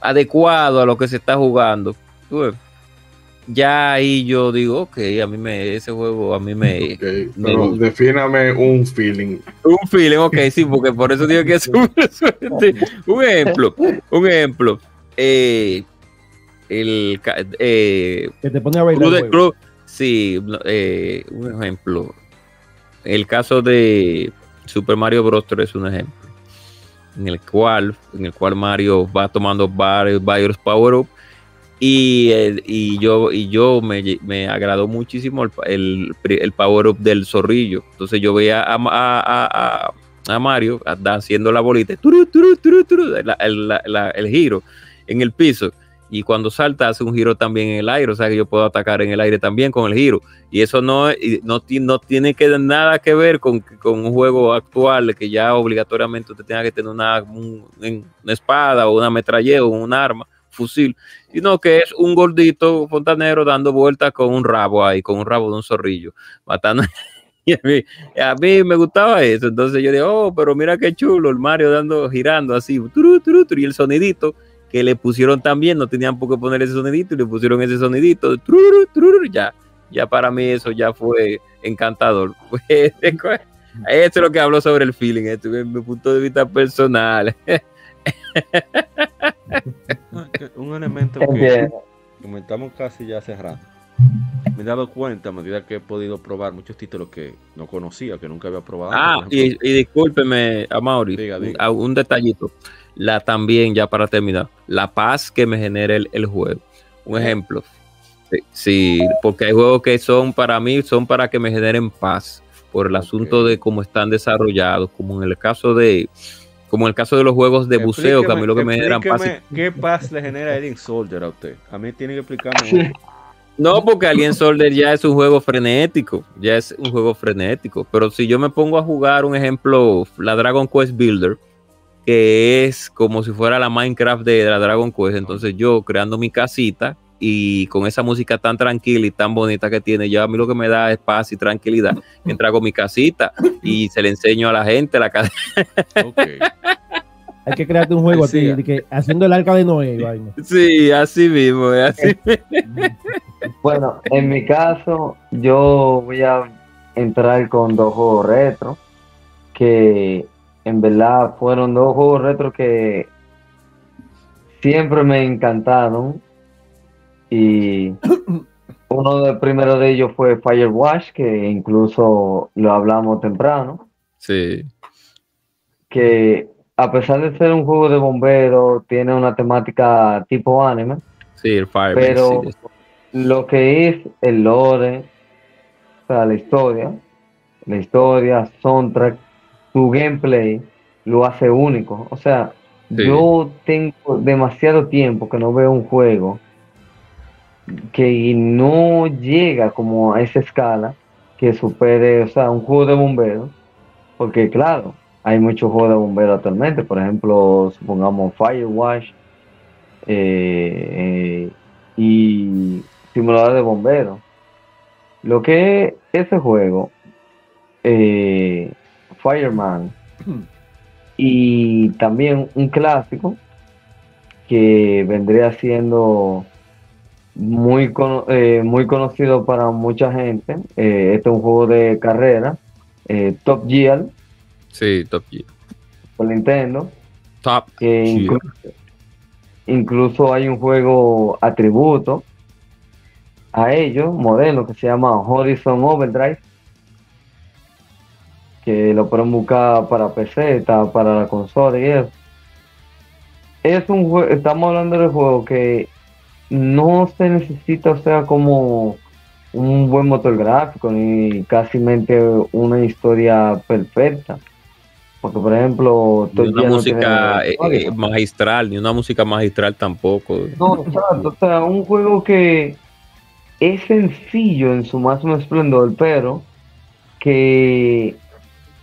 adecuado a lo que se está jugando. Ya ahí yo digo, ok, a mí me, ese juego a mí me, Ok, pero defíname un feeling. un feeling, ok, sí, porque por eso digo que es un, un ejemplo, un ejemplo. eh, el, eh, Que te pone a bailar. Club de- el juego. Club- sí, eh, un ejemplo. El caso de Super Mario Bros. 3 es un ejemplo. En el cual, en el cual Mario va tomando varios, varios power up. Y, el- y yo, y yo me, me agradó muchísimo el, el, el power up del zorrillo. Entonces yo veía a, a- a- a- Mario haciendo la bolita, turu, turu, el giro en el piso y cuando salta hace un giro también en el aire, o sea que yo puedo atacar en el aire también con el giro. Y eso no, no, no tiene que nada que ver con, con un juego actual que ya obligatoriamente usted tenga que tener una, un- un- una espada o una metralleta o un arma, fusil, sino que es un gordito fontanero dando vueltas con un rabo ahí, con un rabo de un zorrillo, matando. Y a mí, a mí me gustaba eso, entonces yo digo, oh, pero mira qué chulo, el Mario dando, girando así, turu, turu, turu, y el sonidito que le pusieron también, no tenían por qué poner ese sonidito y le pusieron ese sonidito, ya, ya para mí eso ya fue encantador. eso es lo que hablo sobre el feeling, esto es mi punto de vista personal. Un elemento que comentamos casi ya rato. Me he dado cuenta a medida que he podido probar muchos títulos que no conocía, que nunca había probado. Ah, y, y, discúlpeme, a Mauri, un detallito. La también, ya para terminar, la paz que me genera el, el juego. Un ejemplo. Sí, porque hay juegos que son para mí, son para que me generen paz, por el asunto de cómo están desarrollados, como en el caso de, como en el caso de los juegos de buceo, que a mí lo que me generan paz. ¿Qué paz le genera Alien Soldier a usted? A mí tiene que explicarme. No, porque Alien Soldier ya es un juego frenético, ya es un juego frenético. Pero si yo me pongo a jugar, un ejemplo, la Dragon Quest Builder, que es como si fuera la Minecraft de la Dragon Quest, entonces yo creando mi casita y con esa música tan tranquila y tan bonita que tiene, yo a mí lo que me da es paz y tranquilidad. Entro con mi casita y se le enseño a la gente la casa. Okay. Hay que crearte un juego así, que haciendo el arca de Noé. Sí, así mismo, así Bueno, en mi caso, yo voy a entrar con dos juegos retro, que en verdad fueron dos juegos retro que siempre me encantaron. Y uno de primero de ellos fue Firewash, que incluso lo hablamos temprano. Sí. Que a pesar de ser un juego de bomberos, tiene una temática tipo anime. Sí, el Fire. Pero lo que es el lore, o sea, la historia, la historia, soundtrack, su gameplay, lo hace único. O sea, yo tengo demasiado tiempo que no veo un juego que no llega como a esa escala que supere, o sea, un juego de bomberos. Porque claro, hay muchos juegos de bomberos actualmente, por ejemplo, supongamos Firewash eh, eh, y simulador de bomberos. Lo que es ese juego, eh, Fireman, y también un clásico que vendría siendo muy, muy conocido para mucha gente. este es un juego de carrera, Top Gear, Sí, Top Gear. Por Nintendo. Top incluso, hay un juego atributo a ellos, modelo que se llama Horizon Overdrive, que lo pueden buscar para PC, está para la consola y eso. Es un juego, estamos hablando de juego que no se necesita, o sea, como un buen motor gráfico ni casi una historia perfecta. Porque, por ejemplo, ni una música eh, eh, magistral, ni una música magistral tampoco. No, exacto. O sea, un juego que es sencillo en su máximo esplendor, pero que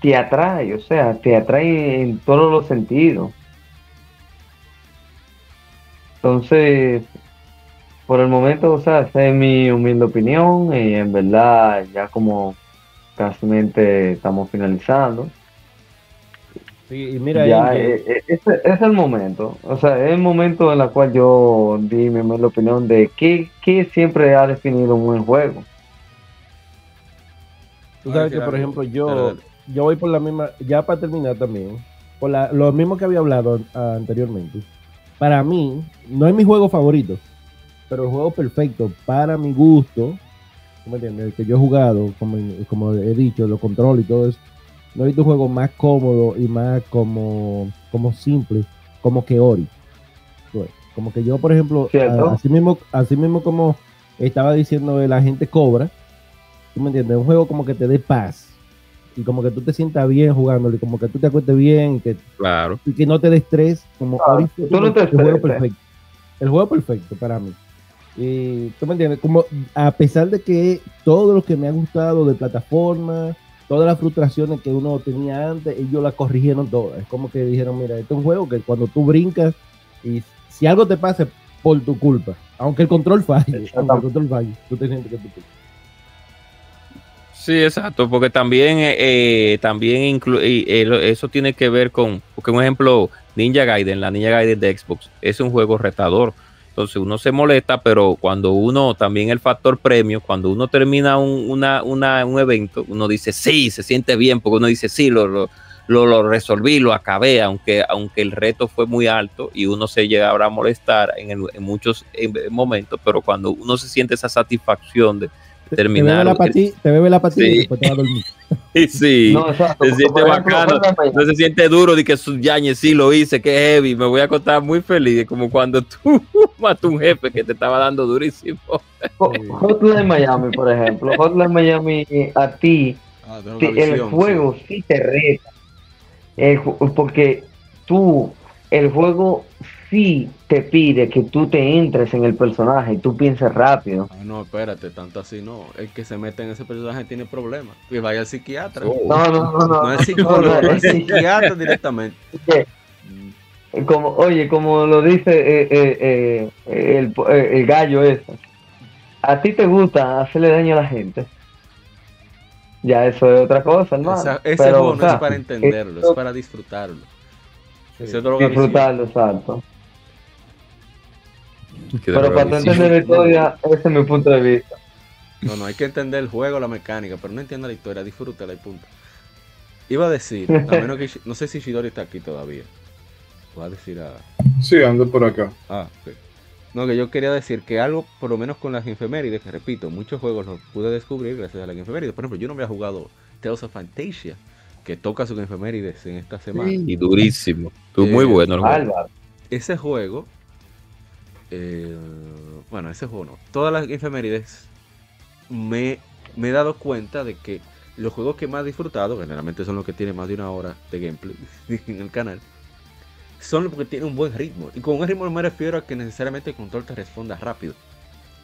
te atrae, o sea, te atrae en todos los sentidos. Entonces, por el momento, o sea, esa es mi humilde opinión y en verdad ya como casi estamos finalizando. Sí, mira, ya, eh, eh, es, el momento, o sea, es el momento en el cual yo di mi, opinión de qué, siempre ha definido un buen juego. Tú sabes que, por ejemplo, yo, yo voy por la misma, ya para terminar también, por la, lo mismo que había hablado anteriormente. Para mí, no es mi juego favorito, pero el juego perfecto para mi gusto, ¿me entiendes? El que yo he jugado, como, como he dicho, lo control y todo eso no he visto un juego más cómodo y más como, como simple como que Ori. Pues, como que yo, por ejemplo, así mismo, así mismo como estaba diciendo la gente cobra, ¿tú me entiendes? Un juego como que te dé paz y como que tú te sientas bien jugándolo y como que tú te acuestes bien que, claro. y que no te dé estrés. Como Ori, el juego perfecto. El juego perfecto para mí. Y tú me entiendes, como a pesar de que todo lo que me ha gustado de plataforma, todas las frustraciones que uno tenía antes, ellos las corrigieron todas. Es como que dijeron, mira, este es un juego que cuando tú brincas y si algo te pasa por tu culpa, aunque el control falle, aunque el control falle, tú te sientes que tú Sí, exacto, porque también, eh, eh también eh, eso tiene que ver con, porque un ejemplo, Ninja Gaiden, la Ninja Gaiden de Xbox, es un juego retador. Entonces uno se molesta, pero cuando uno, también el factor premio, cuando uno termina un, una, una, un evento, uno dice, sí, se siente bien, porque uno dice, sí, lo, lo, lo, lo resolví, lo acabé, aunque, aunque el reto fue muy alto y uno se llega a molestar en, el- en muchos en- momentos, pero cuando uno se siente esa satisfacción de Te- terminar... Te bebe la, patilla Sí. y después te va a dormir. Sí, No, exacto, se siente ejemplo, bacano, no se siente duro de que sus yañes sí lo hice, que heavy, me voy a acostar muy feliz, como cuando tú matas un jefe que te estaba dando durísimo. Hot- Hotline Miami, por ejemplo. Hotline Miami, a ti, Ah, el juego sí te reta. El porque tú, el juego sí te pide que tú te entres en el personaje y tú pienses rápido. Ah, no, espérate, tanto así no. El que se mete en ese personaje tiene problemas. Y vaya al psiquiatra. Oh. No, no, no, no. No es psicólogo, no, es psiquiatra directamente. que- Como, oye, como lo dice eh, eh, eh, el, eh, el gallo ese, a ti te gusta hacerle daño a la gente. Ya eso es otra cosa, hermano. Esa- ese Pero, juego o no sea, es para entenderlo, es para disfrutarlo. Es disfrutarlo, exacto. Que Pero para tú sí. entender la historia, ese es mi punto de vista. No, no, hay que entender el juego, la mecánica, pero no entienda la historia, disfrútala y punto. Iba a decir, a menos que, no sé si Shidori está aquí todavía. Va a decir a... Sí, ando por acá. Ah, ok. No, que yo quería decir que algo, por lo menos con las infemérides, que repito, muchos juegos los pude descubrir gracias a las infemérides. Por ejemplo, yo no había jugado Tales of Fantasia, que toca sus infemérides en esta semana. Y durísimo. Tú Eh, muy bueno. el juego. Álvaro. ese juego, eh, bueno, ese juego no, todas las efemérides me, me he dado cuenta de que los juegos que más he disfrutado, generalmente son los que tienen más de una hora de gameplay en el canal, son los que tienen un buen ritmo. Y con un ritmo no me refiero a que necesariamente el control te responda rápido.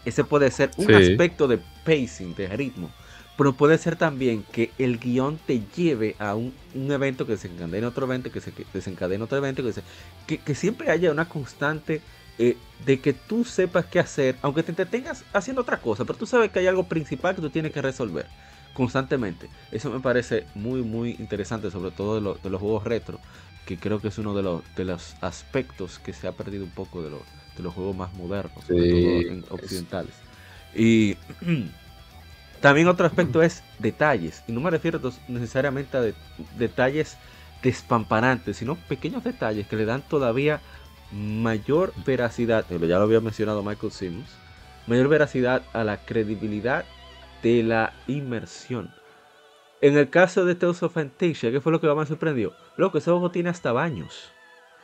Ese puede ser un Sí. aspecto de pacing, de ritmo. Pero puede ser también que el guion te lleve a un, un evento que desencadene otro evento, que se desencadene otro evento, que, se- que, que siempre haya una constante eh, de que tú sepas qué hacer, aunque te entretengas haciendo otra cosa, pero tú sabes que hay algo principal que tú tienes que resolver constantemente. Eso me parece muy, muy interesante, sobre todo de, lo- de los juegos retro, que creo que es uno de los, de los aspectos que se ha perdido un poco de, los de los juegos más modernos, sobre Sí, todo en occidentales. Y también otro aspecto es detalles, y no me refiero necesariamente a de- detalles despampanantes, sino pequeños detalles que le dan todavía mayor veracidad, pero ya lo había mencionado Michael Simmons, mayor veracidad a la credibilidad de la inmersión. En el caso de Tales of Fantasia, ¿qué fue lo que más me sorprendió? Loco, ese juego tiene hasta baños.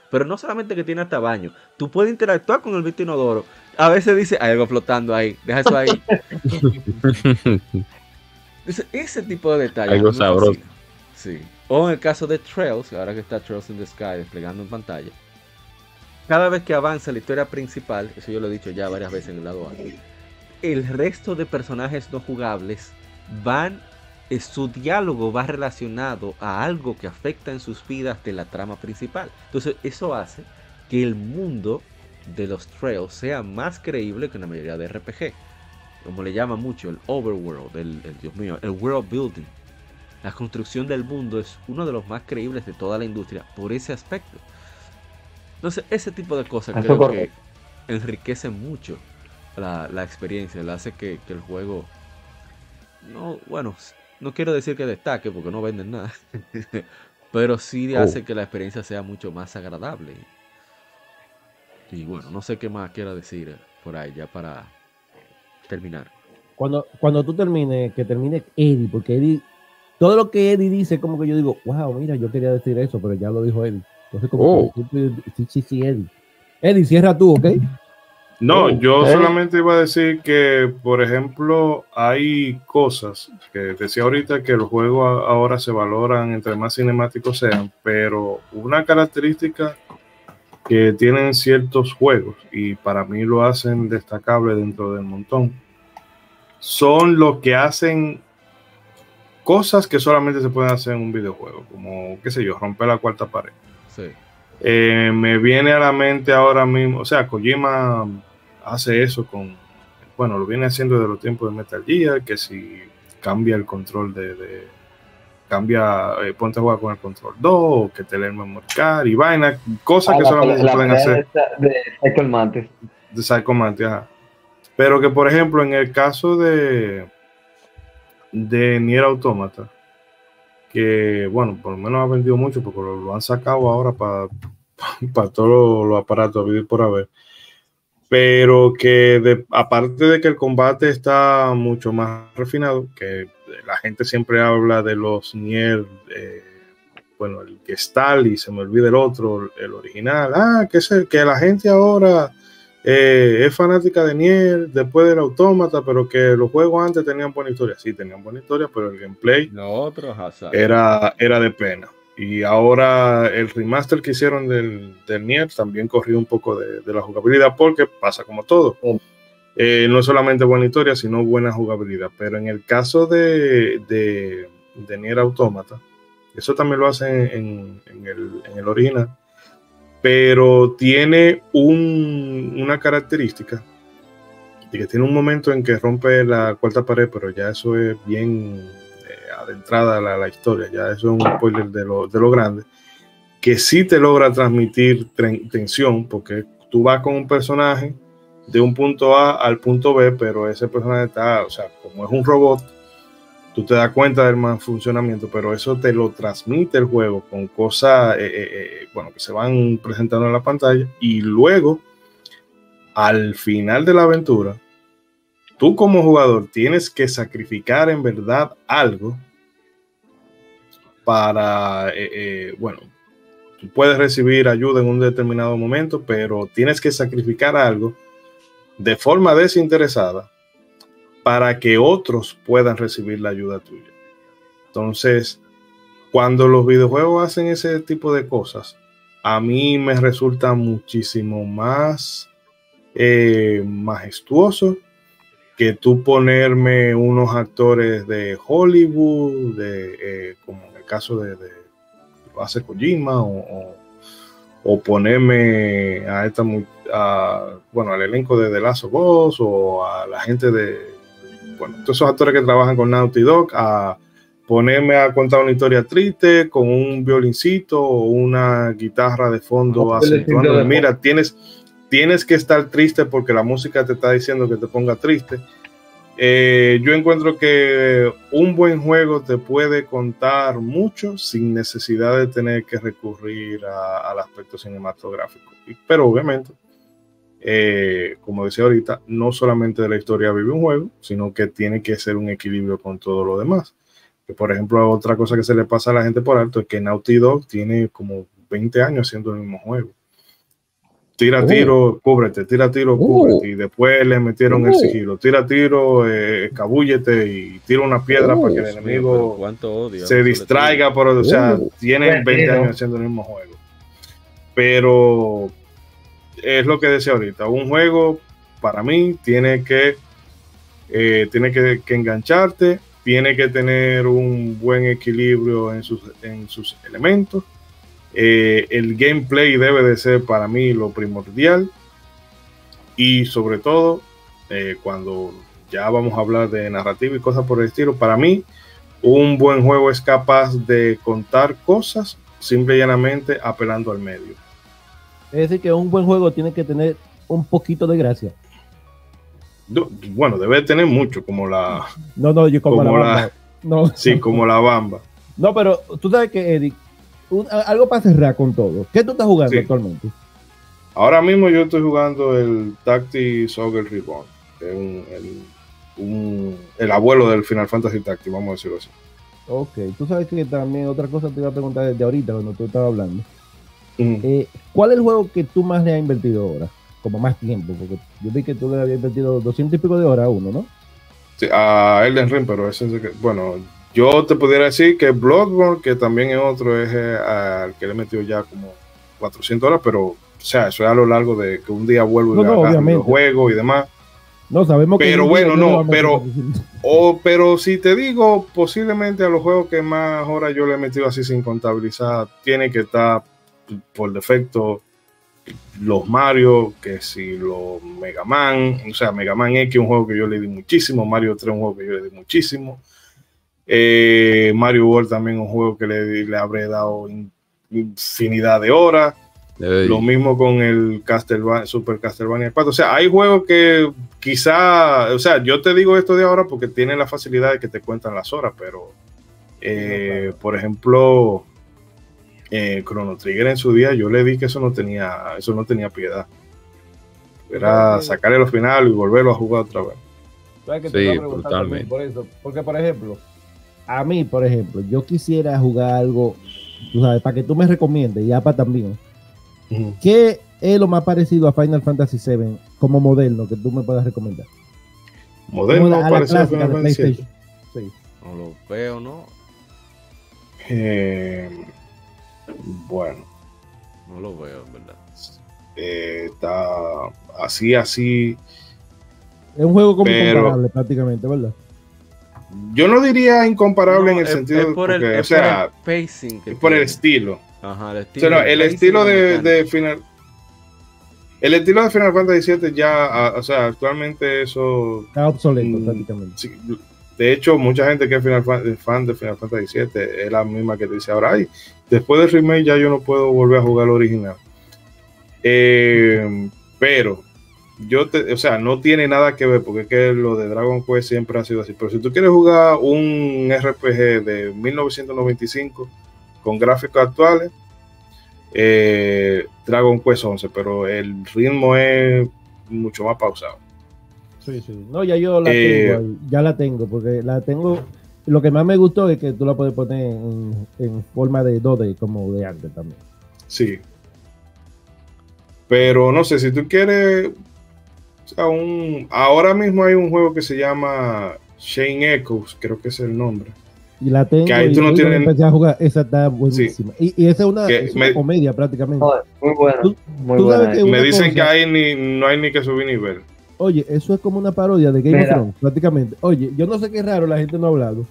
Pero no solamente que tiene hasta baños, tú puedes interactuar con el Vito Inodoro. A veces dice, hay algo flotando ahí, deja eso ahí. Ese, tipo de detalles. Algo sabroso. fascina. Sí. O en el caso de Trails, ahora que está Trails in the Sky desplegando en pantalla. Cada vez que avanza la historia principal, eso yo lo he dicho ya varias veces en el lado A, el resto de personajes no jugables van, eh, su diálogo va relacionado a algo que afecta en sus vidas de la trama principal. Entonces eso hace que el mundo de los Trails sea más creíble que la mayoría de RPG. Como le llama mucho el overworld, el- Dios mío, el world building. La construcción del mundo es uno de los más creíbles de toda la industria por ese aspecto. Entonces, ese tipo de cosas Eso creo que correcto. enriquecen mucho la, la experiencia, le hace que, que el juego, no, bueno, no quiero decir que destaque porque no venden nada, pero sí Oh. hace que la experiencia sea mucho más agradable. Y bueno, no sé qué más quiero decir por ahí ya para terminar. Cuando, cuando tú termines, que termine Eddie, porque Eddie, todo lo que Eddie dice, como que yo digo, wow, mira, yo quería decir eso, pero ya lo dijo Eddie. Entonces, como Oh. que, sí, sí, sí, Eddie. Eddie, cierra tú, ¿ok? No, Oh, yo solamente iba a decir que, por ejemplo, hay cosas que decía ahorita que los juegos ahora se valoran entre más cinemáticos sean, pero una característica que tienen ciertos juegos y para mí lo hacen destacable dentro del montón son los que hacen cosas que solamente se pueden hacer en un videojuego, como, qué sé yo, romper la cuarta pared. Sí. Eh, me viene a la mente ahora mismo, o sea, Kojima hace eso con, bueno, lo viene haciendo desde los tiempos de Metal Gear, que si cambia el control de, de- cambia, eh, ponte a jugar con el control 2, o que te lee el memory card y vaina, cosas que Ah, la solamente pueden la pelea hacer. esta de Michael Mantis. de Psychomantic, ajá. Pero que, por ejemplo, en el caso de, de Nier Automata, que, bueno, por lo menos ha vendido mucho porque lo, lo han sacado ahora para para todos los aparatos a vivir por haber. Pero que de- aparte de que el combate está mucho más refinado, que la gente siempre habla de los Nier, eh, bueno, el Gestal y se me olvida el otro, el original. Ah, que, es el- que la gente ahora eh, es fanática de Nier después del Autómata, pero que los juegos antes tenían buena historia. Sí, tenían buena historia, pero el gameplay otro, era, era de pena. Y ahora el remaster que hicieron del, del Nier también corrió un poco de, de la jugabilidad porque pasa como todo. Sí. Eh, no solamente buena historia, sino buena jugabilidad. Pero en el caso de, de, de Nier Automata, eso también lo hacen en, en el, en el original, pero tiene un- una característica de que tiene un momento en que rompe la cuarta pared, pero ya eso es bien eh, adentrada la, la historia, ya eso es un spoiler de lo, de lo grande, que sí te logra transmitir tensión, porque tú vas con un personaje de un punto A al punto B, pero ese personaje está, o sea, como es un robot, tú te das cuenta del mal funcionamiento, pero eso te lo transmite el juego con cosas, eh, eh, eh, bueno, que se van presentando en la pantalla y luego, al final de la aventura, tú como jugador tienes que sacrificar en verdad algo para, bueno, tú puedes recibir ayuda en un determinado momento, pero tienes que sacrificar algo de forma desinteresada para que otros puedan recibir la ayuda tuya. Entonces, cuando los videojuegos hacen ese tipo de cosas, a mí me resulta muchísimo más eh, majestuoso que tú ponerme unos actores de Hollywood, de, eh, como en el caso de, de lo hace Kojima, o, ponerme a esta, bueno, al elenco de The Last of Us, o a la gente de, bueno, todos esos actores que trabajan con Naughty Dog, a ponerme a contar una historia triste con un violincito o una guitarra de fondo Ah, acentuando. Mira, tienes, tienes que estar triste porque la música te está diciendo que te ponga triste. Eh, yo encuentro que un buen juego te puede contar mucho sin necesidad de tener que recurrir a- al aspecto cinematográfico. Pero obviamente, eh, como decía ahorita, no solamente de la historia vive un juego, sino que tiene que ser un equilibrio con todo lo demás. Que por ejemplo, otra cosa que se le pasa a la gente por alto es que Naughty Dog tiene como 20 años haciendo el mismo juego. Tira Oh. tiro, cúbrete, tira tiro, Oh. cúbrete. Y después le metieron el Oh. sigilo. Tira tiro, eh, cabúllete y tira una piedra para que el Dios enemigo odio. se distraiga, pero, o sea, tienen 20 Bueno. años haciendo el mismo juego. Pero es lo que decía ahorita, un juego para mí tiene que, eh, tiene que, engancharte, tiene que tener un buen equilibrio en sus, en sus elementos. Eh, el gameplay debe de ser para mí lo primordial y sobre todo eh, cuando ya vamos a hablar de narrativa y cosas por el estilo, para mí un buen juego es capaz de contar cosas simple y llanamente apelando al medio. Es decir, que un buen juego tiene que tener un poquito de gracia. Bueno, debe tener mucho, como la, No, no, yo como, Como la. No, sí, como la bamba. no, pero tú sabes que, Eric, un- algo para cerrar con todo. ¿Qué tú estás jugando Sí. actualmente? Ahora mismo yo estoy jugando el Tactics Ogre Reborn, que es un- el, un- el abuelo del Final Fantasy Tactics, vamos a decirlo así. Ok, tú sabes que también otra cosa te iba a preguntar desde ahorita cuando tú estabas hablando. Mm. Eh, ¿Cuál es el juego que tú más le has invertido ahora? Como más tiempo, porque yo vi que tú le habías invertido 200 y pico de horas a uno, ¿no? Sí, a Elden Ring, pero ese es que- bueno, yo te pudiera decir que Bloodborne, que también es otro, es eh, al que le he metido ya como 400 horas, pero, o sea, eso es a lo largo de que un día vuelvo y No, agarro obviamente. el juego y demás. No, sabemos que... Pero bueno, no, pero- meter 400. O, pero si te digo, posiblemente a los juegos que más horas yo le he metido así sin contabilizar, tiene que estar por defecto los Mario, que si los Mega Man, o sea, Mega Man X, un juego que yo le di muchísimo, Mario 3, un juego que yo le di muchísimo, Eh, Mario World también un juego que le, le habré dado in- infinidad de horas, Ey. Lo mismo con el Castlevania, Super Castlevania 4. O sea, hay juegos que quizá, o sea, yo te digo esto de ahora porque tienen la facilidad de que te cuentan las horas, pero, eh, claro. por ejemplo, eh, Chrono Trigger en su día, yo le di que eso no tenía, eso no tenía piedad. Era sacarle los finales y volverlo a jugar otra vez. ¿Sabes que Sí, te iba a preguntar brutalmente. también Por eso, porque, por ejemplo, a mí, por ejemplo, yo quisiera jugar algo, tú sabes, para que tú me recomiendes, y APA también. ¿Qué es lo más parecido a Final Fantasy VII como moderno que tú me puedas recomendar? La- a la parecido a Final Fantasy VII. Sí. No lo veo, ¿no? Eh, bueno, No lo veo, en verdad. eh, está así, así. Es un juego como Pero- incomparable prácticamente, ¿verdad? Yo no diría incomparable en el es- sentido es de por el, porque, o es por sea, el pacing que es por el estilo. Ajá, el O estilo. sea, no, el estilo de Final. El estilo de Final Fantasy VII ya, ah, o sea, actualmente eso. Está obsoleto Mm. prácticamente. sí, de hecho, mucha gente que es Final Fan- de Final Fantasy VII es la misma que te dice ahora, ay, después del remake ya yo no puedo volver a jugar el original. Eh, pero, yo o sea, no tiene nada que ver porque es que lo de Dragon Quest siempre ha sido así. Pero si tú quieres jugar un RPG de 1995 con gráficos actuales, eh, Dragon Quest 11, pero el ritmo es mucho más pausado. Sí, sí. No, ya yo la Eh, tengo ahí, ya la tengo, porque la tengo. Lo que más me gustó es que tú la puedes poner en, en forma de 2D, como de antes también. Sí. Pero no sé, si tú quieres. o sea, un, ahora mismo hay un juego que se llama Shane Echoes, creo que es el nombre. Y la tengo Que ahí y tú no tienes- empecé a jugar. Esa está buenísima. Y, y esa es una, es una me- comedia prácticamente. Muy buena. Muy buena. Me dicen cosa- que ahí ni, no hay ni que subir nivel. Oye, eso es como una parodia de Game Mira. of Thrones, prácticamente. Oye, yo no sé qué raro, la gente no ha hablado.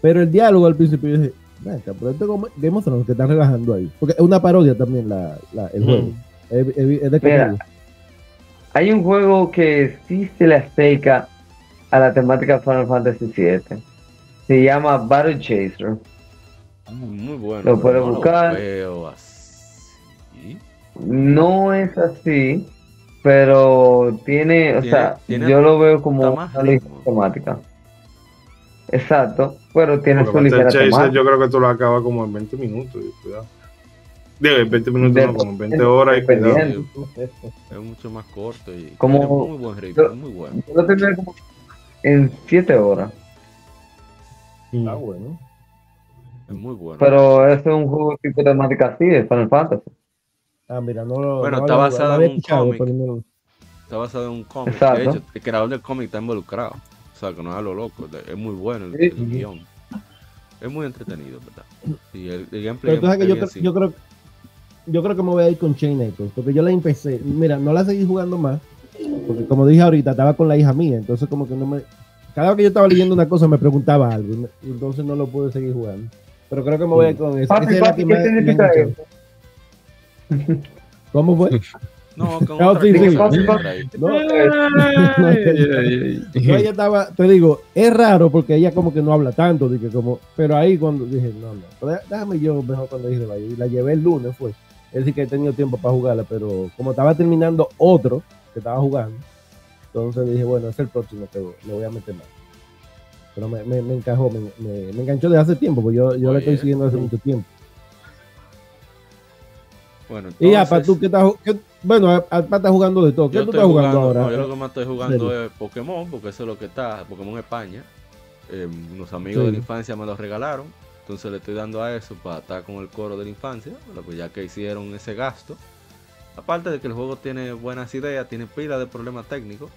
Pero el diálogo al principio yo dije, "Venga, pero esto es como Game of Thrones que están relajando ahí. Porque es una parodia también la, la- el juego. Ujú. Es, es- es de Mira. Hay un juego que sí se le acerca a la temática de Final Fantasy VII. Se llama Battle Chaser. Muy bueno. Lo puedes buscar. veo así. No es así, pero tiene, o Tiene- sea, tiene- yo lo veo como una ritmo. temática. Exacto, pero tiene Porque su ligera temática. yo creo que tú lo acabas como en 20 minutos. y cuidado. Digo, en 20 minutos, De- no, como en 20 horas y cuidado. Es mucho más corto y Como- muy buen ritmo, yo- muy bueno. Yo lo terminé como en 7 horas, Está bueno. Es muy bueno. pero ese es un juego tipo temática así de Final Fantasy. Ah, mira, no lo. Bueno, no está lo- había en un cómic. Está basado en un cómic. De hecho, el creador del cómic está involucrado. O sea, que no es a lo loco. Es muy bueno el, Sí. el guion. Es muy entretenido, ¿verdad? Y el, el gameplay Pero tú sabes que yo, yo creo yo creo que me voy a ir con Chain Echoes, porque yo la empecé, mira, no la seguí jugando más, porque como dije ahorita, estaba con la hija mía, entonces como que no me, cada vez que yo estaba leyendo una cosa me preguntaba algo, y entonces no lo pude seguir jugando. Pero creo que me voy a ir con esa. Papi, esa es la papi, que ¿qué me significa enganchó. ¿Cómo fue? No, con No, otra sí, sí. Sí. No, yo ella estaba, te digo, es raro porque ella como que no habla tanto, dije, como, pero ahí cuando dije, no, no, déjame yo mejor cuando dije, vaya, y la llevé el lunes fue, es decir que he tenido tiempo para jugarla, pero como estaba terminando otro que estaba jugando, entonces dije, bueno, es el próximo que le voy a meter más. Pero me, me, me encajó, me, me, me enganchó desde hace tiempo, porque yo, yo la estoy siguiendo hace mucho tiempo. Bueno, Y ya, para entonces, tú que estás, qué- bueno, Apa está jugando de todo, ¿qué yo tú estás jugando, ahora? no, yo lo que más estoy jugando serio? es Pokémon, porque eso es lo que está, Pokémon España. Eh, unos amigos Sí. de la infancia me lo regalaron, entonces le estoy dando a eso para estar con el coro de la infancia, bueno, pues ya que hicieron ese gasto. Aparte de que el juego tiene buenas ideas, tiene pila de problemas técnicos.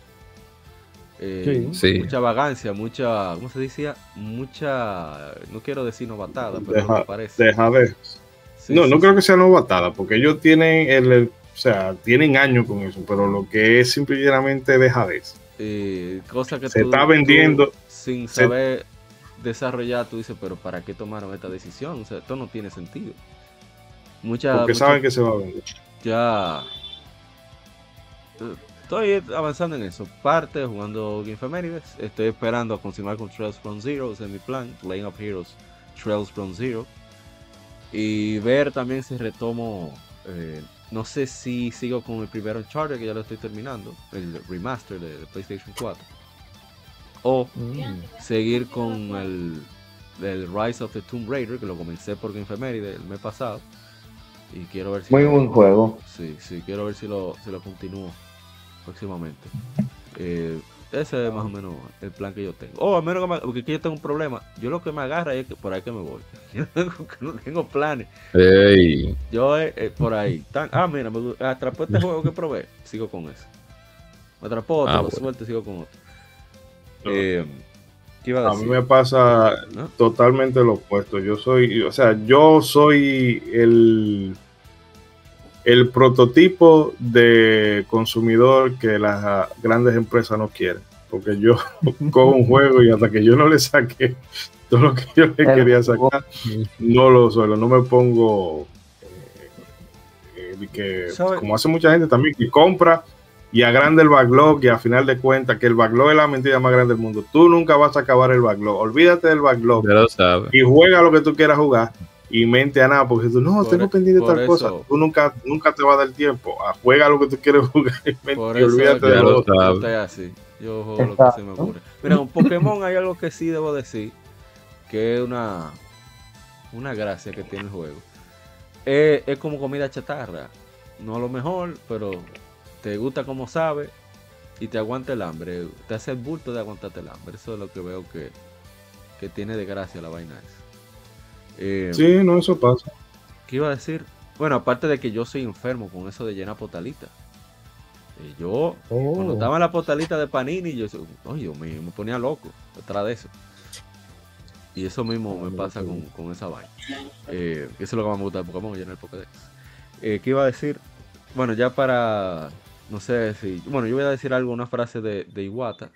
Eh, Sí. Mucha vagancia, mucha, ¿cómo se decía? Mucha, no quiero decir novatada, pero Deja- me parece. Deja de. Sí, no, sí, no sí. creo que sea novatada, porque ellos tienen el, el- o sea, tienen años con eso, pero lo que es simplemente dejadez. eh, cosa que Se tú- está vendiendo- sin se- saber desarrollar, tú dices, pero ¿para qué tomaron esta decisión? O sea, esto no tiene sentido. Mucha, Porque mucha- saben que se va a vender. ya estoy avanzando en eso. Parte jugando Game. Estoy esperando a continuar con Trails from Zero, ese es mi plan. Laying Up Heroes, Trails from Zero. Y ver también si retomo eh, no sé si sigo con el primer Uncharted, que ya lo estoy terminando, el remaster de, de PlayStation 4. O Mm. seguir con el, el Rise of the Tomb Raider, que lo comencé por Game Feméride el mes pasado. Y quiero ver si. Muy lo- buen juego. Sí, sí, quiero ver si lo, si lo continúo próximamente. Eh, ese es más o menos el plan que yo tengo. Oh, a menos que me- porque aquí yo tengo un problema. Yo lo que me agarra es que por ahí que me voy. Yo no tengo, no tengo planes. Ey, Yo eh, eh, por ahí. Tan- ah, mira, me atrapó este juego que probé. Sigo con eso. Me atrapó otro, Ah, bueno. suelto y sigo con otro. Eh, ¿Qué iba a A decir? mí me pasa ¿No? totalmente lo opuesto. Yo soy, o sea, yo soy el, el prototipo de consumidor que las grandes empresas no quieren. Porque yo cojo un juego y hasta que yo no le saque todo lo que yo le El quería juego. sacar, no lo suelo, no me pongo eh, eh, que, como hace mucha gente también, que compra y agranda el backlog y a final de cuentas que el backlog es la mentira más grande del mundo. Tú nunca vas a acabar el backlog. Olvídate del backlog ya lo sabes. y juega lo que tú quieras jugar y mente a nada, porque tú no, Por tengo pendiente tal cosa. Tú nunca, nunca te va a dar tiempo. A juega lo que tú quieres jugar y, mente- Por y eso olvídate de lo otro. yo estoy así. Yo juego lo que se me ocurre. Mira, con Pokémon hay algo que sí debo decir, que es una, una gracia que tiene el juego. Es, es como comida chatarra. No lo mejor, pero te gusta como sabe y te aguanta el hambre. Te hace el bulto de aguantarte el hambre. Eso es lo que veo que, que tiene de gracia la vaina esa. Eh, Sí, no, eso pasa. ¿Qué iba a decir? Bueno, aparte de que yo soy enfermo con eso de llenar potalitas. Eh, yo Oh. cuando estaba en la postalita de Panini, yo oye, Dios mío, me ponía loco detrás de eso. Y eso mismo me pasa con, con esa vaina. Eh, eso es lo que más me gusta de Pokémon, llenar el Pokédex. Eh, ¿Qué iba a decir? Bueno, ya para, no sé si, bueno, yo voy a decir algo, una frase de, de Iwata,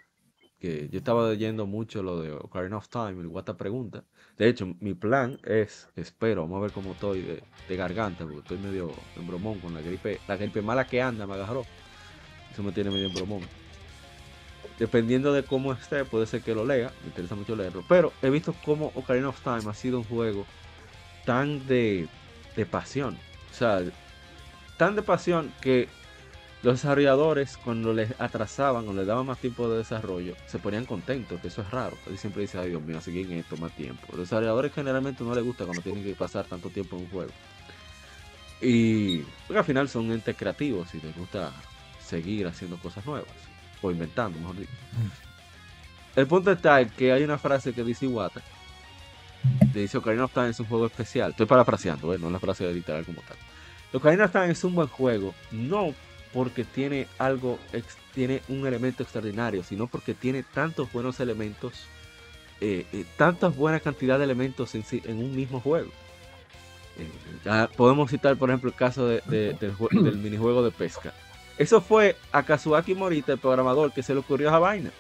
que yo estaba leyendo mucho lo de Ocarina of Time, Iwata pregunta. De hecho, mi plan es, espero, vamos a ver cómo estoy de, de garganta, porque estoy medio en bromón con la gripe, la gripe mala que anda me agarró. Eso me tiene medio en bromón. Dependiendo de cómo esté, puede ser que lo lea. Me interesa mucho leerlo. Pero he visto cómo Ocarina of Time ha sido un juego tan de, de pasión. O sea, tan de pasión que los desarrolladores, cuando les atrasaban o les daban más tiempo de desarrollo, se ponían contentos, que eso es raro. Él siempre dice, ay Dios mío, así en esto más tiempo. Los desarrolladores generalmente no les gusta cuando tienen que pasar tanto tiempo en un juego. Y porque al final son entes creativos y les gusta seguir haciendo cosas nuevas. O inventando, mejor dicho. El punto está en que hay una frase que dice Iwata. que Dice Ocarina of Time es un juego especial. Estoy parafraseando, ¿eh? no la frase literal como tal. Ocarina of Time es un buen juego, no porque tiene algo, tiene un elemento extraordinario, sino porque tiene tantos buenos elementos, eh, eh, tantas buena cantidad de elementos en, en un mismo juego. Eh, podemos citar, por ejemplo, el caso de- de- del, jue- del minijuego de pesca. Eso fue a Kazuaki Morita, el programador, que se le ocurrió esa vaina.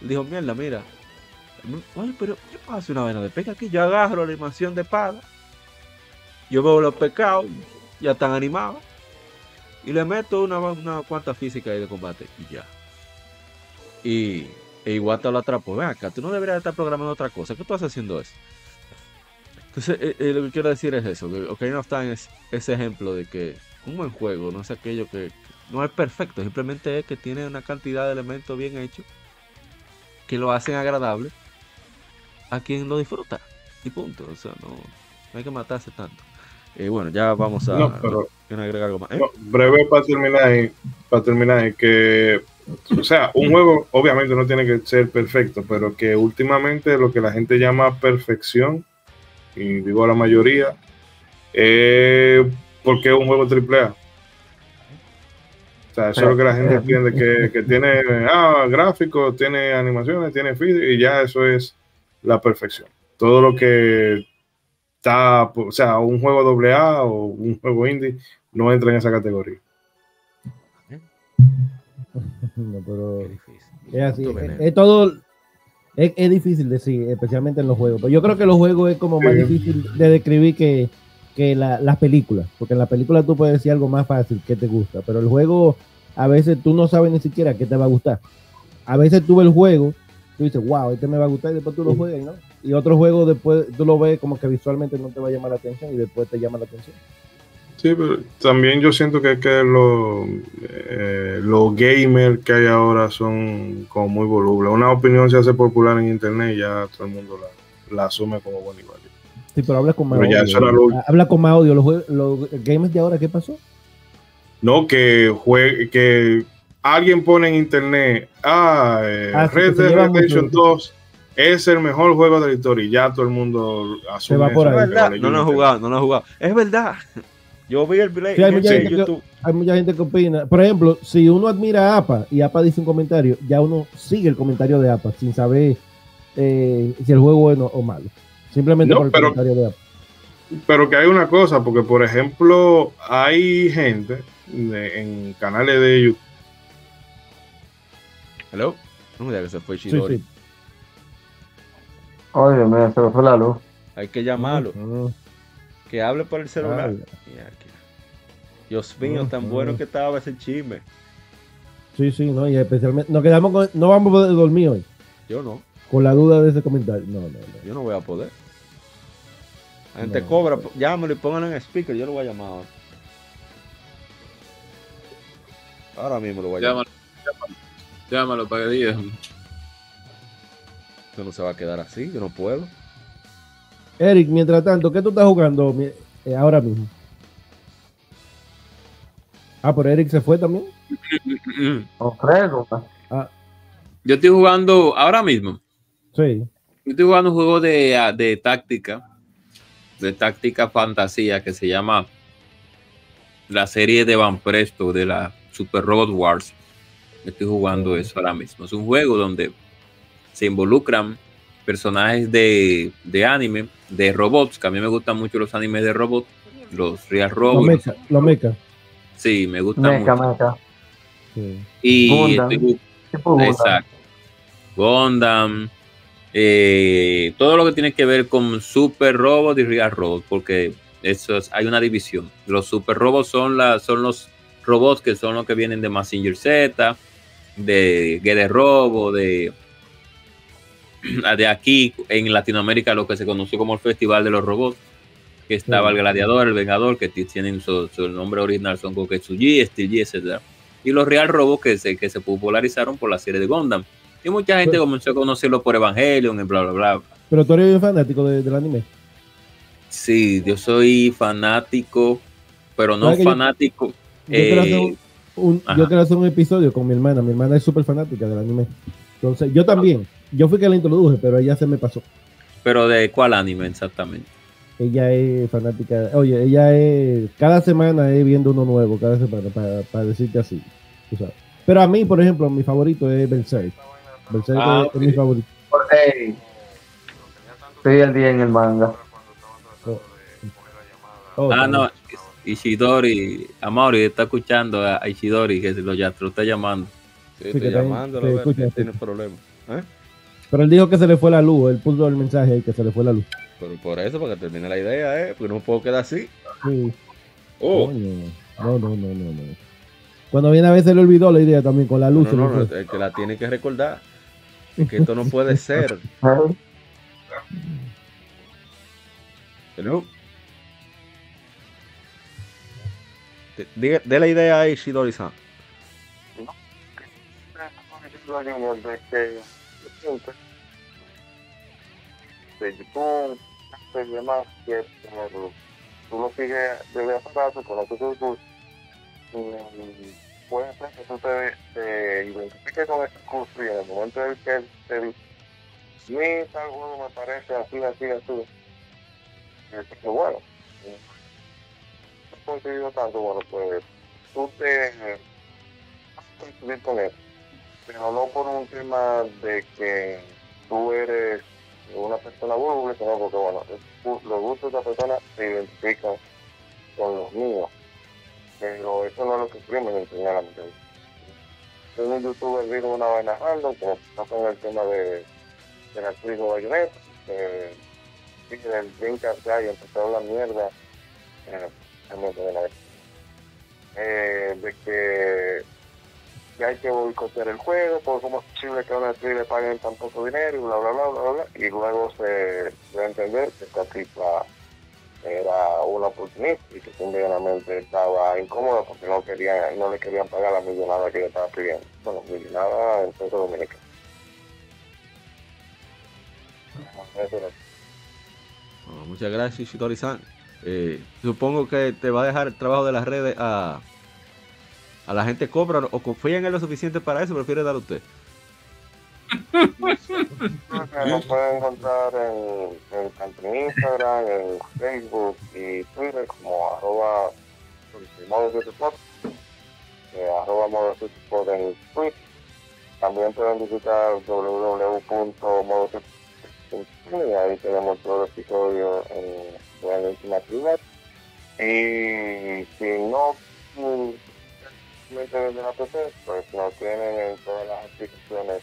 Dijo, mierda, mira. Oye, pero yo puedo hacer una vaina de pesca aquí. Yo agarro la animación de espada. Yo veo los pescados, ya están animados. Y le meto una, una cuanta física ahí de combate y ya. Y e Iwata lo atrapó. Ven acá, tú no deberías estar programando otra cosa. ¿Qué tú estás haciendo eso? Entonces, eh, eh, lo que quiero decir es eso. Que Ocarina of Time es ese ejemplo de que un buen juego no es aquello que no es perfecto. Simplemente es que tiene una cantidad de elementos bien hechos que lo hacen agradable a quien lo disfruta. Y punto. O sea, no, no hay que matarse tanto. Eh, bueno, ya vamos a No, pero ¿quieren agregar algo más. ¿Eh? no, breve para terminar, y- para terminar, que, o sea, un juego obviamente no tiene que ser perfecto, pero que últimamente lo que la gente llama perfección, y digo la mayoría, es porque es un juego AAA. O sea, eso es lo que la gente entiende, que, que tiene ah, gráficos, tiene animaciones, tiene física, y ya eso es la perfección. Todo lo que está, o sea, un juego AA o un juego indie no entra en esa categoría. No, pero es así. Es, todo. Es, es difícil decir, especialmente en los juegos. Pero yo creo que los juegos es como más Sí. difícil de describir que, que la- las películas. Porque en la película tú puedes decir algo más fácil que te gusta. Pero el juego, a veces tú no sabes ni siquiera qué te va a gustar. A veces tú ves el juego, tú dices, wow, este me va a gustar y después tú lo juegas, ¿no? Y otro juego después tú lo ves como que visualmente no te va a llamar la atención y después te llama la atención. Sí, pero también yo siento que, que los eh, los gamers que hay ahora son como muy volubles. Una opinión se hace popular en internet y ya todo el mundo la, la asume como buena y válida. Sí, pero habla con más Pero audio. lo- Habla con más audio. Los, los gamers de ahora, ¿qué pasó? No que juegue, que alguien pone en internet, ah, eh, Ah, sí, Red Dead Redemption mucho. 2 es el mejor juego de la historia y ya todo el mundo asume va por eso, ahí. Vale, no lo he jugado, no lo he jugado. Es verdad. Yo vi el play Sí, hay en mucha gente. Hay mucha gente que opina. Por ejemplo, si uno admira a APA y APA dice un comentario, ya uno sigue el comentario de APA sin saber eh, si el juego es bueno o malo. Simplemente No, por el pero- comentario de APA. Pero que hay una cosa, porque por ejemplo, hay gente de- en canales de YouTube. Hello. No me que se fue Sí, Chidori. sí. Oye, mira, se me fue la luz. Hay que llamarlo. Que hable por el celular. Dios mío, tan bueno que estaba ese chisme. sí, sí, no, y especialmente nos quedamos con, no vamos a poder dormir hoy Yo no, con la duda de ese comentario. No, no, no. yo no voy a poder. La gente No, cobra, no. llámalo y pónganlo en speaker, yo lo voy a llamar ahora. Ahora mismo lo voy a llamar. Llámalo, llámalo, llámalo para que diga. Esto no se va a quedar así, yo no puedo. Eric, mientras tanto, ¿qué tú estás jugando eh, ahora mismo? Ah, pero Eric se fue también. Ofrego. Yo estoy jugando ahora mismo. Sí. Yo estoy jugando un juego de, ah, de táctica, de táctica fantasía que se llama la serie de Van Presto de la Super Robot Wars. Estoy jugando eso ahora mismo. Es un juego donde se involucran personajes de, de anime, de robots, que a mí me gustan mucho los animes de robots, los Real Los Robots. mecha, los mecha. Sí, me gustan Meca, mucho. meca. Sí. Y Gundam. estoy-. Exacto. Gundam. eh, todo lo que tiene que ver con Super Robot y Real Robot, porque eso es- hay una división. Los Super Robots son, la, son los robots que son los que vienen de Massinger Z, de Guerre Robo, de, de aquí en Latinoamérica lo que se conoció como el Festival de los Robots, que estaba el Gladiador, el Vengador, que tienen su, su nombre original, son Koketsuji, Steel G, etc y los Real Robots que se, que se popularizaron por la serie de Gundam. Y mucha gente comenzó a conocerlo por Evangelion y bla, bla, bla. Pero tú eres fanático de- del anime. Sí, yo soy fanático, pero no ¿Sabes que yo- fanático. Yo, quiero hacer eh, un, un- ajá. yo quiero hacer un episodio con mi hermana. Mi hermana es súper fanática del anime. Entonces, yo también. Yo fui que la introduje, pero ella se me pasó. pero de cuál anime exactamente. Ella es fanática. Oye, ella es. Cada semana es viendo uno nuevo, cada semana, para, para decirte así. tú sabes. Pero a mí, por ejemplo, mi favorito es Berserk. Berserk Ah, es, es mi favorito. Ey. Estoy al día en el manga. Oh, ah, también. no, Ishidori, Amaury está escuchando a Ishidori que lo, ya, te lo está llamando. Sí, Sí, que sí. tiene problemas. ¿Eh? Pero él dijo que se le fue la luz. Él puso el mensaje ahí que se le fue la luz. Pero por eso, para que termine la idea, ¿eh? Porque no puedo quedar así. Sí. Oh. No, no, no, no, no. Cuando viene a se le olvidó la idea también con la luz. no, no, no, el que la tiene que recordar. Es que esto no puede ser. Hello. De- la idea ahí, Shidori-san. de YouTube y demás que tú lo sigues desde hace rato, conoces sus gustos y puede ser que tú te, te identifiques con ese curso y en el momento en que te dice mi tal me parece así, así, así y que bueno no he conseguido tanto, bueno pues tú te vas a coincidir con eso pero no por un tema de que tú eres una persona voluble, sino porque, bueno, los gustos de esa persona se identifican con los míos. Pero eso no es lo que en enseñar a mi gente. Un youtuber vino una vaina random, como pasó con el tema de, de la actriz de Bayonetta, que sí, del ya y empezó a hablar mierda, eh, la. Eh, de que que hay que boicotear el juego, porque cómo es posible que a una actriz le paguen tan poco dinero y bla, bla, bla, bla, bla, y luego se debe entender que esta tipa era una oportunista y que simplemente estaba incómodo porque no querían, no le querían pagar la millonada que yo estaba pidiendo. Bueno, millonada en peso dominicano. Muchas gracias, Shitori-san. Eh, supongo que te va a dejar el trabajo de las redes a, a la gente cobra o confía en él lo suficiente para eso, prefiere dar a usted. Nos pueden encontrar en, en tanto en Instagram, en Facebook y Twitter como arroba modo Support, eh, arroba modo Support en Twitter. También pueden visitar www.modosuport.com y ahí tenemos todos los episodios en, en la última actividad. Y si no simplemente desde la PC, pues nos tienen en todas las aplicaciones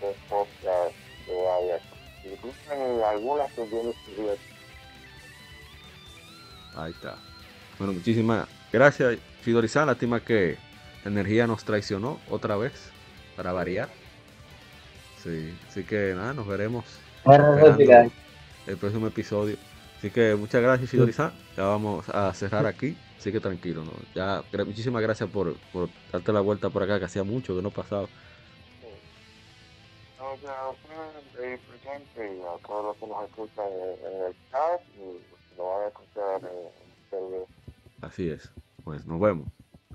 de podcast de iOS. Incluso en algunas que estudios. Ahí está. Bueno, muchísimas gracias, Shidori-san. Lástima que la energía nos traicionó otra vez, para variar. Sí, así que nada, nos veremos el próximo episodio. Así que muchas gracias, Shidori-san. Ya vamos a cerrar aquí. Así que tranquilo, ¿no? Ya, gra- muchísimas gracias por, por darte la vuelta por acá, que hacía mucho que no pasaba. Entonces, a ustedes de ahí presente y a todos los que nos escuchan en, en el chat y lo van a escuchar en el servidor. Así es. Pues nos vemos.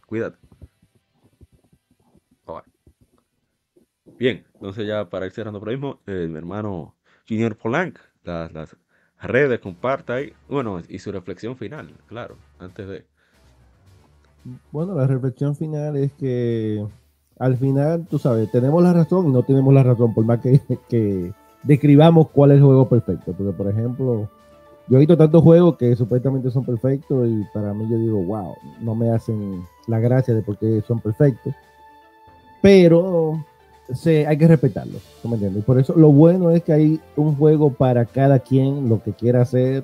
Cuídate. Bye. Bien, entonces ya para ir cerrando por ahí mismo, eh, mi hermano Junior Polanc, las, las redes, comparta ahí. Bueno, y su reflexión final, claro, antes de. Bueno, la reflexión final es que al final, tú sabes, tenemos la razón y no tenemos la razón, por más que, que describamos cuál es el juego perfecto. Porque, por ejemplo, yo he visto tantos juegos que supuestamente son perfectos y para mí yo digo, wow, no me hacen la gracia de por qué son perfectos. Pero se, hay que respetarlos, ¿tú me entiendes? Y por eso lo bueno es que hay un juego para cada quien, lo que quiera hacer.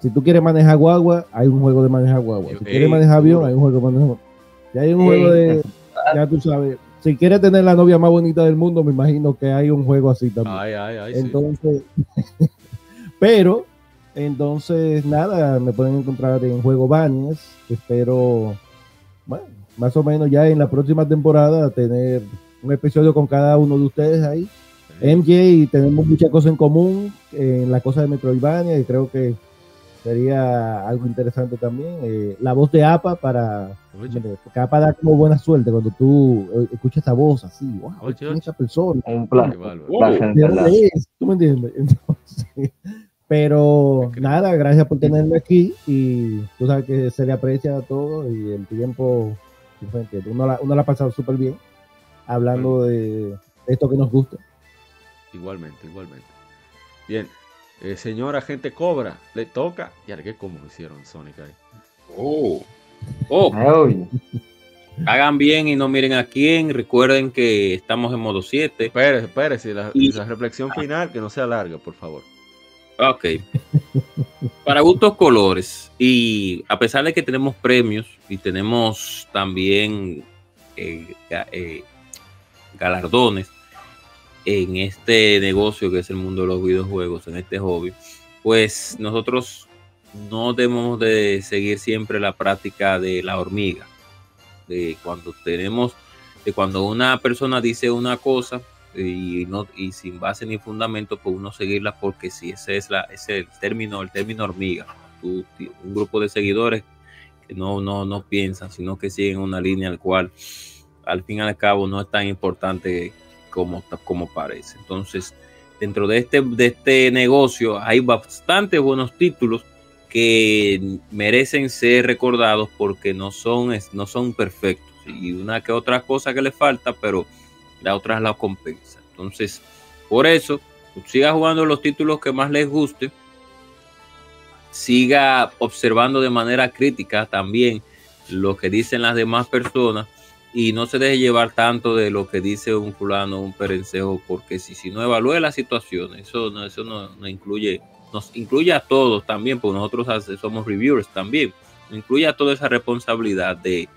Si tú quieres manejar guagua, hay un juego de manejar guagua. Si quieres manejar avión, hay un juego de manejar Si hay un juego de, ya tú sabes, si quieres tener la novia más bonita del mundo, me imagino que hay un juego así también. Ay, ay, ay. sí. Entonces, pero, entonces, nada, me pueden encontrar en Juego Banias. Espero, bueno, más o menos ya en la próxima temporada tener un episodio con cada uno de ustedes ahí. MJ, tenemos muchas cosas en común en la cosa de Metroidvania y creo que sería algo interesante también. Eh, la voz de APA para... Porque APA da como buena suerte cuando tú eh, escuchas esa voz así, wow, Oye, ¿quién es oye. esa persona? Un plan. ¿Tú me entiendes? Entonces, pero nada, gracias por tenerme aquí y tú sabes que se le aprecia todo y el tiempo, uno la, uno la ha pasado súper bien hablando de esto que nos gusta. Igualmente, igualmente. Bien, eh, señor agente Cobra, le toca. Ya qué cómo hicieron Sonic ahí. Oh, Oh, Ay, hagan bien y no miren a quién. Recuerden que estamos en modo 7. Espérese, espérese, la, Y- la reflexión final que no sea larga, por favor. Ok. Para gustos colores. Y a pesar de que tenemos premios y tenemos también eh, eh, galardones en este negocio que es el mundo de los videojuegos, en este hobby, pues nosotros no debemos de seguir siempre la práctica de la hormiga. De cuando tenemos, de cuando una persona dice una cosa, y no y sin base ni fundamento pues uno seguirla porque si ese es la ese es el término el término hormiga un grupo de seguidores que no no no piensan sino que siguen una línea al cual al fin y al cabo no es tan importante como como parece entonces dentro de este de este negocio hay bastantes buenos títulos que merecen ser recordados porque no son no son perfectos y una que otra cosa que le falta pero la otra la compensa. Entonces, por eso, siga jugando los títulos que más les guste, siga observando de manera crítica también lo que dicen las demás personas y no se deje llevar tanto de lo que dice un fulano, un perencejo, porque si, si no evalúe la situación, eso no, eso no, no incluye, nos incluye a todos también, porque nosotros somos reviewers también, incluye a toda esa responsabilidad de,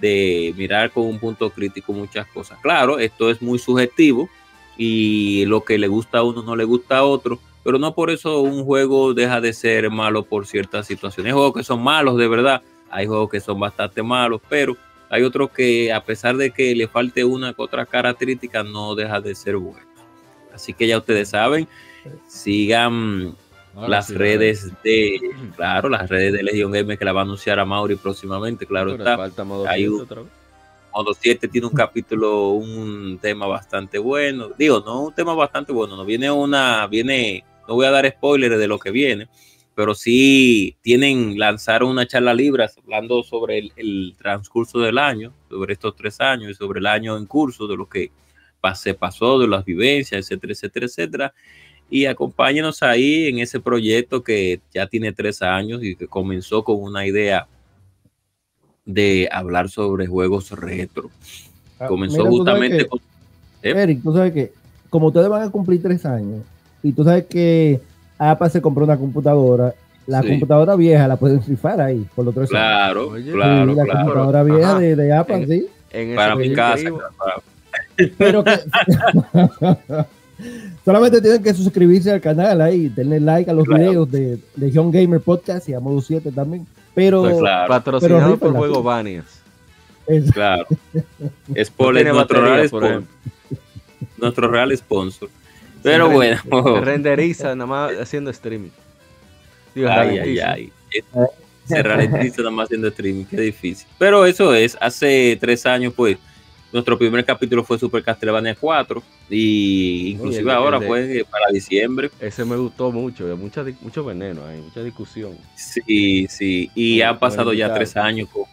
de mirar con un punto crítico muchas cosas. Claro, esto es muy subjetivo y lo que le gusta a uno no le gusta a otro, pero no por eso un juego deja de ser malo por ciertas situaciones. Hay juegos que son malos de verdad, hay juegos que son bastante malos, pero hay otros que a pesar de que le falte una que otra característica, no deja de ser bueno. Así que ya ustedes saben, sigan Ahora las sí, redes de, claro, las redes de Legion Gamer que la va a anunciar a Mauri próximamente, claro Pero está. falta modo Hay 7 un- otra vez. Modo 7 tiene un capítulo, un tema bastante bueno. Digo, no un tema bastante bueno, no viene una, viene, no voy a dar spoilers de lo que viene, pero sí tienen, lanzaron una charla libre hablando sobre el, el transcurso del año, sobre estos tres años y sobre el año en curso, de lo que se pasó, de las vivencias, etcétera, etcétera, etcétera. Y acompáñenos ahí en ese proyecto que ya tiene tres años y que comenzó con una idea de hablar sobre juegos retro. Ah, Comenzó mira, tú sabes justamente que- con... ¿Eh? Eric, tú sabes que como ustedes van a cumplir tres años y tú sabes que APA se compró una computadora, la Sí. computadora vieja la pueden rifar ahí por los tres años. Claro, Oye, Sí, claro, la claro. computadora vieja Ajá. de, de APA, En- sí. En Para mi casa. para- Pero que solamente tienen que suscribirse al canal ahí, denle like a los Claro. videos de Legion Gamer Podcast y a Modo 7 también. Pero Pues claro, Patrocinado Pero por Juego. Banias. es- claro. Es No por nuestro real sponsor. ejemplo. Nuestro real sponsor. Pero bueno. Se renderiza nada más haciendo streaming. Digo, Ay, ay, ay. Se ralentiza nada más haciendo streaming, qué difícil. Pero eso es, hace tres años, pues, nuestro primer capítulo fue Super Castlevania 4 y inclusive el ahora el de- fue para diciembre. Ese me gustó mucho, mucha, mucho veneno, hay mucha discusión. Sí, sí, y ha pasado ya tres años con,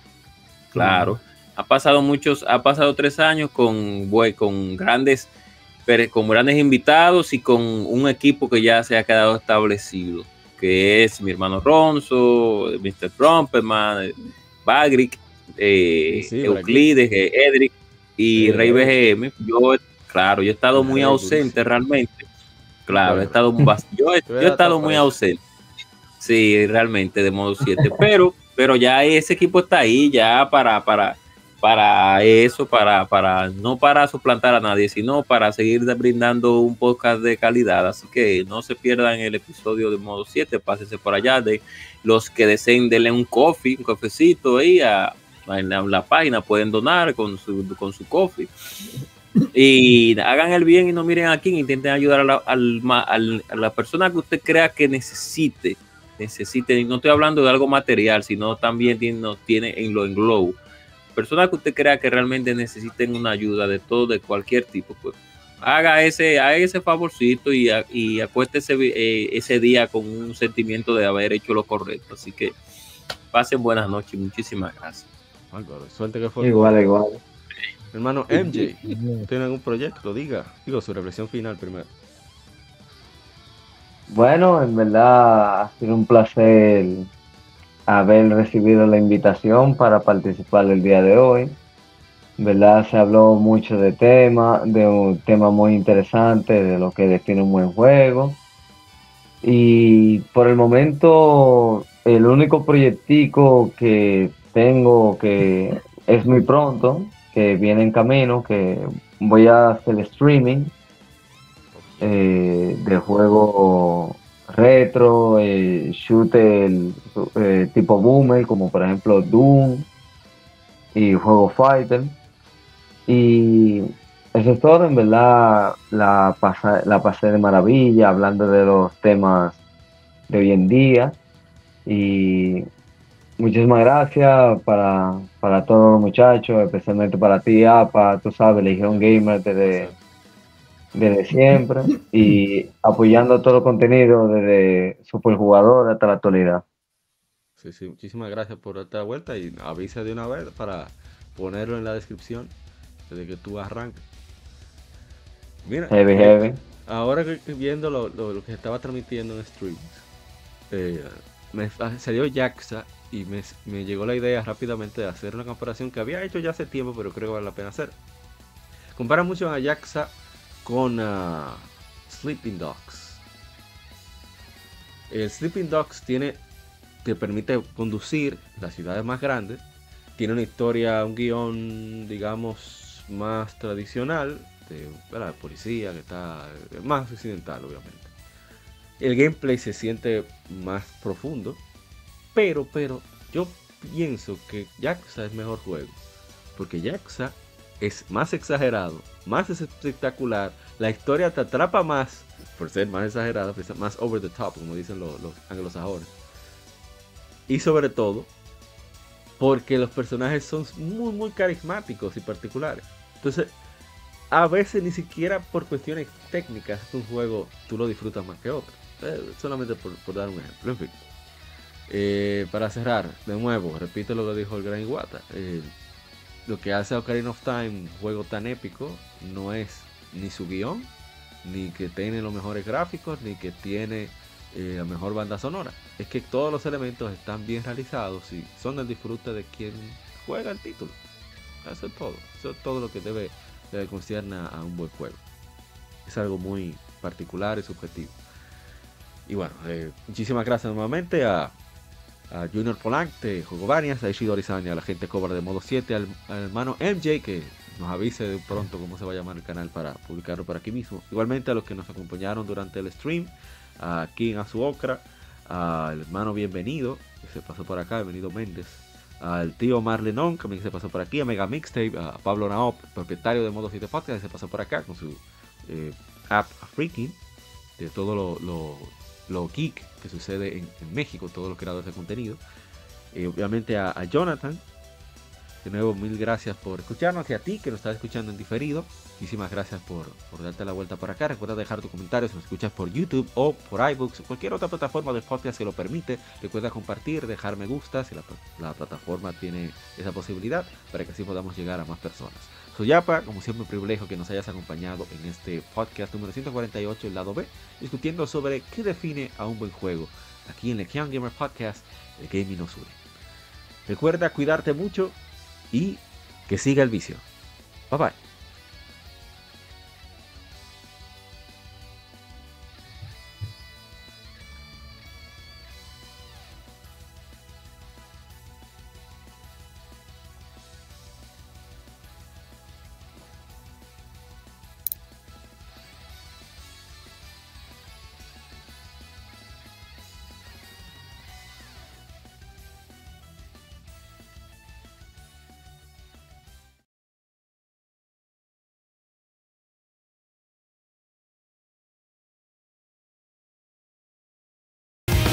claro, ha pasado muchos, ha pasado tres años con, con grandes, pero con grandes invitados y con un equipo que ya se ha quedado establecido, que es mi hermano Ronzo, Mr. Trumpetman, eh, Bagric, eh, Sí, sí, Euclides, eh, Edric y Sí, Rey. BGM. Yo, claro, yo he estado muy ausente realmente. Claro, he estado yo, he- yo he estado muy ausente. Sí, realmente, de modo 7. pero, pero ya ese equipo está ahí ya para, para, para eso, para, para, no para suplantar a nadie, sino para seguir brindando un podcast de calidad. Así que no se pierdan el episodio de modo 7, pásense por allá. De los que deseen, denle un coffee, un cafecito ahí a, la, página, pueden donar con su, con su coffee. Y hagan el bien y no miren a quién, intenten ayudar a la, al- a la persona que usted crea que necesite, necesite, no estoy hablando de algo material, sino también tiene, tiene en lo englobo. Personas que usted crea que realmente necesiten una ayuda de todo, de cualquier tipo, pues haga ese, haga ese favorcito y, a- y acuéstese eh, ese día con un sentimiento de haber hecho lo correcto. Así que pasen buenas noches y muchísimas gracias. Álvaro, suerte que fue. Igual, igual. Hermano MJ, ¿tiene algún proyecto? Diga, digo su reflexión final primero. Bueno, en verdad ha sido un placer haber recibido la invitación para participar el día de hoy. Verdad se habló mucho de tema, de un tema muy interesante, de lo que define un buen juego. Y por el momento, el único proyectico que tengo que es muy pronto, que viene en camino, que voy a hacer streaming eh, de juego retro, eh, shooter eh, tipo boomer, como por ejemplo Doom y juego fighter. Y eso es todo, en verdad la, pasa- la pasé de maravilla hablando de los temas de hoy en día. Y muchísimas gracias para, para todos los muchachos, especialmente para ti, APA, tú sabes, Legion Gamer desde desde siempre y apoyando todo el contenido desde Superjugador hasta la actualidad. Sí, sí, muchísimas gracias por esta vuelta y avisa de una vez para ponerlo en la descripción desde que tú arranques. Mira, Heavy, eh, heavy. ahora que viendo lo, lo- lo que estaba transmitiendo en streams, eh, me salió Jaxa y me, me llegó la idea rápidamente de hacer una comparación que había hecho ya hace tiempo, pero creo que vale la pena hacer. Compara mucho a Jaxa con ah, Sleeping Dogs. El Sleeping Dogs tiene, te permite conducir las ciudades más grandes. Tiene una historia, un guion, digamos, más tradicional, de ¿verdad? policía, que está más occidental, obviamente. El gameplay se siente más profundo. Pero, pero, yo pienso que Yakuza es mejor juego. Porque Yakuza es más exagerado, más espectacular. La historia te atrapa más, por ser más exagerada, más over the top, como dicen los, los anglosajones. Y sobre todo, porque los personajes son muy, muy carismáticos y particulares. Entonces, a veces ni siquiera por cuestiones técnicas, un juego tú lo disfrutas más que otro. Eh, solamente por, dar un ejemplo. En fin. Eh, para cerrar, de nuevo, repito lo que dijo el gran Iguata. Eh, lo que hace a Ocarina of Time un juego tan épico no es ni su guion, ni que tiene los mejores gráficos, ni que tiene la mejor banda sonora. Es que todos los elementos están bien realizados y son el disfrute de quien juega el título. Eso es todo. Eso es todo lo que debe, debe concierne a un buen juego. Es algo muy particular y subjetivo. Y bueno, eh, muchísimas gracias nuevamente a, Junior Polanc de Varias, a Ishido Arizani, a la gente Cobra de modo 7, al, hermano MJ que nos avise de pronto cómo se va a llamar el canal para publicarlo por aquí mismo. Igualmente a los que nos acompañaron durante el stream, a King Azuokra, al hermano Bienvenido, que se pasó por acá, Bienvenido Méndez, al tío Marlenon, que también se pasó por aquí, a Mega Mixtape, a Pablo Naop, propietario de Modo 7 Podcast, que se pasó por acá con su eh, app Freaking, de todo lo lo geek que sucede en, México, todos los creadores de contenido. y obviamente a, Jonathan, de nuevo mil gracias por escucharnos y a ti que nos estás escuchando en diferido. Muchísimas gracias por, por darte la vuelta por acá. Recuerda dejar tu comentario si nos escuchas por YouTube o por iBooks o cualquier otra plataforma de podcast que lo permite. Recuerda compartir, dejar me gusta si la plataforma tiene esa posibilidad para que así podamos llegar a más personas. Yapa, como siempre un privilegio que nos hayas acompañado en este podcast número 148, el lado B, discutiendo sobre qué define a un buen juego. Aquí en Legion Gamer Podcast, el gaming nos une. Recuerda cuidarte mucho y que siga el vicio. Bye bye.